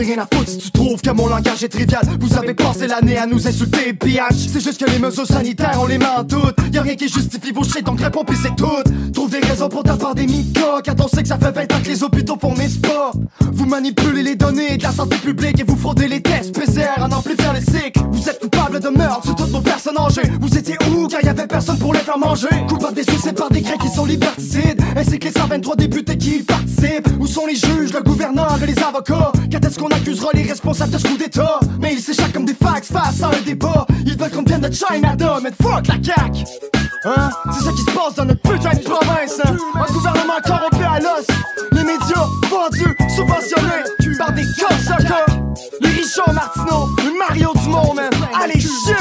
rien à foutre si tu trouves que mon langage est trivial. Vous avez passé l'année à nous insulter, bitch. C'est juste que les mesures sanitaires, on les met en doute. Y'a rien qui justifie vos shit, donc réponds pis c'est tout. Trouve des raisons pour ta pandémie, quand on sait que ça fait 20 ans que les hôpitaux font mes pas. Vous manipulez les données de la santé publique et vous fraudez les tests PCR en amplifiant les cycles. Vous êtes coupable de meurtre sur toutes nos personnes âgées. Vous étiez où quand y avait personne pour les faire manger? Coupable des succès par des Grecs qui sont liberticides, ainsi que les 123 députés qui y participent. Où sont les juges, le gouverneur et les avocats? Quand est-ce qu'on accusera les responsables de ce coup d'état? Mais ils s'échappent comme des fax face à un débat. Ils veulent qu'on vienne de China, mais fuck la CAQ! Hein? C'est ça qui se passe dans notre putain de province, hein? Un gouvernement corrompu à l'os. Les médias vendus, subventionnés par des cocksuckers. Les Richard Martineau, le Mario Dumont, man. Allez, chier!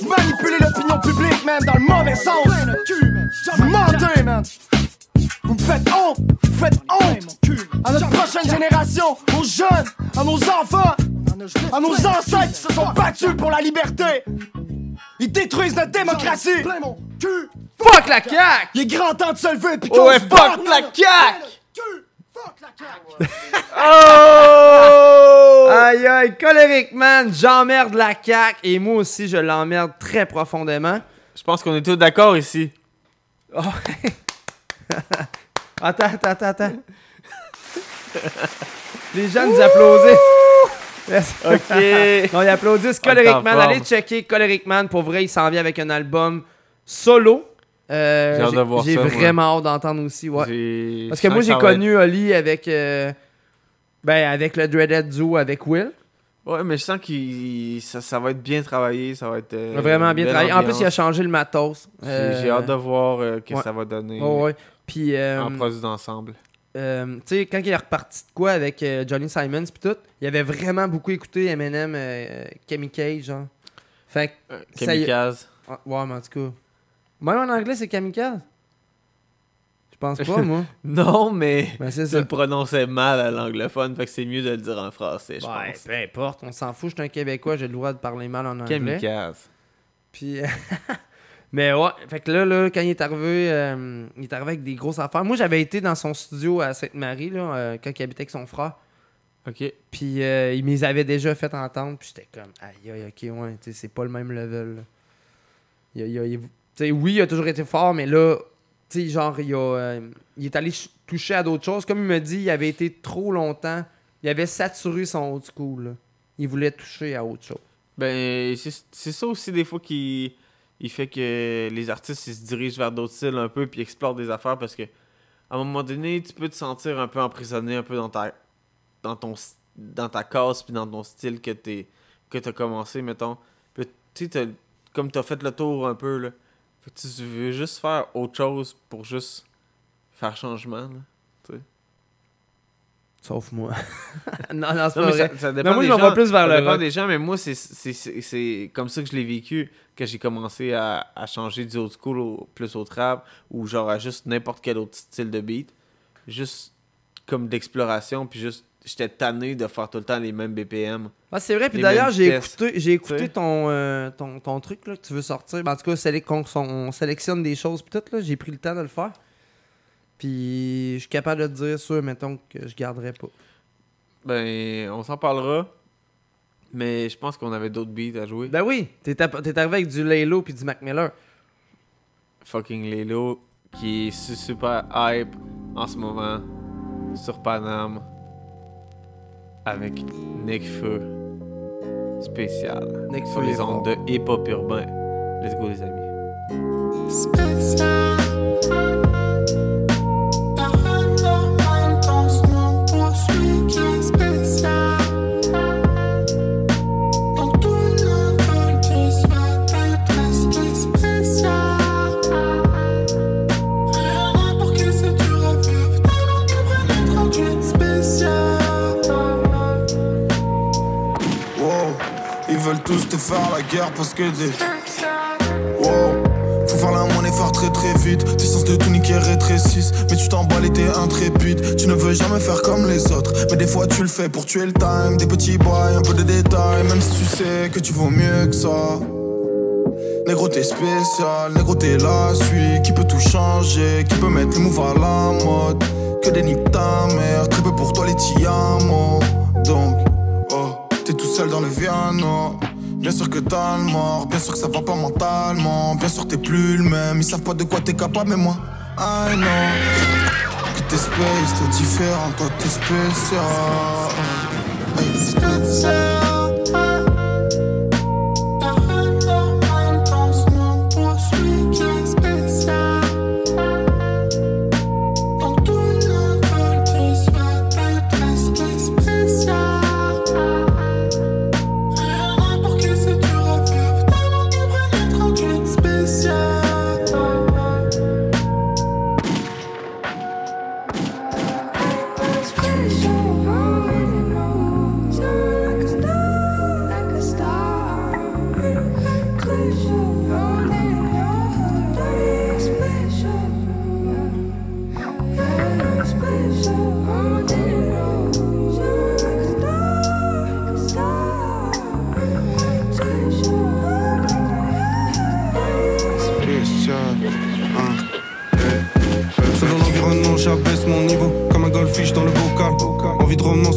Vous manipulez l'opinion publique, man, dans le mauvais sens. Vous mentez, man. Vous me faites honte, faites honte à notre prochaine génération, aux jeunes, à nos enfants, à nos ancêtres qui se sont battus pour la liberté. Ils détruisent notre démocratie. Fuck la CAQ! Il est grand temps de se lever puis Oh, qu'on ouais, fuck la CAQ! Oh! Aïe aïe, colérique man, j'emmerde la CAQ et moi aussi je l'emmerde très profondément. Je pense qu'on est tous d'accord ici. Oh. attends, attends, attends, attends. Les gens nous applaudissent. Ok. non, ils applaudissent Coleric Man. Allez checker Coleric Man. Pour vrai, il s'en vient avec un album solo. Euh, J'ai hâte de voir j'ai ça, vraiment hâte d'entendre aussi. Ouais. J'ai- Parce que moi, j'ai ça va connu Oli avec, euh, ben, avec le Dreaded Zoo avec Will. Ouais, mais je sens que ça, ça va être bien travaillé, ça va être. euh, Vraiment bien belle travaillé. En plus, il a ambiance. changé le matos. J'ai j'ai hâte de voir euh, que ouais. ça va donner ouais. Puis, euh, en produit d'ensemble. euh, tu sais, quand il est reparti de quoi avec euh, Johnny Simons pis tout, il avait vraiment beaucoup écouté Eminem, Kamikaze, genre. Fait que. ça y- Kamikaze. Ah, Ouais, mais en tout cas. Même en anglais, c'est Kamikaze. Je pense pas, moi. non, mais Ben, tu ça. le prononçais mal à l'anglophone, fait que c'est mieux de le dire en français, je Ouais, pense. peu importe, on s'en fout, je suis un Québécois, j'ai le droit de parler mal en anglais. Kamikaze. Puis, mais ouais, fait que là, là quand il est arrivé, euh, il est arrivé avec des grosses affaires. Moi, j'avais été dans son studio à Sainte-Marie, là, euh, quand il habitait avec son frère. Ok. Puis, euh, il me les avait déjà fait entendre, puis j'étais comme, aïe, aïe, ok, ouais, c'est pas le même level. là. Il, il il- tu sais, oui, il a toujours été fort, mais là, tu sais, genre, il, a, euh, il est allé ch- toucher à d'autres choses. Comme il me dit, il avait été trop longtemps, il avait saturé son old school. là. Il voulait toucher à autre chose. Ben, c'est c'est ça aussi des fois qui il fait que les artistes ils se dirigent vers d'autres styles un peu puis explorent des affaires parce que à un moment donné, tu peux te sentir un peu emprisonné un peu dans ta dans ton dans ta case puis dans ton style que t'es que t'as commencé mettons. Puis tu sais t'as- comme t'as fait le tour un peu là. Fait que tu veux juste faire autre chose pour juste faire changement là. tu sais. Sauf moi. non, non, c'est Non, pas mais ça, vrai. ça Mais dépend moi, des je m'en gens. vais plus vers ça le dépend rock. des gens, mais moi, c'est- c'est c'est- c'est comme ça que je l'ai vécu quand j'ai commencé à, à changer du old school au, plus au trap ou genre à juste n'importe quel autre style de beat. Juste comme d'exploration, puis juste j'étais tanné de faire tout le temps les mêmes BPM. Ah, c'est vrai, puis d'ailleurs, j'ai écouté, j'ai écouté ton, euh, ton, ton truc là, que tu veux sortir. Ben, en tout cas, on sélectionne des choses, puis tout, là, j'ai pris le temps de le faire. Puis je suis capable de te dire ça, mettons, que je garderai pas. Ben, on s'en parlera. Mais je pense qu'on avait d'autres beats à jouer. Ben oui, t'es arrivé avec du Laylo puis du Mac Miller. Fucking Lelo, qui est su- super hype en ce moment sur Paname avec Nick Feu spécial Nick sur les ondes de hip hop urbain. Let's go les amis. Wow, faire la guerre parce que des. Wow, faut faire la monnaie, faire très très vite. Tes de tout niquer rétrécissent. Mais tu t'emballes et t'es intrépide. Tu ne veux jamais faire comme les autres. Mais des fois tu le fais pour tuer le time. Des petits boys, un peu de détails. Même si tu sais que tu vaux mieux que ça. Négro t'es spécial, négro t'es la suite Qui peut tout changer, qui peut mettre le move à la mode? Que des niques ta mère, très peu pour toi les tiamos Donc, oh, t'es tout seul dans le piano. Bien sûr que t'as le mort, bien sûr que ça va pas mentalement. Bien sûr que t'es plus le même, ils savent pas de quoi t'es capable, mais moi, I know. Que t'es space, t'es différent, toi t'es spécial.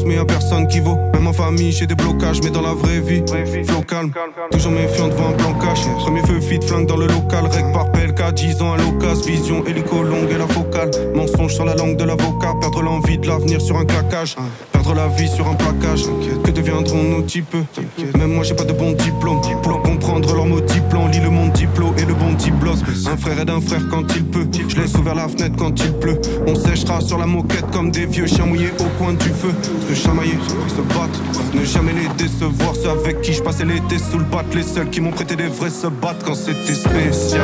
Mais y'a personne qui vaut. Même en famille, j'ai des blocages, mais dans la vraie vie, flow calme. Toujours méfiant devant un plan cash. Premier feu fit, flingue dans le local. Règle par PLK, 10 ans à l'occasion. Vision, hélico longue et la focale. Mensonge sur la langue de l'avocat. Perdre l'envie de l'avenir sur un claquage. La vie sur un plaquage. Que deviendront nos types Même moi, j'ai pas de bon diplôme. Pour comprendre leur mot diplôme, lis le monde diplôme et le bon diplos. Un frère aide un frère quand il peut. Je laisse ouvert la fenêtre quand il pleut. On séchera sur la moquette comme des vieux chiens mouillés au coin du feu. Se chamailler, se battre. Ne jamais les décevoir. Ceux avec qui je passais l'été sous le bat. Les seuls qui m'ont prêté des vrais se battent quand c'était spécial.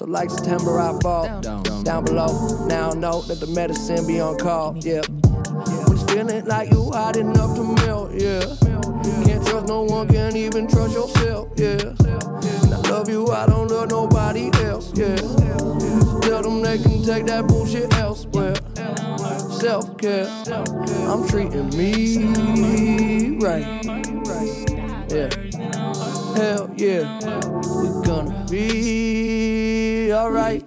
So like September, I fall down, below. Now I know that the medicine be on call. Yeah. When it's feeling like you hot enough to melt. Yeah. Can't trust no one, can't even trust yourself. Yeah. And I love you, I don't love nobody else. Yeah. Tell them they can take that bullshit elsewhere. Self care, I'm treating me right. Yeah. Hell yeah. We're gonna be alright.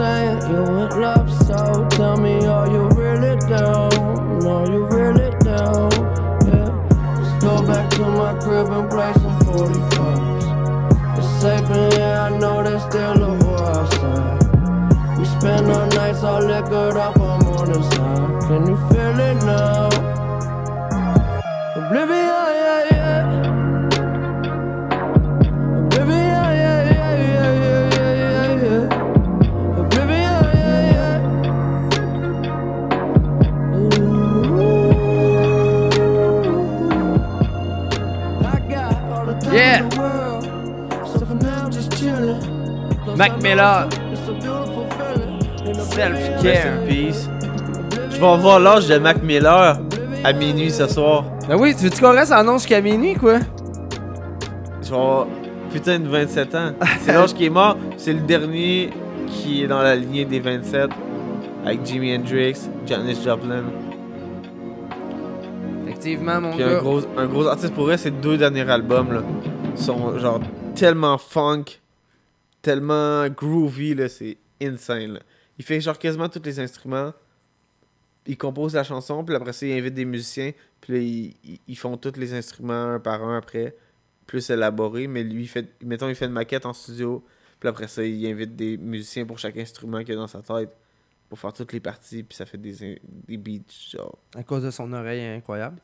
Saying you in love, so tell me, are you really down? Are you really down? Yeah. Let's go back to my crib and play some 45s. It's safe in here, I know there's still a war outside. We spend our nights all liquored up on morning side. Can you feel it now? Oblivion, Mac Miller. Self-care. peace. Je vais avoir l'âge de Mac Miller à minuit ce soir. Ben oui, tu veux-tu qu'on reste en once jusqu'à minuit, quoi? Je vais avoir putain de 27 ans. C'est l'âge qui est mort. C'est le dernier qui est dans la lignée des 27 avec Jimi Hendrix, Janis Joplin. Effectivement, mon Puis gars. un gros, un gros artiste pour vrai, ces deux derniers albums là, sont genre tellement funk, tellement groovy, là, c'est insane. là. Il fait genre quasiment tous les instruments. Il compose la chanson, puis après ça, il invite des musiciens, puis ils, font tous les instruments un par un après, plus élaborés, mais lui, fait, mettons, il fait une maquette en studio, puis après ça, il invite des musiciens pour chaque instrument qu'il a dans sa tête, pour faire toutes les parties, puis ça fait des, des beats, genre. À cause de son oreille incroyable.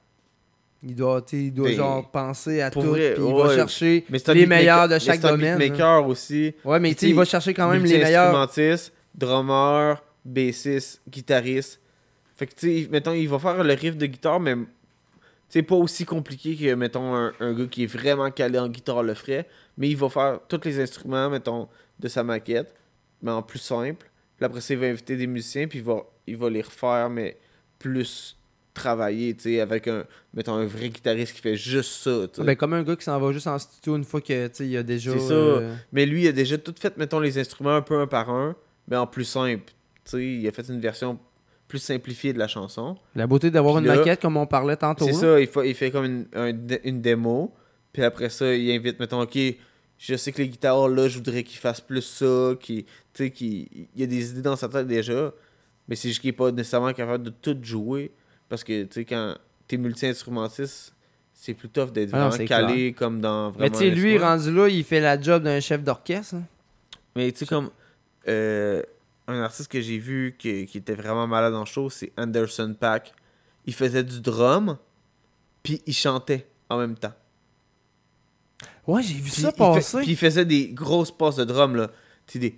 Il doit, il doit Ben, genre penser à tout, vrai, puis il va chercher les meilleurs de chaque c'est un domaine. beatmaker aussi. Ouais, mais il va chercher quand même les meilleurs. Instrumentiste, drummer, bassiste, guitariste. Fait que tu sais, mettons, il va faire le riff de guitare, mais c'est pas aussi compliqué que, mettons, un, un gars qui est vraiment calé en guitare le ferait. Mais il va faire tous les instruments, mettons, de sa maquette, mais en plus simple. Puis après ça, il va inviter des musiciens, puis il va, il va les refaire, mais plus travaillés, tu sais, avec un, mettons, un vrai guitariste qui fait juste ça, tu sais. Ben, comme un gars qui s'en va juste en studio une fois que, tu sais, il a déjà... C'est ça. euh, Mais lui, il a déjà tout fait, mettons, les instruments un peu un par un, mais en plus simple. Tu sais, il a fait une version plus simplifiée de la chanson. La beauté d'avoir une là, maquette, comme on parlait tantôt. C'est ça, il fait, il fait comme une, un une démo, puis après ça, il invite, mettons, ok, je sais que les guitares, là, je voudrais qu'il fasse plus ça, qu'il, tu sais, qu'il il y a des idées dans sa tête déjà, mais c'est juste qu'il est pas nécessairement capable de tout jouer, parce que, tu sais, quand t'es multi-instrumentiste, c'est plus tough d'être Ah vraiment calé comme dans vraiment Mais tu sais, lui, rendu là, il fait la job d'un chef d'orchestre. hein. Mais tu sais, comme. euh, un artiste que j'ai vu qui, qui était vraiment malade en show, c'est Anderson Pack. Il faisait du drum, puis il chantait en même temps. Ouais, j'ai vu Puis ça il fait- passer. Puis il faisait des grosses passes de drum, là. Tu sais, des...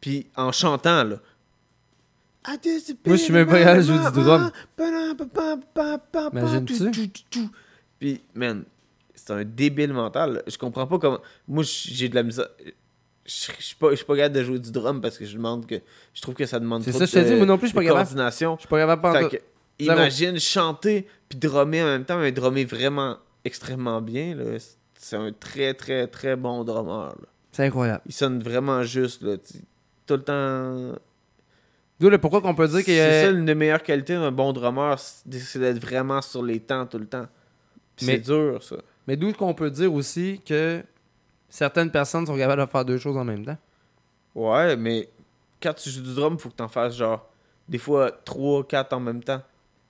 Puis en chantant, là. Moi, je suis même pas capable de jouer du drum. Imagines-tu? Puis, man, c'est un débile mental. là. Je comprends pas comment. Moi, j'ai de la misère. Je je suis pas, je suis pas capable de jouer du drum parce que je demande que. Je trouve que ça demande C'est trop ça, de, je te dis, moi non plus, je suis pas capable. coordination. Je suis pas capable pas que, imagine chanter puis drummer en même temps, mais drummer vraiment extrêmement bien. C'est un très, très, très bon drummer. C'est incroyable. Il sonne vraiment juste. Là. Tout le temps. D'où le pourquoi qu'on peut dire qu'il y C'est ça, une des meilleures qualités d'un bon drummer, c'est d'être vraiment sur les temps tout le temps. C'est dur, ça. Mais d'où qu'on peut dire aussi que certaines personnes sont capables de faire deux choses en même temps? Ouais, mais quand tu joues du drum, faut que t'en fasses genre des fois 3, 4 en même temps.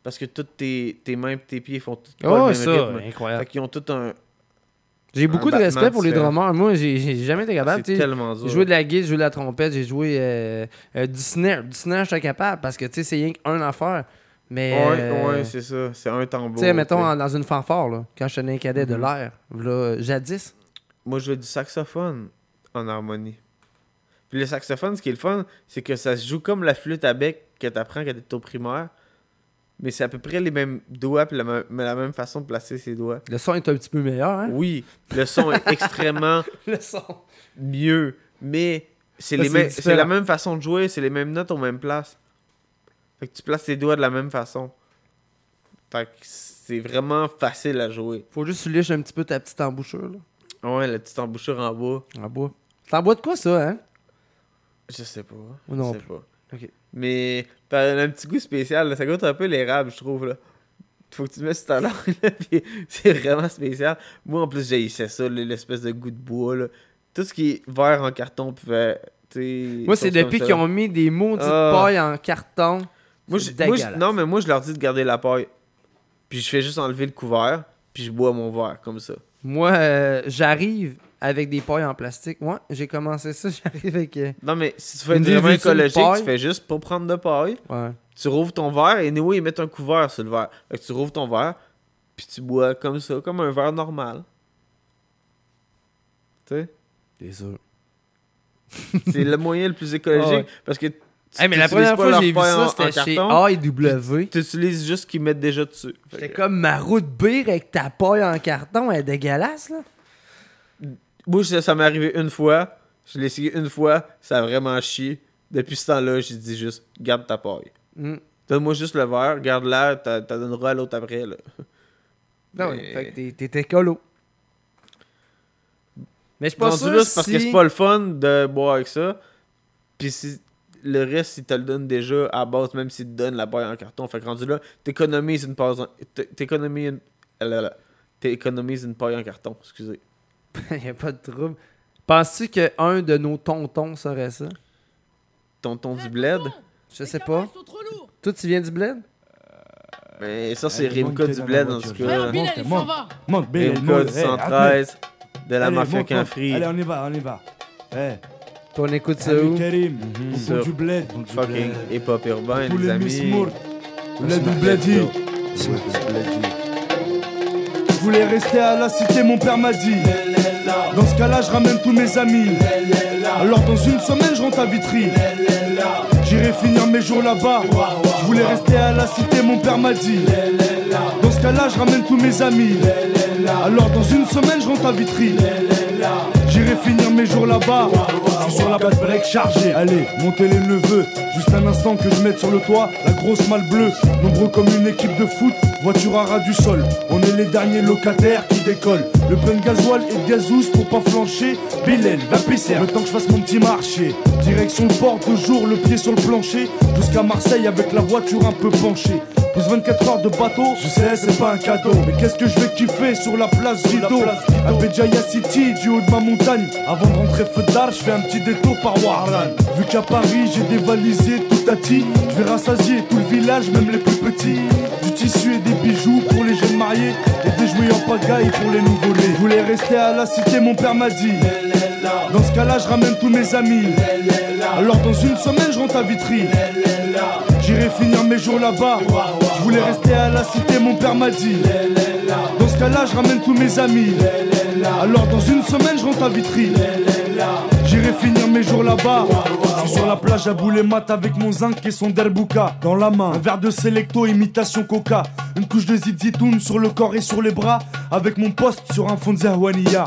Parce que toutes tes, tes mains et tes pieds font tout Oh, le même ça, rythme. incroyable. Fait qu'ils ont tout un. J'ai beaucoup de respect pour les drummers. Moi, j'ai jamais été capable. C'est tu sais. tellement dur. J'ai joué de la guitare, j'ai joué de la trompette, j'ai joué euh, euh, du snare. Du snare, j'étais capable parce que c'est rien qu'un affaire. Mais. Ouais, euh, ouais, c'est ça. C'est un tambour. Tu sais, mettons en- dans une fanfare, là, quand je tenais un cadet de Mhm. l'air, là, jadis. Moi, je jouais du saxophone en harmonie. Puis le saxophone, ce qui est le fun, c'est que ça se joue comme la flûte à bec que t'apprends quand t'es au primaire. Mais c'est à peu près les mêmes doigts, puis la, la même façon de placer ses doigts. Le son est un petit peu meilleur, hein? Oui, le son est extrêmement Le son. mieux, mais c'est la même façon de jouer, c'est les mêmes notes aux mêmes places. Fait que tu places tes doigts de la même façon. Fait que c'est vraiment facile à jouer. Faut juste liches un petit peu ta petite embouchure, là. Ouais, la petite embouchure en bois. En bois. T'en bois de quoi, ça, hein? Je sais pas. Non je sais pas. Ok. Mais t'as un petit goût spécial, là. ça goûte un peu l'érable, je trouve. Là. Faut que tu te mettes sur ta langue, là, puis c'est vraiment spécial. Moi, en plus, j'haïssais ça, l'espèce de goût de bois. Là. Tout ce qui est vert en carton, sais, Moi, c'est depuis qu'ils ont mis des maudites Ah. pailles en carton. Moi, non, mais moi, je leur dis de garder la paille. Puis je fais juste enlever le couvert, puis je bois mon verre, comme ça. Moi, euh, j'arrive avec des pailles en plastique. Moi, j'ai commencé ça, j'arrive avec. euh, Non, mais si tu fais Une vraiment écologique, paille. tu fais juste pas prendre de paille. Ouais. Tu rouvres ton verre et nous, ils mettent un couvert sur le verre. Fait que tu rouvres ton verre, puis tu bois comme ça, comme un verre normal. Tu sais? T'es sûr. C'est le moyen le plus écologique Ah ouais. parce que tu Hey, mais la première fois que j'ai vu ça, c'était chez. AEW. Tu utilises juste ce qu'ils mettent déjà dessus. C'est que- comme ma route bière avec ta paille en carton, elle est dégueulasse, là. Moi, ça, ça m'est arrivé une fois. Je l'ai essayé une fois. Ça a vraiment chié. Depuis ce temps-là, j'ai dit juste, garde ta paille. Mm. Donne-moi juste le verre, garde-la, t'en donneras à l'autre après. Là. Ben oui, Mais- fait que écolo. Mais je sûr là, c'est parce que c'est pas le fun de boire avec ça. Puis si le reste, si te le donne déjà à base, même s'il te donne la paille en carton, fait que rendu là, t'économises une paille en... t'é- T'économises une... là là. T'économises une paille en carton, excusez. y a pas de trouble. Penses-tu qu'un de nos tontons serait ça? Tonton du bled? Je sais pas. Toi, tu viens du bled? Mais ça, c'est Rimka du dans bled, en tout cas. Il Rimka du Hey, 113, de la mafia free. Allez, on y va, on y va. Eh. On écoute ça où? Karim, fond du bled. Fucking hip-hop urbain, les amis. Le bled du bledi. Je voulais rester à la cité, mon père m'a dit. Dans ce cas-là, je ramène tous mes amis. Alors dans une semaine, je rentre à Vitry. J'irai finir mes jours là-bas. Je voulais rester à la cité, mon père m'a dit. Dans ce cas-là, je ramène tous mes amis. Alors dans une semaine, je rentre à Vitry. J'irai finir mes jours là-bas. Je suis sur la base break chargée. Allez, montez les neveux. Juste un instant que je mette sur le toit la grosse malle bleue. Nombreux comme une équipe de foot, voiture à ras du sol. On est les derniers locataires qui décollent. Le plein de gasoil et de gazous pour pas flancher. Bilal, va pisser. Le temps que je fasse mon petit marché. Direction le port, toujours le pied sur le plancher. Jusqu'à Marseille avec la voiture un peu penchée. Plus 24 heures de bateau, je sais c'est pas un cadeau Mais qu'est-ce que je vais kiffer sur la place Rideau? À City, du haut de ma Avant de rentrer feu d'art, je fais un petit détour par Warlan Vu qu'à Paris j'ai dévalisé tout à ti Je vais rassasier tout le village, même les plus petits Du tissu et des bijoux pour les jeunes mariés Et des jouets en pagaille pour les nouveau-nés Je voulais rester à la cité, mon père m'a dit Dans ce cas-là, je ramène tous mes amis. Alors dans une semaine, je rentre à Vitry. J'irai finir mes jours là-bas. Je voulais rester à la cité, mon père m'a dit. Ce cas-là, je ramène tous mes amis. Alors dans une semaine, je rentre à Vitry. J'irai finir mes jours là-bas. Je suis sur la plage à bouler mat avec mon zinc et son derbouka dans la main. Un verre de Selecto, imitation coca. Une couche de zizitoun sur le corps et sur les bras. Avec mon poste sur un fond de Zahwania.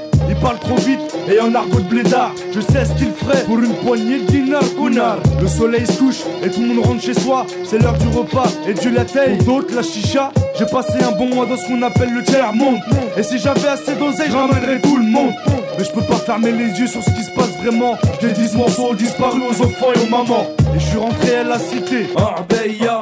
il parle trop vite et en argot de blédard. Je sais ce qu'il ferait pour une poignée de dinars. Le soleil se couche et tout le monde rentre chez soi. C'est l'heure du repas et Dieu la taille. d'autres, la chicha. J'ai passé un bon mois dans ce qu'on appelle le tiers monde. Et si j'avais assez d'oseille, je ramènerais tout le monde. Mais je peux pas fermer les yeux sur ce qui se passe vraiment. J'ai 10 morceaux disparus aux enfants et aux mamans. Et je suis rentré à la cité, Arbeya.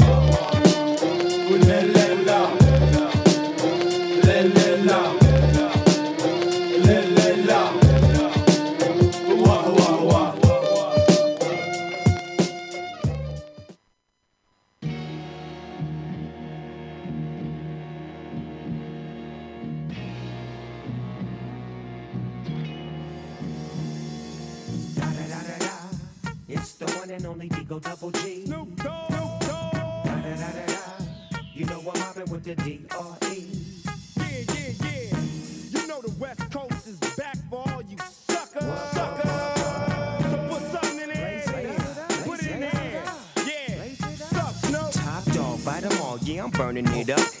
Digo Double G. Snoop Dogg. Da-da-da-da-da. You know I'm mobbing with the D-R-E. Yeah, yeah, yeah. You know the West Coast is back for all you suckers. Suckers. So put something in there. Put it in there. Yeah. Snoop. Top dog, bite 'em all, yeah, I'm burning it up.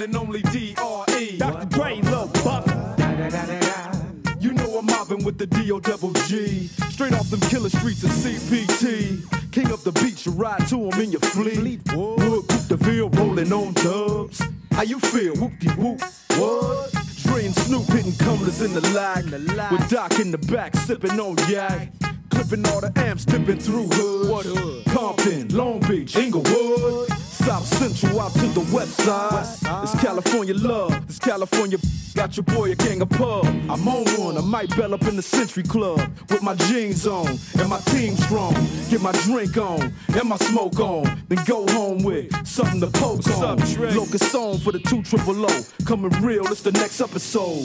One and only D.R.E. Dr. Dre, Lil Buff. You know I'm mobbing with the D.O. Double G. Straight off them killer streets of CPT. King of the beach, you ride to him in your fleet. Wood, de Ville, rolling on dubs. How you feel? Whoop de whoop. What? Dre and Snoop hitting cumblers in the lag. With Doc in the back, sipping on yak. Clipping all the amps, dipping through hood. What hood? Compton, Long Beach, Inglewood. South Central out to the west side. It's California love. This California got your boy a gang of pub. I'm on one. I might bell up in the Century Club with my jeans on and my team strong. Get my drink on and my smoke on. Then go home with something to poke on. Locust song for the two triple O. Coming real. It's the next episode.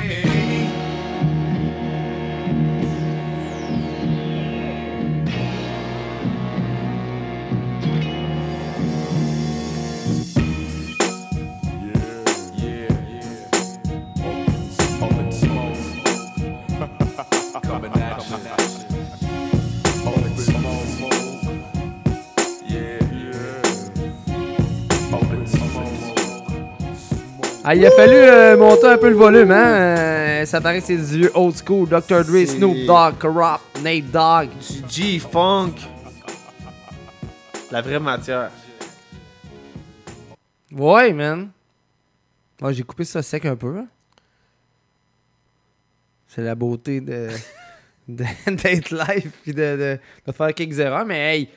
Ah, il a fallu euh, monter un peu le volume, hein? Euh, ça paraît que c'est du vieux old school. Dr. Dre, Snoop Dogg, Corrupt, Nate Dogg. Du G-Funk. La vraie matière. Ouais, man. Ouais, j'ai coupé ça sec un peu. hein. C'est la beauté de de- d'être live puis de, de- de faire quelques erreurs. Mais hey,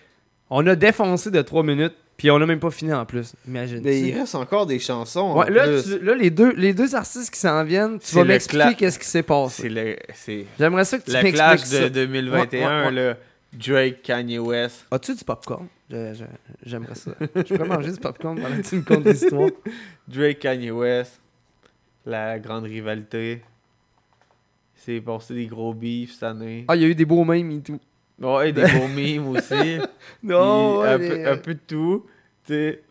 on a défoncé de 3 minutes puis on a même pas fini en plus. Imagine. Mais il reste encore des chansons. Ouais, en là, plus. tu- là, les, deux, les deux artistes qui s'en viennent, tu vas le m'expliquer qu'est-ce qui s'est passé. C'est le. C'est J'aimerais ça que tu le m'expliques clash ça. de 2021, Ouais, ouais, ouais. là. Drake, Kanye West. As-tu du popcorn? J'aimerais ça. Je pourrais manger du popcorn pendant que tu me contes l'histoire. Drake, Kanye West. La grande rivalité. C'est passé des gros beefs cette année. Ah, il y a eu des beaux mèmes et tout. Ouais, des beaux mimes aussi. Non, Puis un, ouais, peu, un peu de tout. tu sais.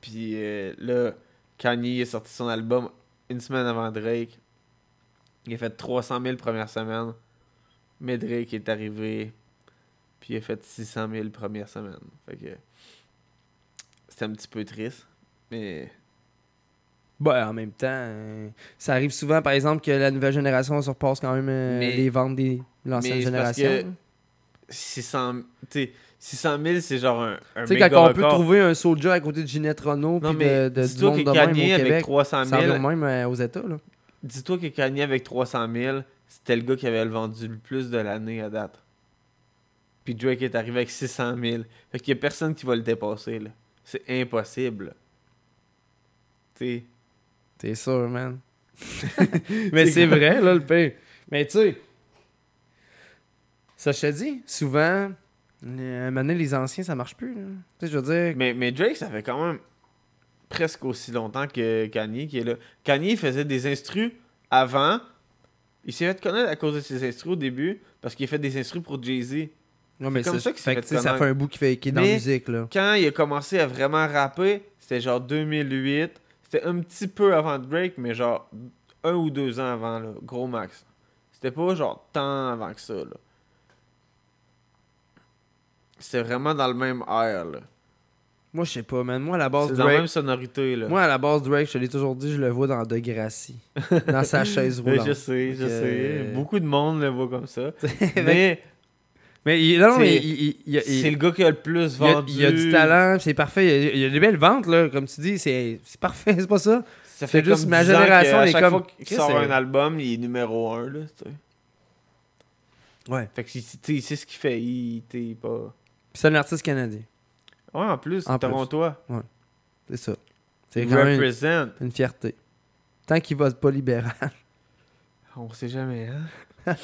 Puis euh, là, Kanye a sorti son album une semaine avant Drake. Il a fait 300 000 première semaine. Mais Drake est arrivé. Puis il a fait 600 000 première semaine. Fait que. C'était un petit peu triste. Mais. Ben, en même temps, euh, ça arrive souvent, par exemple, que la nouvelle génération surpasse quand même euh, Mais- les ventes de l'ancienne parce génération. que 600, tu sais, 600 000, c'est genre un, un Tu sais, quand on peut trouver un soldier à côté de Ginette Renault Non, mais de, de, du dis-toi monde que de même avec Québec, 300 000, ça revient même euh, aux États, là. Dis-toi que Kanye avec 300 000, c'était le gars qui avait le vendu le plus de l'année à date. Puis Drake est arrivé avec 600 000. Fait qu'il y a personne qui va le dépasser, là. C'est impossible. Tu sais. T'es sûr, man. Mais c'est vrai, là, le pire. Mais tu sais, ça je te dis, souvent, euh, les anciens, ça marche plus. là. Tu sais, je veux dire, Mais, mais Drake, ça fait quand même presque aussi longtemps que Kanye qui est là. Kanye faisait des instrus avant. Il s'est fait connaître à cause de ses instrus au début parce qu'il a fait des instrus pour Jay-Z. Non, mais C'est comme ça- qu'il s'est fait que, tu sais, ça fait un bout qu'il fait- qu'il est dans la Mais musique, là. Quand il a commencé à vraiment rapper, c'était genre 2008. C'était un petit peu avant Drake, mais genre un ou deux ans avant, là, gros max. C'était pas genre tant avant que ça, là. C'était vraiment dans le même air, là. Moi, je sais pas, man. Moi, à la base, C'est dans la même sonorité, là. Moi, à la base, Drake, je te l'ai toujours dit, je le vois dans Degrassi. dans sa chaise roulante. je sais, je sais. euh, Beaucoup de monde le voit comme ça. Mais. Mais non, mais il, il- il- il- c'est le gars qui a le plus a- vendu. Il a du talent, c'est parfait. Il a, a des belles ventes, là. Comme tu dis, c'est c'est parfait, c'est pas ça. Ça C'est fait juste ma 10 ans génération est chaque comme. fois qu'il sort un album, il est numéro 1, là, tu sais. Ouais. Fait que, il- tu sais, il sait ce qu'il fait. Il t'es pas... Puis c'est un artiste canadien. Ouais, en plus, En plus. Torontois. Ouais. C'est ça. C'est quand même Represent. une fierté. Tant qu'il vote pas libéral. On sait jamais, hein?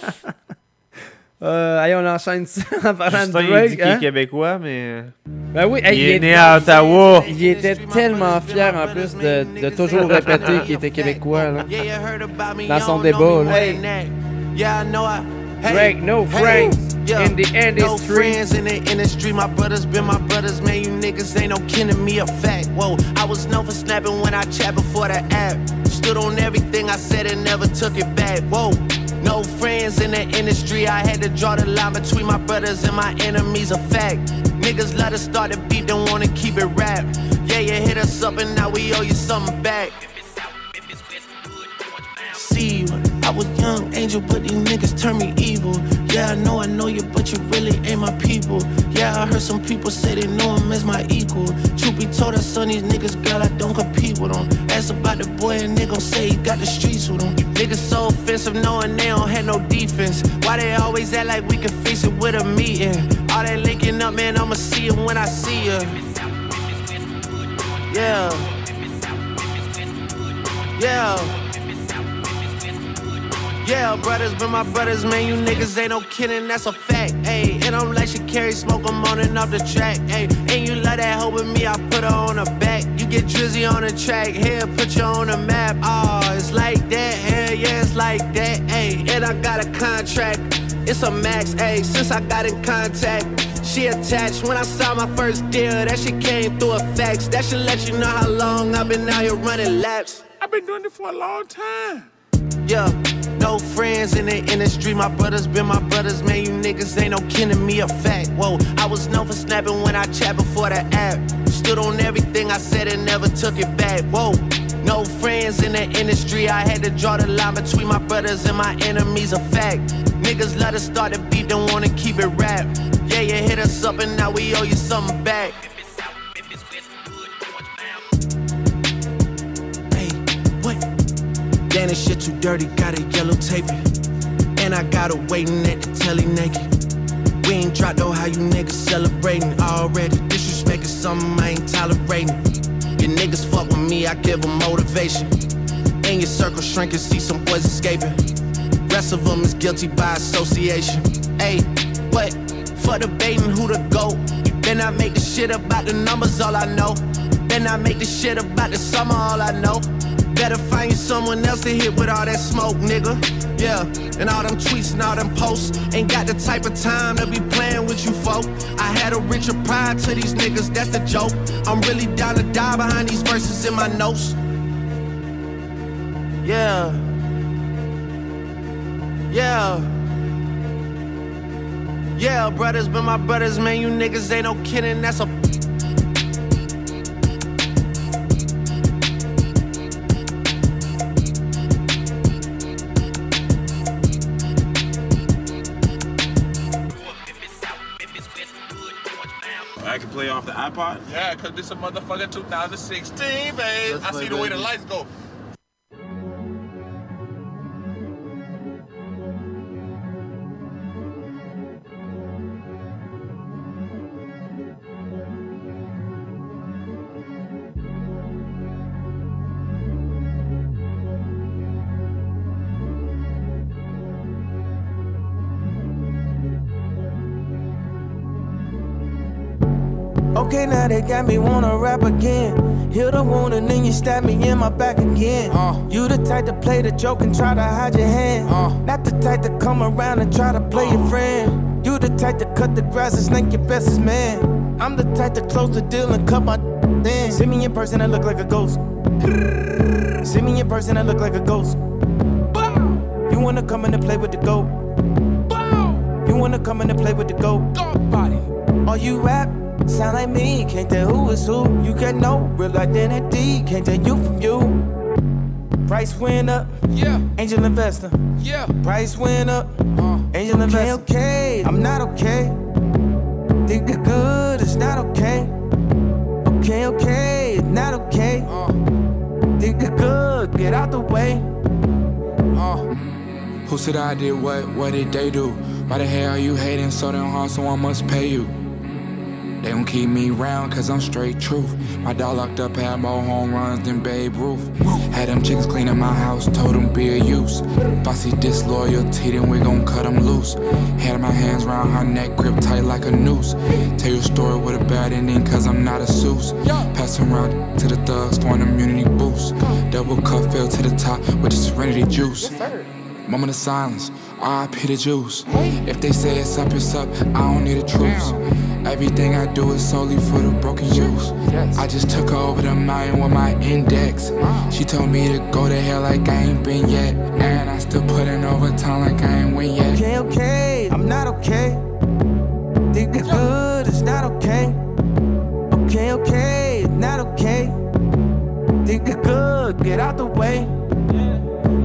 Euh, allez, on enchaîne ça en parlant Justin, de il Drake. dit qu'il hein? est québécois, mais... Ben oui, hey, il, est est- né à Ottawa. Il était tellement fier en plus de, de toujours répéter qu'il était québécois là. dans son débat. Là. Yeah, I know I. Drake, no friends in the No industry. friends in the industry. My brothers been my brothers, man. You niggas ain't no kin to me, a fact. Whoa, I was known for snapping when I chat before the app. Stood on everything I said and never took it back. Whoa, no friends in the industry. I had to draw the line between my brothers and my enemies, a fact. Niggas let us start the beat, don't wanna keep it rap. Yeah, you hit us up and now we owe you something back. I was young angel, but these niggas turn me evil. Yeah, I know I know you, but you really ain't my people. Yeah, I heard some people say they know him as my equal. Truth be told, I son these niggas, girl, I don't compete with them. Ask about the boy, and they gon' say he got the streets with him. Niggas so offensive, knowing they don't have no defense. Why they always act like we can face it with a meeting? All that linking up, man, I'ma see you when I see you. Yeah. Yeah. Yeah, brothers been my brothers, man. You niggas ain't no kidding, that's a fact. Ayy, and I'm like she carry smoke, I'm on and off the track. Ayy, and you love that hoe with me, I put her on the back. You get drizzy on the track, here, put you on the map. Oh, it's like that, hell yeah, it's like that. Ayy, and I got a contract. It's a max, ayy, since I got in contact. She attached when I saw my first deal. That shit came through a fax. That should let you know how long I've been out here running laps. I've been doing it for a long time. Yeah, no friends in the industry. My brothers been my brothers, man. You niggas ain't no kin to me, a fact. Whoa, I was known for snapping when I chat before the app. Stood on everything I said and never took it back. Whoa, No friends in the industry. I had to draw the line between my brothers and my enemies. A fact. Niggas let us start the beat, don't wanna keep it rap. Yeah, you hit us up and now we owe you something back. Damn, this shit too dirty, gotta yellow tape. And I got her waiting at the telly naked. We ain't dropped though, how you niggas celebrating already? Disrespect is something I ain't tolerating. Your niggas fuck with me, I give them motivation. In your circle shrinking, see some boys escaping. Rest of them is guilty by association. Hey, what? For debating who the GOAT. Then I make the shit about the numbers, all I know. Then I make the shit about the summer, all I know. Better find someone else to hit with all that smoke, nigga. Yeah, and all them tweets and all them posts. Ain't got the type of time to be playing with you folk. I had a richer pride to these niggas, that's the joke. I'm really down to die behind these verses in my notes. Yeah. Yeah. Yeah, brothers, but my brothers, man, you niggas ain't no kidding. That's a off the iPod. Yeah, cause this a motherfucking 2016, babe. I see the way the lights go. Okay, now they got me wanna rap again. Heal the wound and then you stab me in my back again. You the type to play the joke and try to hide your hand. Not the type to come around and try to play your friend. You the type to cut the grass and snake your bestest man. I'm the type to close the deal and cut my then. See me in person, I look like a ghost. See me in person, I look like a ghost. You wanna come in and play with the goat? You wanna come in and play with the goat? Body. All you rap sound like me, can't tell who is who. You can know real identity, can't tell you from you. Price went up, yeah. Angel investor, yeah. Price went up, uh. angel investor. Okay, okay, I'm not okay. Think you're good, it's not okay. Okay, okay, it's not okay. Uh. Think you're good, get out the way. Uh. Who said I did what? What did they do? Why the hell are you hating so damn hard? So I must pay you. They don't keep me round cause I'm straight truth. My dog locked up had more home runs than Babe Ruth. Had them chickens cleaning my house, told them be a use. If I see disloyalty, then we gon' cut them loose. Had my hands round her neck, grip tight like a noose. Tell your story with a bad ending cause I'm not a Seuss. Pass them round to the thugs for an immunity boost. Double cup fell to the top with the serenity juice. Moment of silence, RIP the juice. If they say it's up, it's up, I don't need a truce. Everything I do is solely for the broken youth. I just took her over the mountain with my index. She told me to go to hell like I ain't been yet. And I still put in overtime like I ain't win yet. Okay, okay, I'm not okay. Think you're good, it's not okay. Okay, okay, it's not okay. Think you're good, get out the way.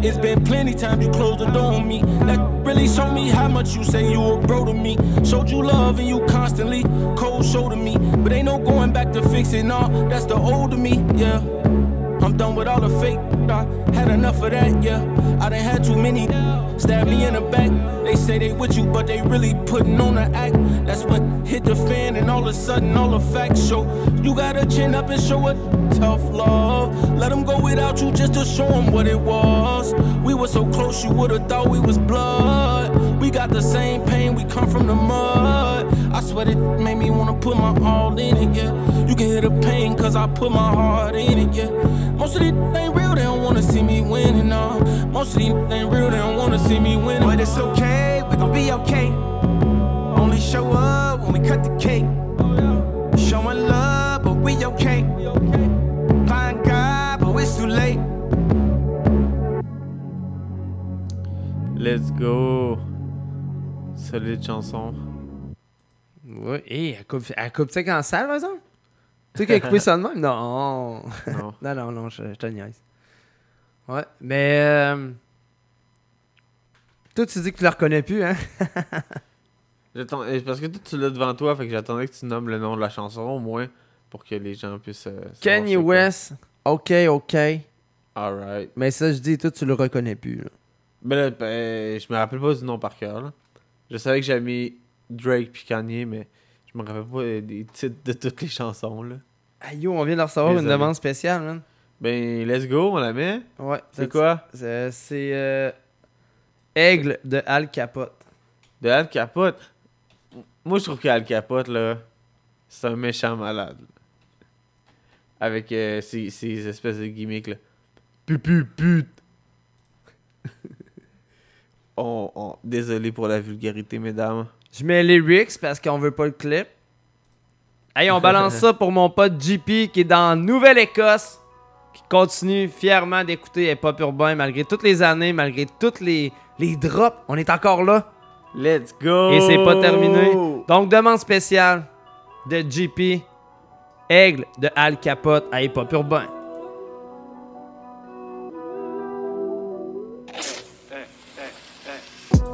It's been plenty times you closed the door on me. That really showed me how much you say you a bro to me. Showed you love and you constantly cold shoulder me. But ain't no going back to fix it, nah. That's the old of me, yeah. I'm done with all the fake. I had enough of that, yeah. I done had too many stab me in the back. They say they with you, but they really putting on the act. That's when hit the fan, and all of a sudden all the facts show. You gotta chin up and show a tough love. Let them go without you just to show them what it was. We were so close, you would've thought we was blood. We got the same pain, we come from the mud. I swear it made me wanna put my all in it, yeah. You can hear the pain, cause I put my heart in it, yeah. Most of these ain't real, they don't wanna see me winning, nah. Most of these ain't real, they don't wanna see me winning. But it's okay, we gon' be okay. Only show up when we cut the cake. Showing love, but we okay. Find God, but it's too late. Let's go. Solide chanson. Ouais, et elle coupe, elle coupe ça en salle, par exemple? Tu sais qu'elle a coupé ça de même? Non. Non. non, non, non, je, je te niaise. Ouais, mais. euh, Toi, tu dis que tu le reconnais plus, hein? Euh, Parce que toi, tu l'as devant toi, fait que j'attendais que tu nommes le nom de la chanson au moins pour que les gens puissent. euh, Kanye. West, ok, ok. Alright. Mais ça, je dis, toi, tu le reconnais plus, là. Ben là, ben, je me rappelle pas du nom par cœur. là. Je savais que j'avais mis Drake puis Kanye, mais je me rappelle pas euh, des titres de toutes les chansons. Là. Ah, yo, on vient de recevoir une Désolé. demande spéciale, man. Ben, let's go, on la met. Ouais. C'est quoi? C'est c'est, euh, Aigle de Al Capote. De Al Capote? Moi, je trouve qu'Al Capote, là, c'est un méchant malade. Avec euh, ces, ces espèces de gimmicks, là. Pupu, pute. On, on- Désolé pour la vulgarité, mesdames. Je mets lyrics parce qu'on veut pas le clip. Hey, on balance ça pour mon pote JP qui est dans Nouvelle-Écosse, qui continue fièrement d'écouter Hip Hop Urbain malgré toutes les années, malgré toutes les, les drops. On est encore là. Let's go! Et c'est pas terminé. Donc, demande spéciale de JP, Aigle de Al Capote à Hip Hop Urbain.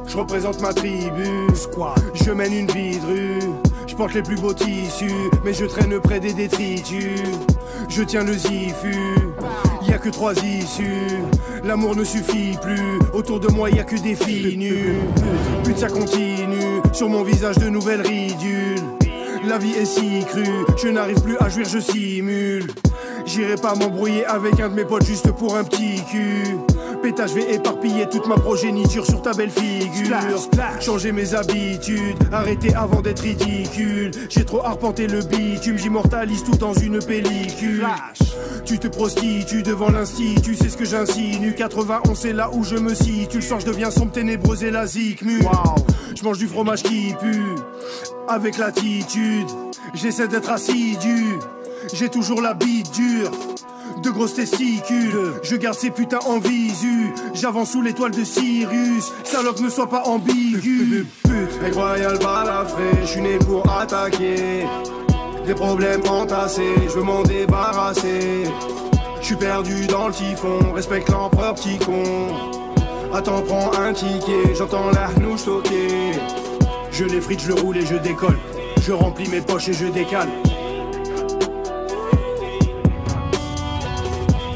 Je représente ma tribu, Je mène une vie de rue. Je porte les plus beaux tissus, mais je traîne près des détritus. Je tiens le zifu, y a que trois issues. L'amour ne suffit plus, autour de moi y a que des filles nues. Pute, ça continue, sur mon visage de nouvelles ridules. La vie est si crue, je n'arrive plus à jouir, je simule. J'irai pas m'embrouiller avec un de mes potes juste pour un petit cul. Pétage, je vais éparpiller toute ma progéniture sur ta belle figure. Changer mes habitudes, arrêter avant d'être ridicule. J'ai trop arpenté le bitume, j'immortalise tout dans une pellicule. Tu te prostitues devant l'institut, c'est ce que j'insinue. 91, c'est là où je me situe. Le soir, je deviens sombre, ténébreuse et la zik Je mange du fromage qui pue, avec l'attitude. J'essaie d'être assidu, j'ai toujours la bite dure. De grosses testicules, je garde ces putains en visu. J'avance sous l'étoile de Sirius, salope ne sois pas ambigu. Pute, royal balafré, je suis né pour attaquer. Des problèmes entassés, je veux m'en débarrasser. Je suis perdu dans le typhon, respecte l'empereur petit con. Attends, prends un ticket, j'entends la nous toquer. Je l'effrite, je le roule et je décolle. Je remplis mes poches et je décale.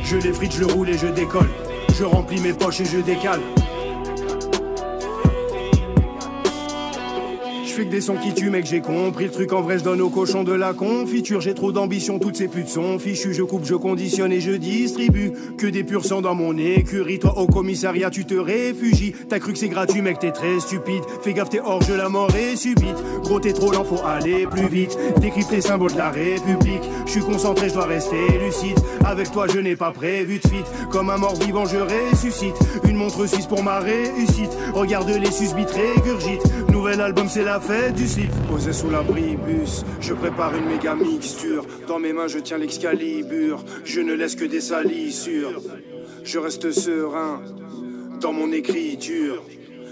Je l'effrite, je le roule et je décolle. Je remplis mes poches et je décale. Je fais que des sons qui tuent, mec, j'ai compris le truc. En vrai, je donne aux cochons de la confiture. J'ai trop d'ambition, toutes ces putes sont fichues. Je coupe, je conditionne et je distribue. Que des purs sang dans mon écurie. Toi, au commissariat, tu te réfugies. T'as cru que c'est gratuit, mec, t'es très stupide. Fais gaffe, t'es hors jeu, la mort est subite. Gros, t'es trop lent, faut aller plus vite. Décrypte les symboles de la République. Je suis concentré, je dois rester lucide. Avec toi, je n'ai pas prévu de fuite. Comme un mort vivant, je ressuscite. Une montre suisse pour ma réussite. Regarde les susbites régurgitent. Nouvel album, c'est la fête du slip. Posé sous l'abribus, je prépare une méga mixture. Dans mes mains, je tiens l'excalibur. Je ne laisse que des salissures. Je reste serein dans mon écriture.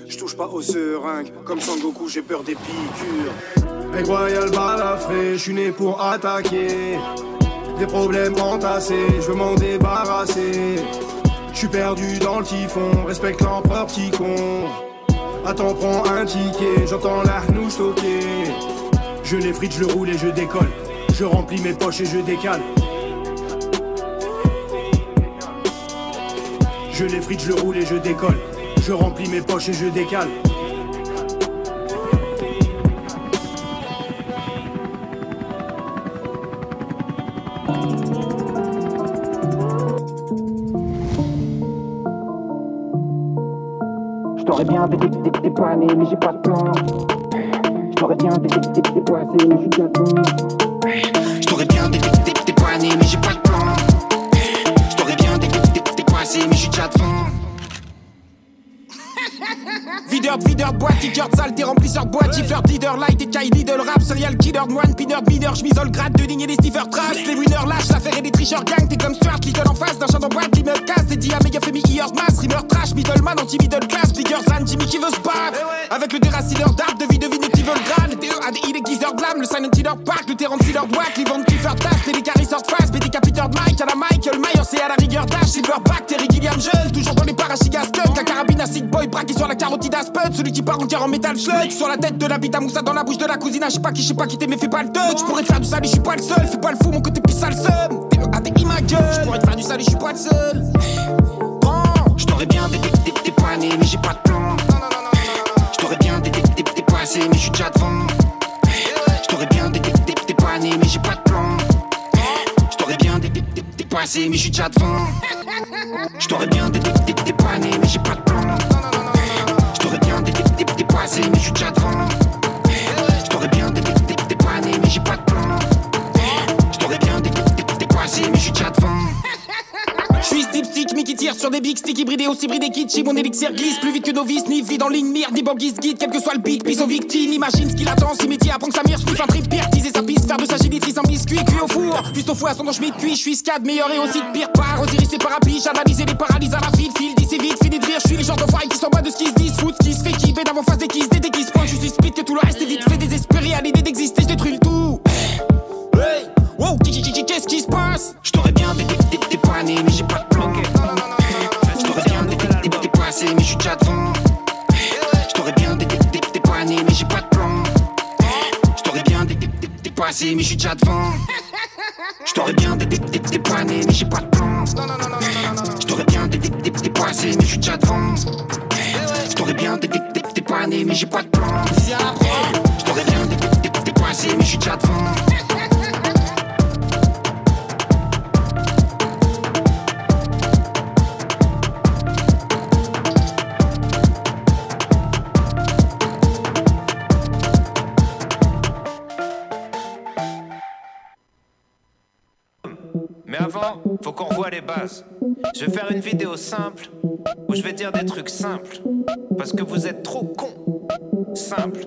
Je touche pas aux seringues, comme Sangoku, j'ai peur des piqûres. Mec royal balafré, je suis né pour attaquer. Des problèmes entassés, je veux m'en débarrasser. Je suis perdu dans le typhon, respecte l'empereur petit con. Attends, prends un ticket, j'entends la nous toquer. Je l'effrite, je le roule et je décolle. Je remplis mes poches et je décale. Je l'effrite, je le roule et je décolle. Je remplis mes poches et je décale. T'aurais bien poignets, mais j'ai pas de plan. Je t'aurais bien poignets, mais je suis gâteau. Je t'aurais bien poignets, mais j'ai pas de plan. Videur de videur de boîte, kicker de sale, t'es remplisseur de boîte, gifleur de leader, light et Kai Lidl, rap, serial killer, de one, pinner, beater, j'misole grade de ligne et des stiffer trash, les winners lâchent, l'affaire et des tricheurs gang, t'es comme Stuart, Little en face d'un en boîte, l'immeuble casse, t'es dit à méga fait years mass, rimmer trash, middleman, anti-middle class, bigger Zan, Jimmy qui veut se battre, avec le déracineur d'arbre, de vie, le Silent Killer Pack, le terrain de Killer Black, les ventes qui faire Peter Mike, à la Michael Myers, c'est à la rigueur Dash, Silverback, Terry Gilliam jeune, toujours dans les parachigastunks, la carabine à Sick Boy, braqué sur la carotide à Spud, celui qui part en guerre en métal slug, sur la tête de la bite à Moussa dans la bouche de la cousine, je sais pas qui, je sais pas qui t'es, mais fais pas le je pourrais te faire du sale, je suis pas le seul, fais pas le fou, mon côté pisse sale seum, T-E-A-T-I ma gueule, je pourrais te faire du sale, je suis pas le seul. Je t'aurais bien détecté tes poignets, mais j'ai pas de plan. Je t'aurais bien détecté tes poignets, mais je suis déjà devant. Poignets, mais je suis déjà devant. Je t'aurais bien poignets, mais j'ai pas de plan. Je t'aurais bien poignets, mais je suis déjà devant. Suis dipstick, mais qui tire sur des big sticks hybridés aussi bridés kitschy. Mon élixir glisse plus vite que novice, ni vide en ligne mire, des bogues guide, quel que soit le beat. Pisse aux victimes, imagine ce qu'il attend, si métier apprend que sa mire, je un trip, teaser sa piste, faire de sa génitrice en biscuit, cuit au four. Puis au fou à son schmidt, cuit, je suis scad, meilleur et aussi de pire part. Osiris et parapluie, analyser les paralyses à la file, file, d'ici vite, fini de rire, je suis les genres de failles qui sont bas de ce qui se disent, foot, ce qui fait qui d'avant face des qui se déguisent, point, je suis speed que tout le reste est vite fait désespéré à l'idée d'exister, je détruis le tout. Hey, wow, qu'est-ce qui se passe? Je t'aurais bien poignets, mais j'ai pas de plan. Je t'aurais bien poignets, mais je suis déjà devant. Je t'aurais bien poignets, mais j'ai pas de plan. Je t'aurais bien poignets, mais je suis déjà devant. Je t'aurais bien poignets, mais j'ai pas de plan. Je t'aurais bien poignets, mais je suis déjà devant. Je t'aurais bien poignets, mais j'ai pas de plan. Je t'aurais bien poignets, mais je suis déjà devant. Faut qu'on revoie les bases. Je vais faire une vidéo simple où je vais dire des trucs simples. Parce que vous êtes trop cons. Simple,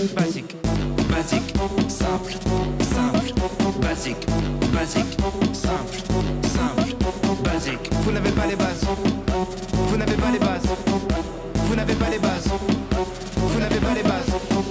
Basique, basique, simple, simple, basique, basique, simple, simple, basique. Vous n'avez pas les bases. Vous n'avez pas les bases. Vous n'avez pas les bases. Vous n'avez pas les bases.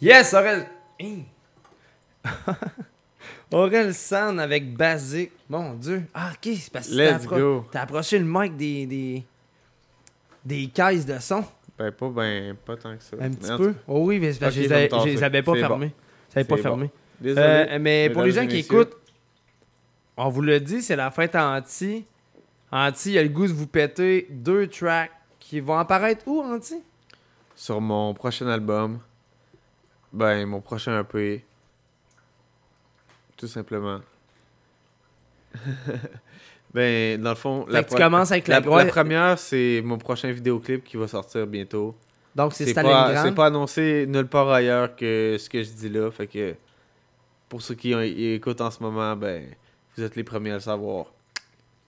Yes, Aurel. Hey. Aurel San avec Basique. Mon Dieu. Ah, ok, c'est parce que t'as appro- approché le mic des, des, des caisses de son. Ben, pas, ben, pas tant que ça. Un petit peu. Oh oui, mais c'est parce que Ok, je les avais- pas bon. Ça avait pas fermé. Désolé, Euh, mais pour les gens qui écoutent, On vous l'a dit, c'est la fête Anti. Anti, il a le goût de vous péter deux tracks qui vont apparaître où, Anti? Sur mon prochain album, ben, mon prochain EP. Tout simplement. ben, dans le fond, Fait que tu commences avec la la, grosse- première, c'est mon prochain vidéoclip qui va sortir bientôt. Donc, c'est Stalingrad. c'est pas annoncé nulle part ailleurs que ce que je dis là. Fait que pour ceux qui ont- écoutent en ce moment, ben, vous êtes les premiers à le savoir.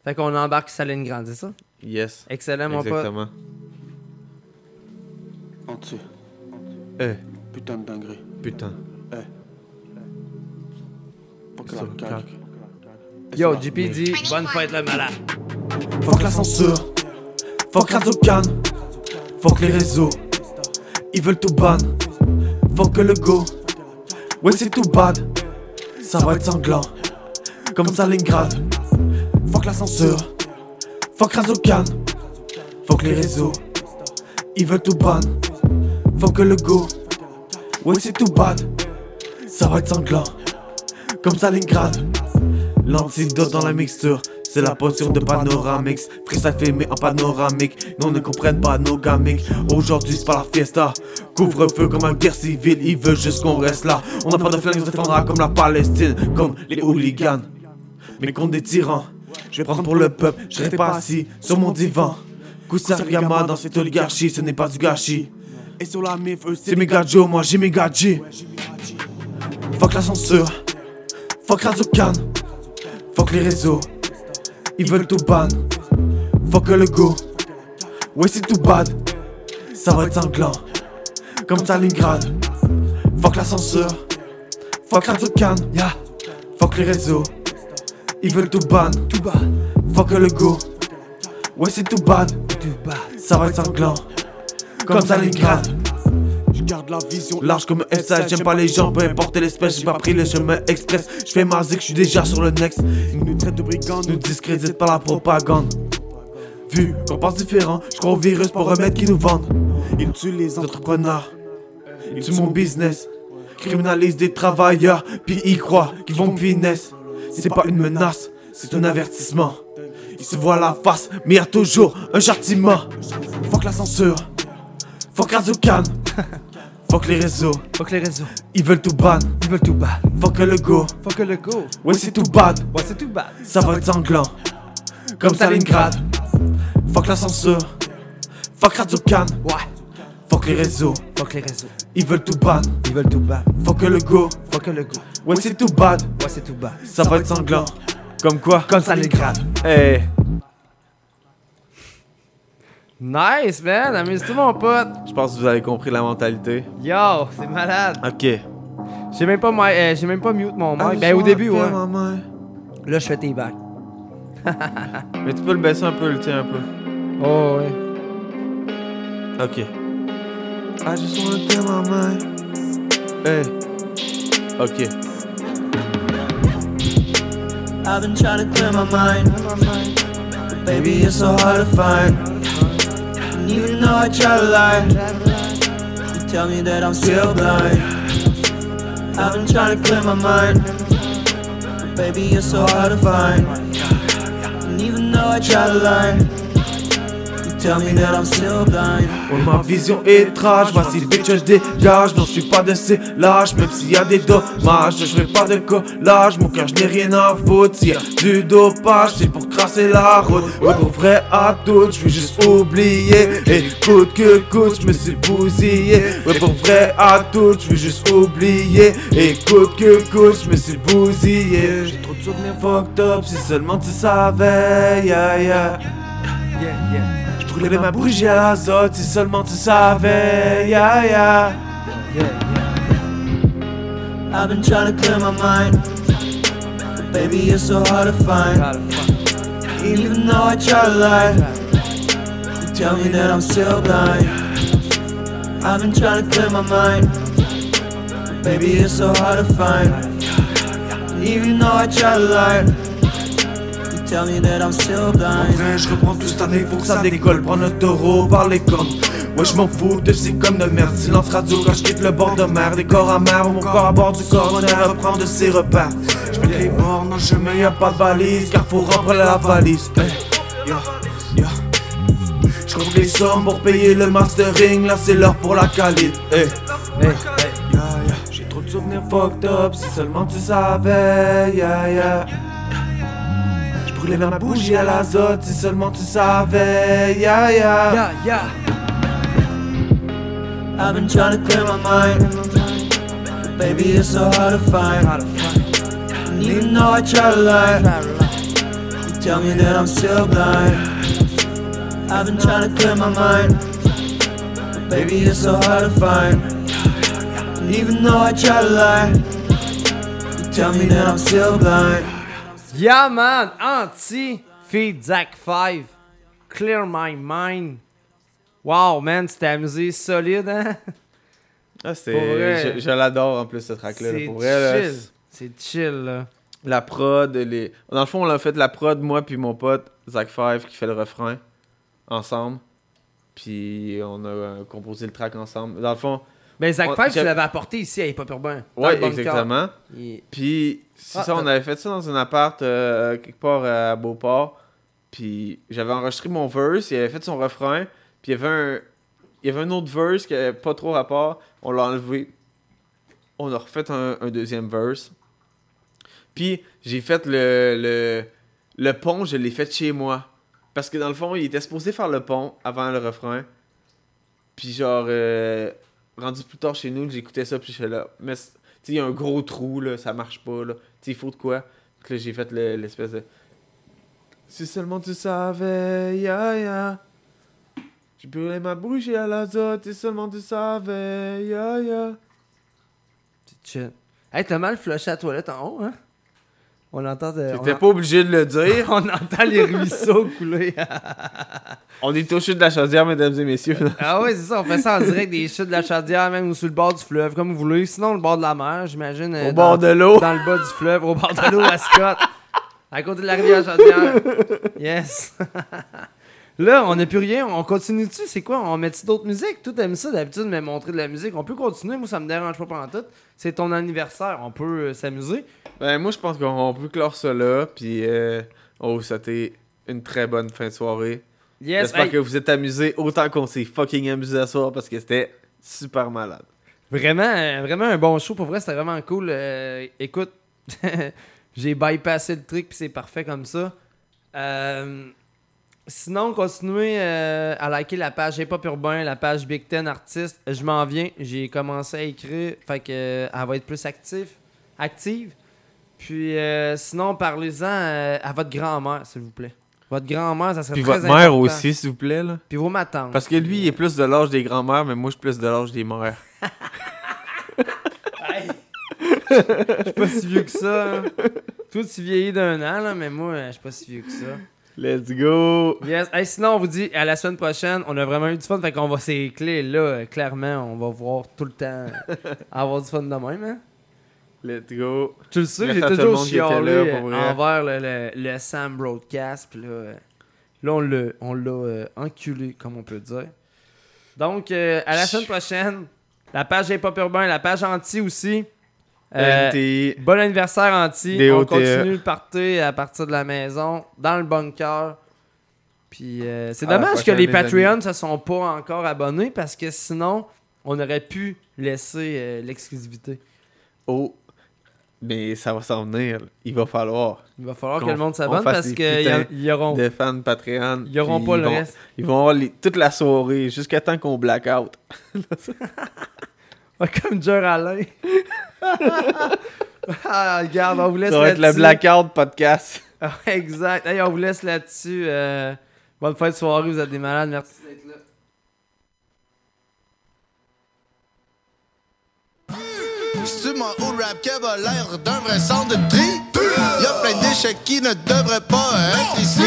Fait qu'on embarque Stalingrad, c'est ça? Yes. Excellent, mon pote. Exactement. Entier. Eh. Putain de dinguerie. Putain. Eh. Faut que la. Yo, GPD, bonne fête le malade. Fuck la censure, fuck Razokan, fuck les réseaux, ils veulent tout ban, fuck le go, ouais c'est tout bad, ça va être sanglant, comme Stalingrad, fuck la censure, fuck Razokan, fuck les réseaux, ils veulent tout ban, fuck le go, ouais c'est tout bad, ça va être sanglant, comme Stalingrad. L'antidote dans la mixture, c'est la potion de panoramix. Freestyle filmé en panoramique, non ne comprennent pas nos gamiques. Aujourd'hui c'est pas la fiesta, couvre-feu comme en guerre civile, ils veulent juste qu'on reste là. On n'a pas de flingue, on se défendra comme la Palestine, comme les hooligans. Mais contre des tyrans, je vais prendre pour le peuple, je reste pas assis sur mon divan. Kusarigama dans cette oligarchie, ce n'est pas du gâchis. Et sur la mif, c'est mes gadgets, moi j'ai mes gadgets. Fuck la censure, fuck Razukan. Fuck les réseaux, ils veulent tout ban. Fuck le go, ouais c'est tout bad. Ça va être sanglant, comme Stalingrad. Fuck la censure, fuck Razukan, yeah. Fuck les réseaux, ils veulent tout ban. Fuck le go, ouais c'est tout bad. Ça va être sanglant, comme Stalingrad. Large comme S.I. j'aime pas les gens, peu importe l'espèce, j'ai pas pris le chemin express. Je fais ma zik, je suis déjà sur le next. Ils nous traitent de brigands, nous discréditent par la propagande. Vu qu'on pense différent, je crois au virus pour remettre qui nous vendent. Ils tuent les entrepreneurs, ils tuent mon business. Criminalisent des travailleurs, puis ils croient qu'ils vont finesse. C'est pas une menace, c'est un avertissement. Ils se voient la face, mais y a toujours un châtiment. Fuck la censure, fuck Razukan. Fuck les réseaux. Fuck les réseaux. Ils veulent tout ban. Ils veulent tout ban. Fuck le go. Fuck le go. Ouais, c'est tout bad. Ouais, c'est tout bad. Ça va être sanglant. Comme Stalingrad. Fuck la censure. Fuck Razukan. Ouais. Fuck les réseaux. Fuck les réseaux. Ils veulent tout ban. Ils veulent tout ban. Fuck le go. Fuck le go. Ouais, c'est tout bad. Ouais, c'est tout bad. Ça va être sanglant. Comme quoi? Comme Stalingrad. Hey. Nice, man. Amuse-toi, mon pote. Je pense que vous avez compris la mentalité. Yo, c'est malade. Ok. J'ai même pas, mi- euh, j'ai même pas mute mon mic. Ben, au début, ouais. Là, je fais tes bacs. Mais tu peux le baisser un peu, le tien un peu. Oh, ouais. Ok. I just wanna clear my mind. Hey. Ok. I've been trying to clear my mind. Baby, it's so hard to find. And even though I try to lie, you tell me that I'm still blind. I've been trying to clear my mind. But baby, it's so hard to find. And even though I try to lie, tell me that I'm still blind. Ouais, ma vision est étrange, voici bitch je dégage. Non je suis pas de ces lâches, même s'il y a des dommages. Je ferai pas de collage, mon cœur je n'ai rien à foutre. S'il y a du dopage, c'est pour crasser la route. Ouais pour vrai à tout, je veux juste oublier. Et coûte que coûte, je me suis bousillé. Ouais pour vrai à tout, je veux juste oublier. Et coûte que coûte, je me suis bousillé. J'ai trop de souvenirs fucked up, si seulement tu savais yeah, yeah. Yeah, yeah. Ma bougie à l'azote si seulement tu savais, yeah, yeah. I've been trying to clear my mind, baby, it's so hard to find. Even though I try to lie, you tell me that I'm still blind. I've been trying to clear my mind, baby, it's so hard to find. Even though I try to lie. Tell me that I'm still blind. je reprends tout cette année, faut que ça décolle. Prends le taureau par les cornes. Ouais, je m'en fous de ces comme de merde. Silence radio quand je quitte le bord de mer. Des corps amers, mon corps à bord du coroner reprend de ses repères. Je mets les morts dans le chemin, y'a pas de balise, car faut remplir la valise. Hey. Je les sommes pour payer le mastering, là c'est l'heure pour la qualité. J'ai trop de souvenirs fucked up, si seulement tu savais, yeah, yeah. Brûlais ma bougie à l'azote, si seulement tu savais, yeah, yeah. Yeah, yeah. I've been trying to clear my mind. Baby, it's so hard to find. And even though I try to lie, you tell me that I'm still blind. I've been trying to clear my mind. Baby, it's so hard to find. And even though I try to lie, you tell me that I'm still blind. Yeah, man! Anti, feed Zach 5. Clear my mind. Wow, man, c'était amusé solide, hein? Ah, c'est. Je, je l'adore en plus, ce track-là. là. C'est chill. C'est chill, là. La prod, les... Dans le fond, on a fait la prod, moi puis mon pote, Zach Five, qui fait le refrain, ensemble. Puis on a euh, composé le track ensemble. Dans le fond... Ben, Zach 5, tu l'avais apporté ici à Hip Hop Urbain. Ouais, exactement. Puis, c'est Ah, ça, on avait fait ça dans un appart euh, quelque part à Beauport. Puis, j'avais enregistré mon verse, il avait fait son refrain. Puis, il y avait un, il y avait un autre verse qui avait pas trop rapport. On l'a enlevé. On a refait un, un deuxième verse. Puis, j'ai fait le, le, le pont, je l'ai fait chez moi. Parce que dans le fond, il était supposé faire le pont avant le refrain. Puis genre, euh, rendu plus tard chez nous, j'écoutais ça, puis j'étais là. Mais, tu sais, il y a un gros trou, là, ça marche pas, là. Tu il faut de quoi? Puis là, j'ai fait le- l'espèce de. Si seulement tu savais, ya ya. J'ai brûlé ma bougie à l'azote, si seulement tu savais, ya ya. C'est chill. Hey, t'as mal flushé à la toilette en haut, hein? On entend. T'étais en- pas obligé de le dire. on entend les ruisseaux couler. On est au chute de la chaudière, mesdames et messieurs. ah ouais, c'est ça, on fait ça en direct des chutes de la chaudière, même ou sur le bord du fleuve, comme vous voulez. Sinon, le bord de la mer, j'imagine. euh, Au bord de l'eau. Dans le bas du fleuve, au bord de l'eau à Scott. À côté de la rivière Chaudière. Yes. Là, on n'a plus rien. On continue-tu? C'est quoi? On met-tu d'autres musiques? Tout aime ça d'habitude de me montrer de la musique. On peut continuer. Moi, ça me dérange pas pendant tout. C'est ton anniversaire. On peut euh, s'amuser. Ben, moi, je pense qu'on peut clore ça là. Puis, euh, oh, ça a été une très bonne fin de soirée. Yes, J'espère hey. que vous êtes amusés autant qu'on s'est fucking amusé à soir parce que c'était super malade. Vraiment, euh, vraiment un bon show. Pour vrai, c'était vraiment cool. Euh, écoute, j'ai bypassé le truc, puis c'est parfait comme ça. Euh, sinon, continuez euh, à liker la page Hip Hop Urbain, la page Big Ten Artiste. Je m'en viens. J'ai commencé à écrire. Fait que euh, elle va être plus active. active. Puis euh, sinon, parlez-en euh, à votre grand-mère, s'il vous plaît. Votre grand-mère, ça serait Puis très votre mère important. aussi, s'il vous plaît. Là. Puis vos matantes. Parce que lui, il est plus de l'âge des grands-mères, mais moi, je suis plus de l'âge des mères. Je suis pas si vieux que ça. hein. Toi, tu vieillis d'un an, là, mais moi, je suis pas si vieux que ça. Let's go! Yes. Hey, sinon, on vous dit à la semaine prochaine. On a vraiment eu du fun. Fait qu'on va ces clés là, euh, clairement, on va voir tout le temps avoir du fun de même. Hein? Let's go! Tu le sais, j'ai toujours chialé envers le, le, le Sam Broadcast. Puis là, euh, là, on l'a, on l'a euh, enculé, comme on peut dire. Donc, euh, à la semaine prochaine, la page Hip Hop Urbain, la page Anti aussi. Euh, bon anniversaire Anti. DOTE. On continue le party à partir de la maison, dans le bunker. Puis euh, c'est dommage que les Patreons ne se sont pas encore abonnés parce que sinon, on aurait pu laisser euh, l'exclusivité. Oh! Mais ça va s'en venir. Il va falloir. Il va falloir que le monde on s'abonne parce des qu'ils auront. De fans Patreon. Ils auront pas le vont- reste. Ils vont avoir les- toute la soirée jusqu'à temps qu'on blackout. Comme Jer Alain. ah, regarde, on vous laisse Ça va être le là-dessus. blackout podcast. Ah, exact. Hey, on vous laisse là-dessus. euh, bonne fin de soirée, vous êtes des malades. Merci d'être là. C'est mon haut rap qui a l'air d'un vrai centre de tri? Y'a plein d'échecs qui ne devraient pas être ici.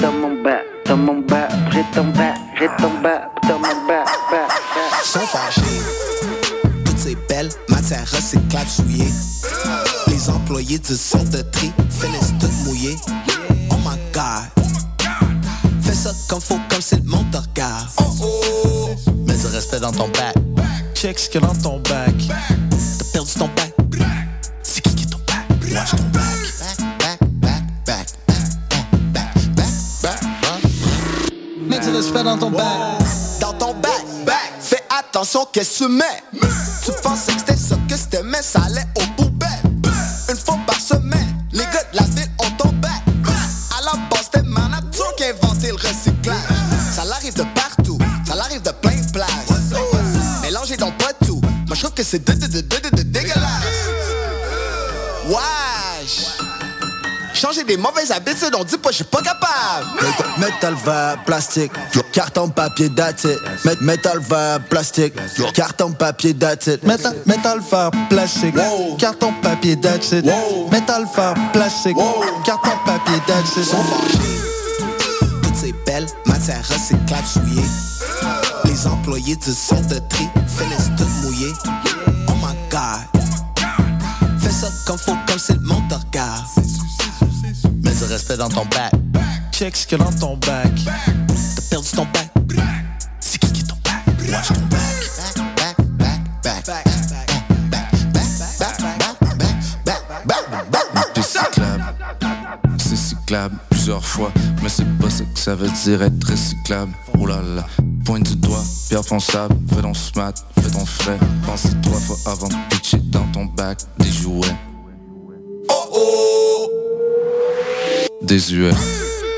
Dans mon bas, dans mon bas, retombe bas, retombe bas, dans mon bas, bas, bas. sont fâchés. Matières recyclables souillées. Les employés du centre de tri finissent toutes mouillés. Oh my god. Fais ça comme faut, comme si le monde te regarde. Mets du respect dans ton bac. Check ce qu'il y a dans ton bac. T'as perdu ton bac. C'est qui qui est ton bac? Watch ton bac. Mets du respect dans ton bac. Attention, qu'est-ce que tu mets? Tu pensais que c'était ça que c'était, mais ça allait au poubelle. Une fois par semaine, les gars de la ville ont ton bac. À la base, c'était Manatou qui a inventé le recyclage. Ça l'arrive de partout, ça l'arrive de plein de places. Mélangez donc pas tout. Moi, je trouve que c'est dégueulasse. Changer des mauvaises habitudes, on dit pas, je suis pas capable. Métal verre, plastique, carton, papier, that's it. Met- Métal verre, plastique, carton, papier. Métal, métal verre, plastique, carton, papier, it. Métal verre, plastique, carton, papier, it. Toutes ces belles matières recyclables souillées. Les employés du centre de tri finissent tout mouillés. Oh my god. Fais ça comme faut, comme si le monde te regarde du respect dans ton bac. Check ce que dans ton bac. T'as perdu ton bac. C'est qui qui est ton bac? Watch ton bac. Back, back, back, C'est cyclable plusieurs fois, mais c'est pas ce que ça veut dire être recyclable. Oh là là, pointe du doigt, pierre ton sable, fais ton smat, fais ton frais. Pense trois fois avant de pitcher dans ton bac des jouets. Oh oh! Désuet.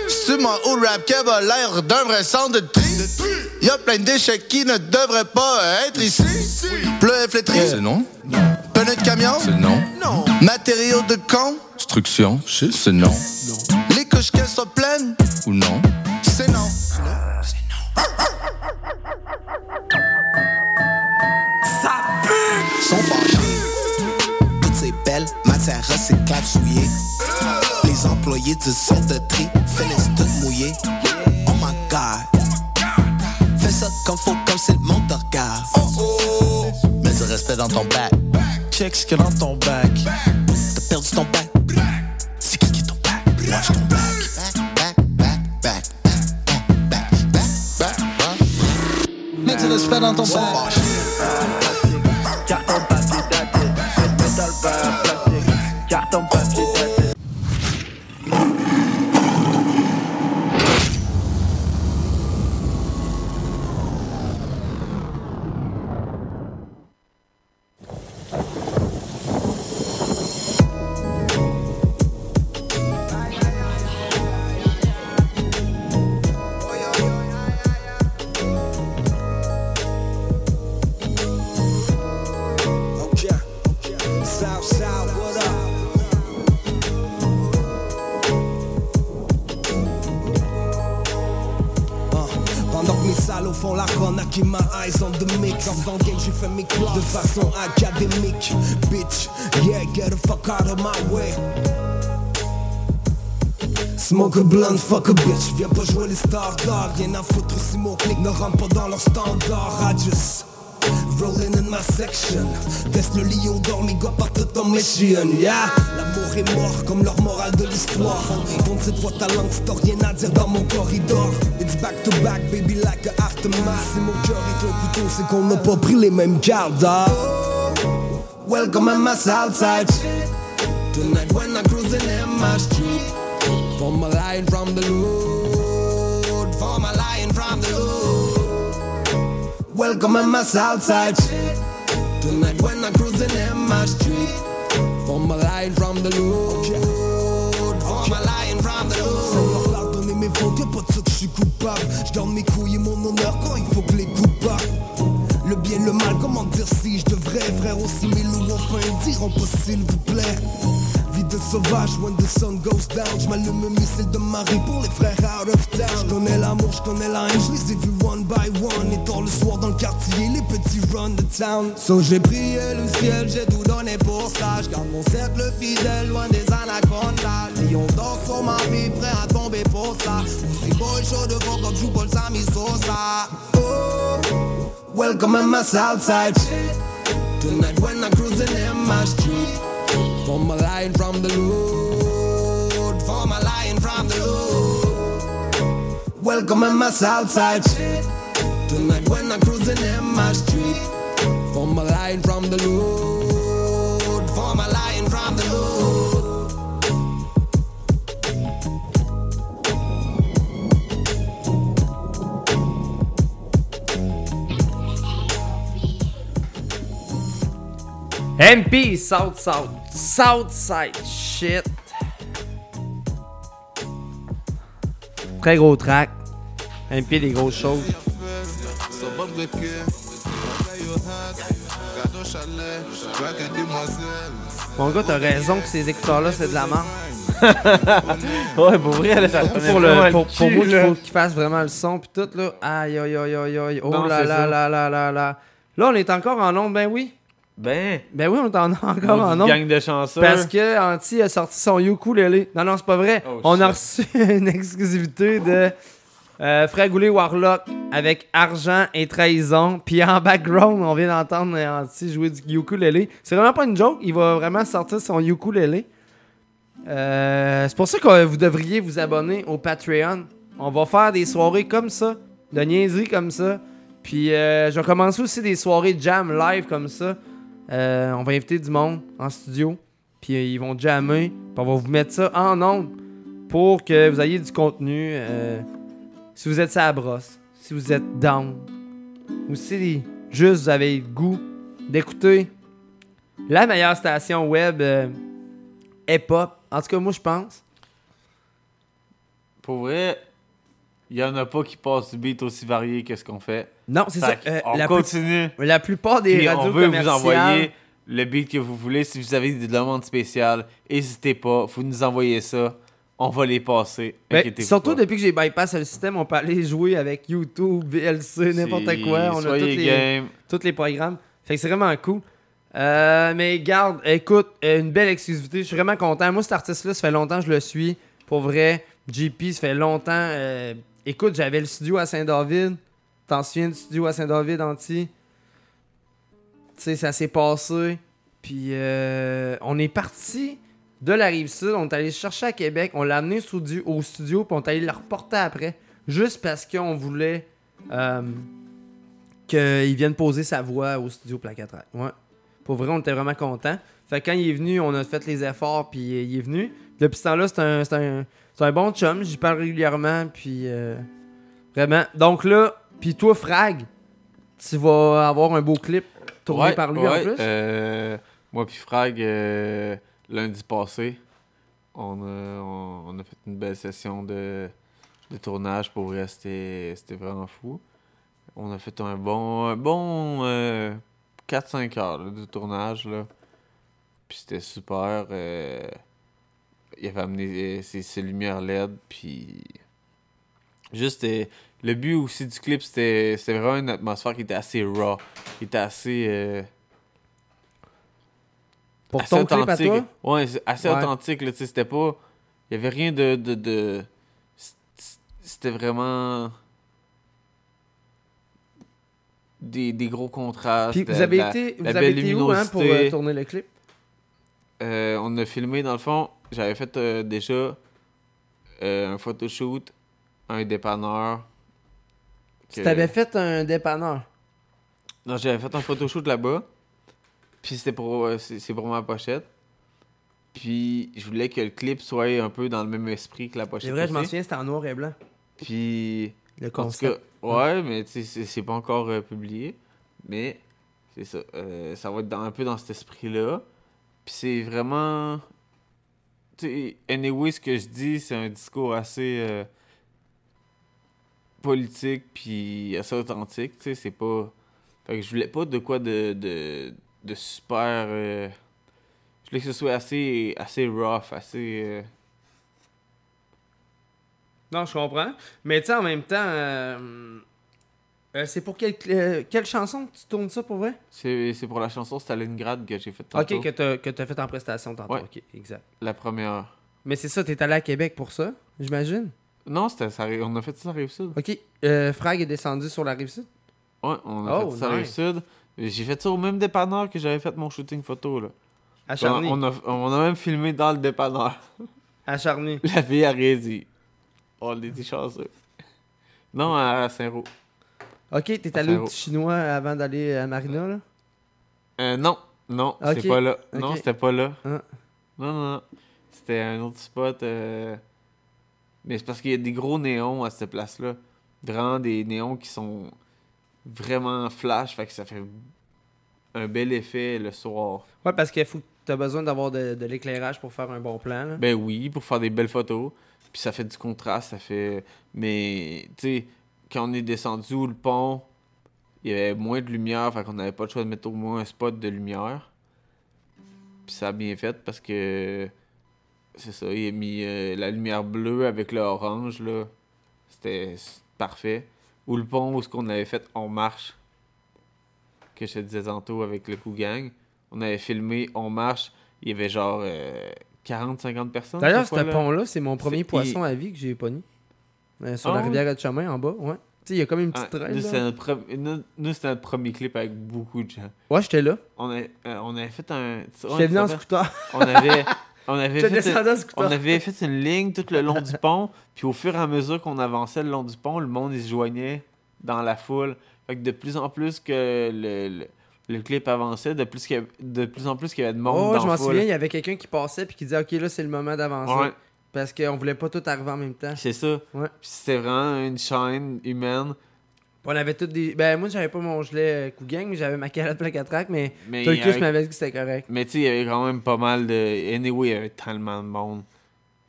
C'est mon old rap qui a l'air d'un vrai centre de tri. Y'a plein de déchets qui ne devraient pas être ici. Pleu flétri. C'est non. Pneu de camion. C'est non. Matériaux de con. Construction, c'est non. Les couches qu'elles soient pleines. Ou non. C'est non. Ça pue! Sont. Toutes ces belles matières recyclables souillées. Les employés du centre de tri finissent tout mouillés. Oh my god. Fais ça comme faut, comme si le monde te regarde. Mets du respect dans ton bac. Check ce a dans ton bac. T'as perdu ton bac. C'est qui qui est ton bac? Watch ton bac. Mets du respect dans ton bac. Smoke a blunt, fuck a bitch. Viens pas jouer les stars dog. Rien à foutre si mon clic ne rentre pas dans leur standard. I just rolling in my section. Teste le lion d'or, mes gars partent en mission. Yeah, l'amour est mort comme leur morale de l'histoire. Donc cette fois ta langue, c'est rien à dire dans mon corridor. It's back to back, baby, like a aftermath. Si mon cœur est un couteau, c'est qu'on n'a pas pris les mêmes gardes. ah. Welcome at my south side. Tonight when I'm cruising in my street. For my lion from the Lord, for my lion from the Lord. Welcome at my south side. Tonight when I'm cruising in my street. For my lion from the Lord, for my lion from the Lord. Pardonnez mes fautes, y'a pas de ça que je suis coupable. Je mes couilles et mon honneur quand il faut que les coups partent. Le bien, le mal, comment dire si je devrais Frère aussi mes loups enfin diront pas s'il vous plaît de sauvage, when the sun goes down J'm'allume un missile de Marie pour les frères out of town. J'connais l'amour, j'connais la haine, j'les ai vus one by one. Et tard le soir dans le quartier, les petits run the town. So j'ai prié le ciel, j'ai tout donné pour ça J'garde mon cercle fidèle, loin des anacondas. Lion d'or sur ma vie, prêt à tomber pour ça. Aussi boy chaud devant comme joue Paul Sami Sosa. Oh Welcome at my south side. Tonight when I'm cruising in my street. For my lion from the Lord. For my lion from the Lord. Welcome in my Southside shit. Tonight when I'm cruising in my street. For my line from the load. For my line from the load. MP South South Southside shit. Très gros track. MP des grosses choses. Mon gars, t'as raison que ces écouteurs-là, c'est de la merde. ouais, pour vrai, là, ça pour, vraiment le, le pour, pour cul, moi, il faut qu'il fasse vraiment le son pis tout là. Aïe aïe aïe aïe aïe. Oh Non, là là là là là là. Là, on est encore en onde, ben oui. Ben. Ben oui, on est en- encore en onde. gang de chanceux. Parce que Anti a sorti son ukulélé. Non, non, c'est pas vrai. Oh, on a reçu une exclusivité de euh, Fragoulé Warlock avec Argent et Trahison. Puis en background, on vient d'entendre Anti jouer du ukulélé. C'est vraiment pas une joke. Il va vraiment sortir son ukulélé. Euh, c'est pour ça que vous devriez vous abonner au Patreon. On va faire des soirées comme ça, de niaiseries comme ça. Puis euh, je vais commencer aussi des soirées jam live comme ça. Euh, on va inviter du monde en studio. Puis euh, ils vont jammer. Puis on va vous mettre ça en ondes pour que vous ayez du contenu. euh, si vous êtes à brosse, si vous êtes down, ou si juste vous avez le goût d'écouter la meilleure station web euh, hip-hop. En tout cas, moi, je pense. Pour vrai, il y en a pas qui passent du beat aussi varié que ce qu'on fait. Non, c'est ça. Euh, on la plus- continue. la plupart des radios on veut vous envoyer le beat que vous voulez. Si vous avez des demandes spéciales, n'hésitez pas. Vous nous envoyez ça. On va les passer. Ben, surtout pas. depuis que j'ai bypass le système, on peut aller jouer avec YouTube, VLC, n'importe quoi. On a tous les, les programmes. Fait que c'est vraiment cool. Euh, mais garde, écoute, une belle exclusivité. Je suis vraiment content. Moi, cet artiste-là, ça fait longtemps que je le suis. Pour vrai, JP, ça fait longtemps. euh, écoute, j'avais le studio à Saint-David. T'en souviens du studio à Saint-David, Anti? Tu sais, ça s'est passé. Puis euh, on est parti de la rive sud. On est allé chercher à Québec. On l'a amené au studio, puis on est allé le reporter après. Juste parce qu'on voulait euh, qu'il vienne poser sa voix au studio Placatrack. Ouais. Pour vrai, on était vraiment contents. Fait que quand il est venu, on a fait les efforts, puis il est venu. Depuis ce temps-là, c'est un, c'est un, c'est un bon chum. J'y parle régulièrement, puis euh, vraiment. Donc là, puis toi, Frag, tu vas avoir un beau clip tourné Ouais, par lui ouais, en plus? euh, moi puis Frag, euh, lundi passé, on a, on, on a fait une belle session de, de tournage. Pour vrai, c'était c'était vraiment fou. On a fait un bon, un bon euh, 4-5 heures là, de tournage. Là. Puis c'était super. Il avait amené euh, ses, ses lumières LED. Puis juste euh, le but aussi du clip, c'était c'était vraiment une atmosphère qui était assez raw. Qui était assez. euh, Pour assez ton clip à authentique. toi? Ouais, assez Ouais. authentique. Là, tu sais, c'était pas. Il y avait rien de. de, C'était vraiment. Des, des gros contrastes. Puis vous avez la- été, vous avez été où hein, pour euh, tourner le clip? Euh, on a filmé, dans le fond, j'avais fait euh, déjà euh, un photoshoot, un dépanneur. Tu t'avais fait un dépanneur? Non, j'avais fait un photoshoot là-bas. Puis c'était pour, euh, c'est pour ma pochette. Puis je voulais que le clip soit un peu dans le même esprit que la pochette. C'est vrai, je m'en aussi. souviens, c'était en noir et blanc. Puis. Le concept. cas, ouais, mais c'est- c'est pas encore euh, publié. Mais c'est ça. euh, ça va être dans- un peu dans cet esprit-là. Puis c'est vraiment. Anyway, ce que je dis, c'est un discours assez. euh, politique, puis assez authentique. Tu sais, c'est pas. Fait que je voulais pas de quoi de. de, de super. euh, je voulais que ce soit assez. assez rough, assez. euh, Non, je comprends. Mais tu sais, en même temps, euh, c'est pour quelle, euh, quelle chanson que tu tournes ça pour vrai? C'est c'est pour la chanson Stalingrad que j'ai faite tantôt. Ok, que t'as que t'as fait en prestation tantôt. Ouais. Ok, exact. La première. Mais c'est ça, t'es allé à Québec pour ça, j'imagine? Non, c'était ça, on a fait ça à Rive-Sud. Ok. Euh, Frag est descendu sur la rive sud? Ouais, on a Oh, fait ça à nice. Rive-Sud. J'ai fait ça au même dépanneur que j'avais fait mon shooting photo. Là. À Charny. On, on a, on a même filmé dans le dépanneur. À Charny. La a rien dit. On était chanceux. Non, à Saint-Roch. Ok, t'es allé au Saint-Roch. petit chinois avant d'aller à Marina, là? Euh, non, non, c'est pas là. Non, c'était pas là. Ah. Non, non, non. C'était un autre spot. euh, Mais c'est parce qu'il y a des gros néons à cette place-là. Vraiment des néons qui sont vraiment flash, fait que ça fait un bel effet le soir. Ouais, parce que faut t'as besoin d'avoir de, de l'éclairage pour faire un bon plan, là. Ben oui, pour faire des belles photos. Puis ça fait du contraste, ça fait. Mais, tu sais, quand on est descendu où le pont, il y avait moins de lumière, fait qu'on n'avait pas le choix de mettre au moins un spot de lumière. Puis ça a bien fait parce que. C'est ça, il a mis euh, la lumière bleue avec le orange, là. C'était parfait. Ou le pont où ce qu'on avait fait On marche, que je te disais tantôt avec le coup gang. On avait filmé On marche, il y avait genre 40-50 personnes. D'ailleurs, ce fois-là. pont-là, c'est mon premier poisson il- à vie que j'ai pogné. Euh, sur Ah la rivière de chemin en bas, ouais. Tu sais, il y a comme une petite Ah, traîne. nous, c'était notre, nous, notre premier clip avec beaucoup de gens. Ouais, j'étais là. On, a, euh, on avait fait un. J'étais venu en scooter. On avait. On avait, J'étais fait, scooter. on avait fait une ligne tout le long du pont, puis au fur et à mesure qu'on avançait le long du pont, le monde il se joignait dans la foule. Fait que de plus en plus que le, le, le clip avançait, de plus, qu'il y avait- de plus en plus qu'il y avait de monde Oh, dans je m'en souviens, il y avait quelqu'un qui passait puis qui disait Ok, là, c'est le moment d'avancer. Ouais. Parce qu'on voulait pas tout arriver en même temps. C'est ça. Ouais. Puis c'était vraiment une chaîne humaine. On avait toutes des. Ben, moi, j'avais pas mon gilet euh, coup gang, mais j'avais ma calotte plaque à track, mais, Mais m'avait dit que c'était correct. Mais tu sais, il y avait quand même pas mal de. Anyway, il y avait tellement de monde.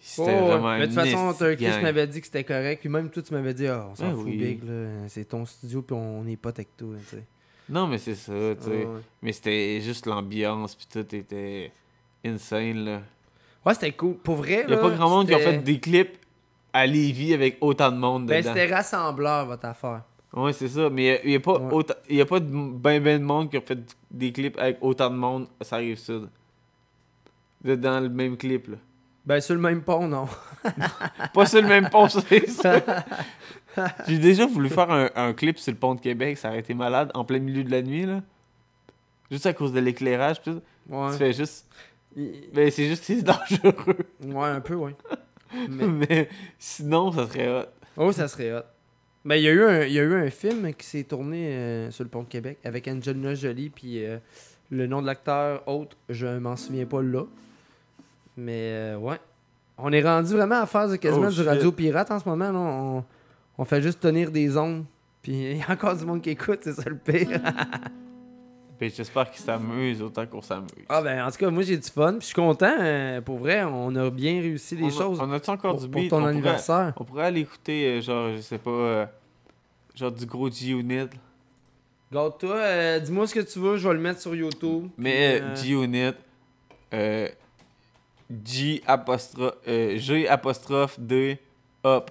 C'était Oh, vraiment Mais de toute façon, gang. m'avait dit que c'était correct. Puis même toi, tu m'avais dit, ah, on s'en Ah fout, oui. Big, là. C'est ton studio, puis on est potes avec toi, tu sais. Non, mais c'est ça, tu sais. Ouais. Mais c'était juste l'ambiance, puis tout était insane, là. Ouais, c'était cool. Pour vrai, Il y a là, pas grand monde qui a fait des clips à Lévis avec autant de monde Ben, dedans. c'était rassembleur, votre affaire. Ouais, c'est ça. Mais il n'y a, pas autant- il y a pas de ben ben de monde qui a fait des clips avec autant de monde, ça arrive sud. De- Dans le même clip, là. Ben, sur le même pont, non. Pas sur le même pont, c'est ça. J'ai déjà voulu faire un, un clip sur le pont de Québec, ça aurait été malade, en plein milieu de la nuit, là. Juste à cause de l'éclairage, pis tout. Ouais. Tu fais juste. Mais c'est juste que c'est dangereux. Ouais, un peu, ouais. Mais, sinon, ça serait hot. Oh, ça serait hot. Ben, il y, a eu un- il y a eu un film qui s'est tourné euh, sur le pont de Québec avec Angelina Jolie, puis euh, le nom de l'acteur, autre, je m'en souviens pas là. Mais euh, ouais. On est rendu vraiment à faire de- quasiment Oh, du radio pirate en ce moment. Là. On, on fait juste tenir des ondes. Puis il y a encore du monde qui écoute, c'est ça le pire. Ben, j'espère qu'ils s'amusent autant qu'on s'amuse. ah ben en tout cas, moi j'ai du fun. Puis je suis content. euh, pour vrai, on a bien réussi les On a- choses. On a-tu encore pour, du pour beat? ton On pourrait- anniversaire? On pourrait aller écouter, euh, genre, je sais pas, euh, genre du gros G-Unit. Garde-toi, euh, dis-moi ce que tu veux, je vais le mettre sur YouTube. Mais Puis, G-Unit, G apostrophe, euh, G apostrophe D, up.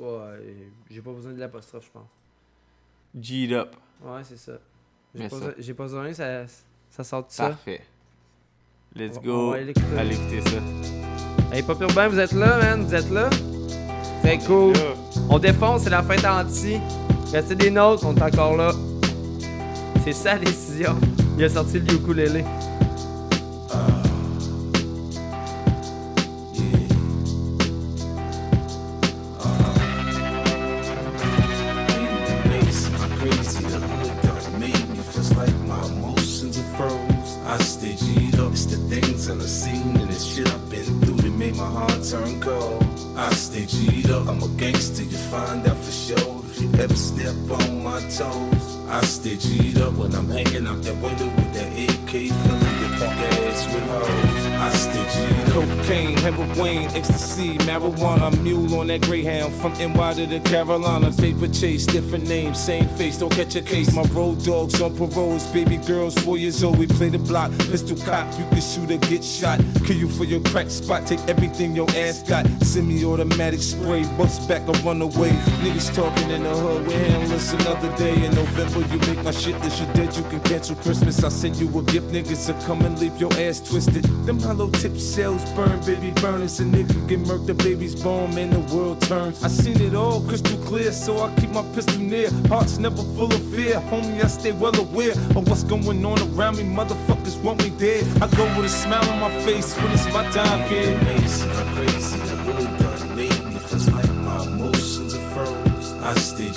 Euh, j'ai pas besoin de l'apostrophe, je pense. G up. Ouais, c'est ça. J'ai pas, j'ai pas besoin, ça, ça sort de ça. Parfait. Let's go. on va aller. Allez écouter ça. Hey, Pop Urbain, vous êtes là, man? Vous êtes là? Très cool. On défonce, c'est la fête anti. Restez des nôtres, on est encore là. C'est ça la décision. Il a sorti le ukulélé. Hanging out that window Cocaine, heroin, ecstasy, marijuana, mule on that Greyhound from NY to the Carolinas. Paper chase, different names, same face, don't catch a case. My road dogs on paroles, baby girls, four years old. We play the block, pistol cop, you can shoot or get shot. Kill you for your crack spot, take everything your ass got. Semi automatic spray, bust back or run away. Niggas talking in the hood, we handless another day. In November, you make my shit list, you dead, you can cancel Christmas. I send you a gift, niggas will come and leave your ass twisted. Them hollow tip shells burn, baby, burn. It's a nigga get murked, the baby's born, man, the world turns. I seen it all crystal clear, so I keep my pistol near. Hearts never full of fear, homie, I stay well aware of what's going on around me. Motherfuckers want me dead. I go with a smile on my face when it's my time, kid. I'm crazy, the hood done made me like my emotions are froze. I stay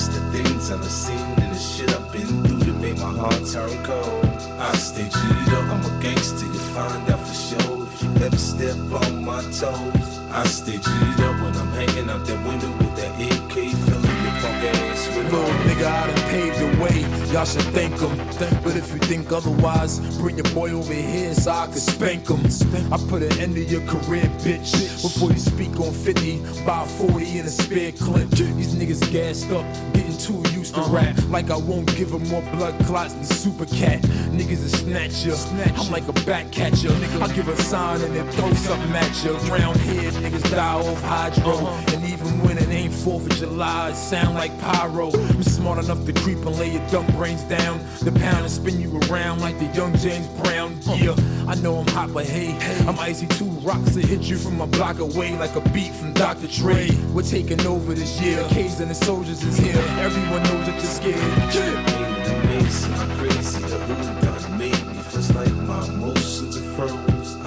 it's the things I've seen and the shit I've been through that made my heart turn cold. I stay G'd step on my toes. I stay G'd up when I'm hanging out that window with that AK, Little nigga, I done paved the way. Y'all should thank him. But if you think otherwise, bring your boy over here so I can spank him. I put an end to your career, bitch. Before you speak on 50, buy 40 in a spare clip. These niggas gassed up, getting too used to rap. Uh-huh. Like I won't give them more blood clots than Super Cat. Niggas a snatcher. I'm like a back catcher. I give a sign and then throw something at you. Round here, niggas die off hydro. Uh-huh. And even when it ain't 4th of July, it sound like pyro. I'm smart enough to creep and lay your dumb brains down. The pound and spin you around like the young James Brown. Yeah, I know I'm hot, but hey, I'm icy two rocks to hit you from a block away like a beat from Dr. Dre. We're taking over this year. K's and the soldiers is here. Everyone knows that you're scared. Like.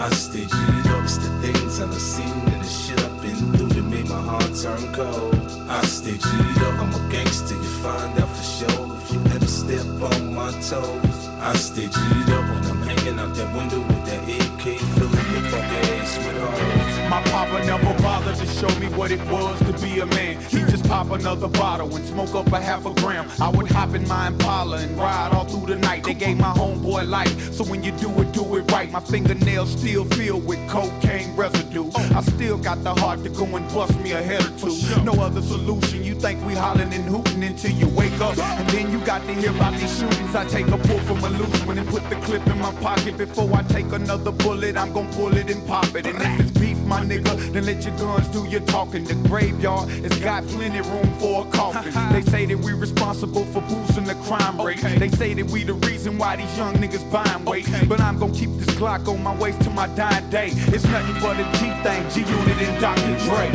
I stay G'd up, it's the things the scene and the shit I've been through that made my heart turn cold. I stay G'd up, I'm a gangster, you find out for sure if you ever step on my toes. I stay G'd up when I'm hanging out that window with that AK, filling your punk ass with hoes. My papa never bothered to show me what it was to be a man. He just pop another bottle and smoke up a half a gram. I would hop in my Impala and ride all through the night. They gave my homeboy life, so when you do it, do it right. My fingernails still filled with cocaine residue. I still got the heart to go and bust me a head or two. No other solution. You think we hollering and hooting until you wake up, and then you got to hear about these shootings. I take a pull from a loose one and put the clip in my pocket before I take another bullet. I'm gonna pull it and pop it, and if it's beef, my nigga, then let your guns do your talking. The graveyard has got plenty room for a coffin. They say that we responsible for boosting the crime rate. They say that we the reason why these young niggas buying weight. But I'm gonna keep this Glock on my waist till my dying day. It's nothing but a G thing, G Unit and Dr. Dre.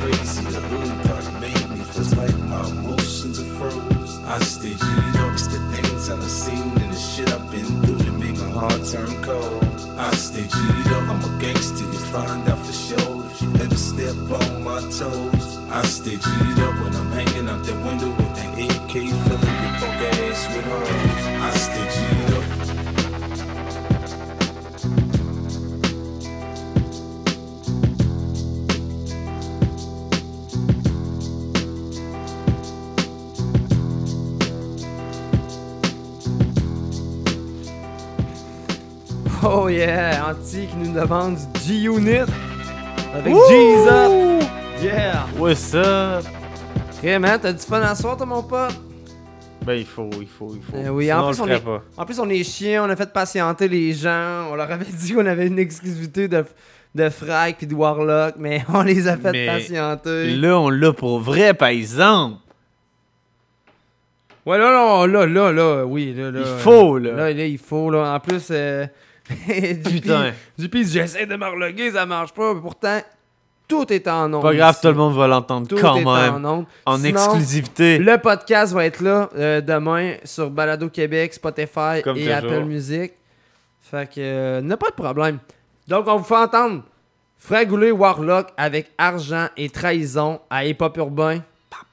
Crazy the hood done made me. Feels like my emotions are froze. I stay up, the things the seen and the shit I've been through that made my heart turn cold. I stay up, I'm a gangster, you find out for sure you step on my toes. I stay G'd up when I'm hanging out that window with that AK, filling your punk ass with hoes. I stay up. Oh yeah, Anti qui nous demande du G-Unit avec! Jesus. Yeah. What's up? Vraiment, t'as du fun à soir, toi, mon pote? Ben, il faut, il faut, il faut. Euh, oui, Sinon, en plus, on est, pas. en plus, on est chiens, on a fait patienter les gens, on leur avait dit qu'on avait une exclusivité de, de Frag puis de Warlock, mais on les a fait Mais patienter. Là, on l'a pour vrai, par exemple. Ouais, là, là, là, là, là, oui, là, là. Il faut, là. Là, là, il faut, là. En plus, euh, Putain. Du pis, j'essaie de m'arloguer, ça marche pas, mais pourtant, tout est en ondes. Pas grave, ici. tout le monde va l'entendre Tout quand est même. en. En Sinon, exclusivité. Le podcast va être là euh, demain sur Balado Québec, Spotify Comme et toujours. Apple Music. Fait que, euh, n'a pas de problème. Donc, on vous fait entendre Fragouler Warlock avec Argent et Trahison à Hip Hop Urbain. Para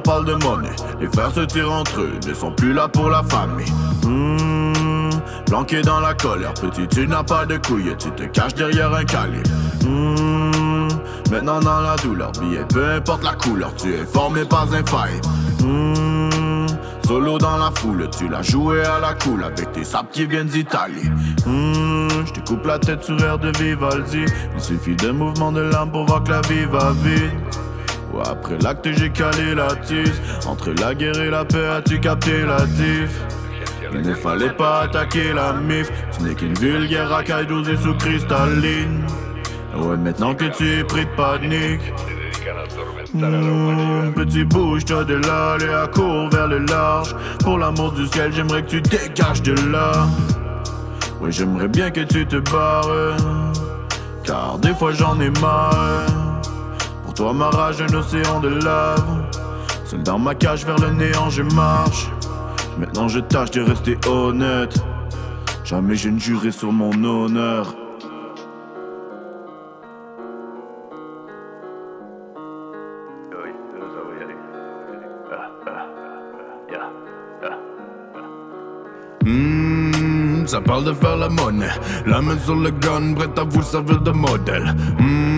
de monnaie, les frères se tirent entre eux, ne sont plus là pour la famille. Mmh, planqué dans la colère, petit, tu n'as pas de couilles, tu te caches derrière un calibre. Mmh, maintenant dans la douleur, billet, peu importe la couleur, tu es formé pas un faille. Mmh, solo dans la foule, tu l'as joué à la cool avec tes sables qui viennent d'Italie. Mmh, je te coupe la tête sur air de Vivaldi. Il suffit d'un mouvement de l'âme pour voir que la vie va vite. Après l'acte, j'ai calé la tisse. Entre la guerre et la paix, as-tu capté la diff? Il ne fallait pas attaquer la mif. Ce n'est qu'une vulgaire racaille dosée sous cristalline. Ouais, maintenant que tu es pris de panique. Mmh, petit bouge-toi de là, à court vers le large. Pour l'amour du ciel, j'aimerais que tu dégages de là. Ouais, j'aimerais bien que tu te barres. Car des fois j'en ai marre. Toi, ma rage, un océan de lave. Seul dans ma cage vers le néant, je marche. Maintenant, je tâche de rester honnête. Jamais je ne jurerai sur mon honneur. Mmh, ça parle de faire la monnaie. La main sur le gun, prête à vous servir de modèle. Mmh,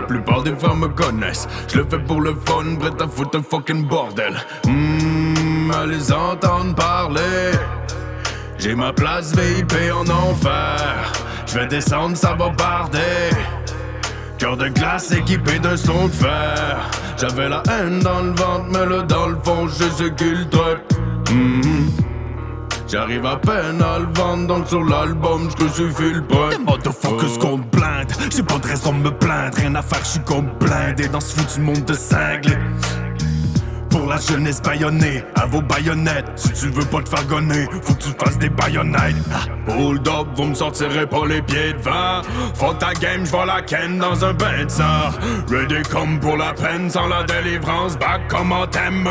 la plupart des femmes me connaissent. Je le fais pour le fun, prête à foutre un fucking bordel. Mmh, à les entendre parler. J'ai ma place VIP en enfer. Je vais descendre, ça va. Cœur de glace équipé d'un son de fer. J'avais la haine dans le ventre, mais là dans le fond, je sais qu'il. Mhm. J'arrive à peine à le vendre, donc sur l'album, je crucifie le point. Des motherfuckers qu'on blinde. J'ai pas de raison de me plaindre. Rien à faire, j'suis comme blindé dans ce foutu monde de cinglés. Pour la jeunesse baïonnée, à vos baïonnettes. Si tu veux pas te faire gonner, faut que tu fasses des baïonnettes. Ah, Hold up, vous me sortirez pas les pieds devant. Fuck ta game, j'vois la ken dans un bain de sang. Ready comme pour la peine, sans la délivrance. Back comme on t'aime,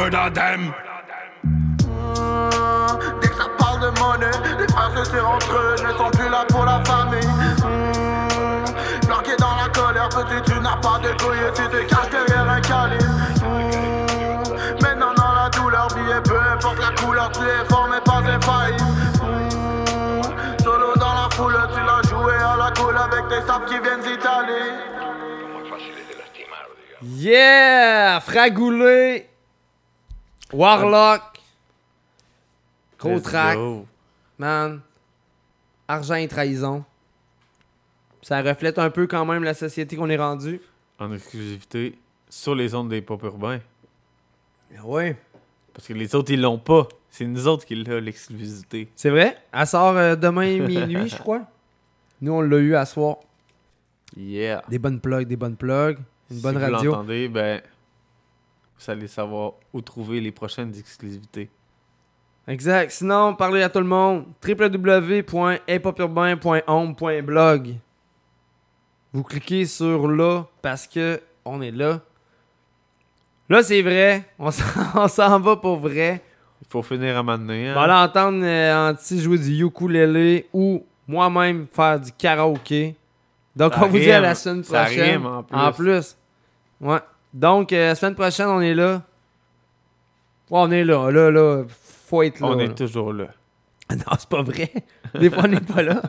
monnaie, les frères se tirent entre eux, ne sont plus là pour la famille. Mmh. Bloqué dans la colère, petit, tu n'as pas de couilles, tu te caches derrière un calibre. Mmh. Maintenant dans la douleur, billet, peu importe la couleur, tu es fort mais pas infaillible. Mmh. Solo dans la foule, tu l'as joué à la cool avec tes sables qui viennent d'Italie. Yeah! Fragoulé! Warlock! Gros track. Man. Argent et trahison. Ça reflète un peu quand même la société qu'on est rendu. En exclusivité sur les ondes des pop urbains. Ouais. Parce que les autres, ils l'ont pas. C'est nous autres qui l'ont, l'exclusivité. C'est vrai? Elle sort euh, demain minuit, je crois. Nous, on l'a eu à soir. Yeah. Des bonnes plugs, des bonnes plugs. Une bonne si vous radio. l'entendez, ben, vous allez savoir où trouver les prochaines exclusivités. Exact. Sinon, parlez à tout le monde. www.hiphopurbain.home.blog Vous cliquez sur là parce que on est là. Là, c'est vrai. On s'en va pour vrai. Il faut finir à m'amener. On va aller entendre euh, Anti jouer du ukulélé ou moi-même faire du karaoké. Donc, Ça on vous dit à la semaine Ça prochaine. rime en plus. En plus. Ouais. Donc, euh, semaine prochaine, on est là. Ouais, on est là. Là, là. Faut être là. On là. est toujours là. Non, c'est pas vrai. Des fois, on n'est pas là.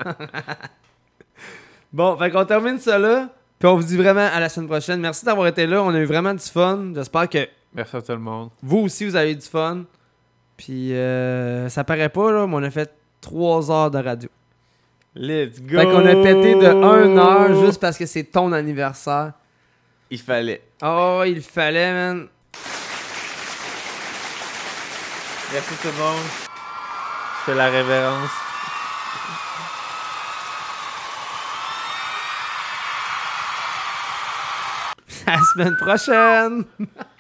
bon, fait qu'on termine ça là. Puis on vous dit vraiment à la semaine prochaine. Merci d'avoir été là. On a eu vraiment du fun. J'espère que Merci à tout le monde. vous aussi, vous avez eu du fun. Puis euh, ça paraît pas, là, mais on a fait 3 heures de radio. Let's go! Fait qu'on a pété de 1 heure juste parce que c'est ton anniversaire. Il fallait. Oh, il fallait, man. Merci tout le monde. Je fais la révérence. À la semaine prochaine.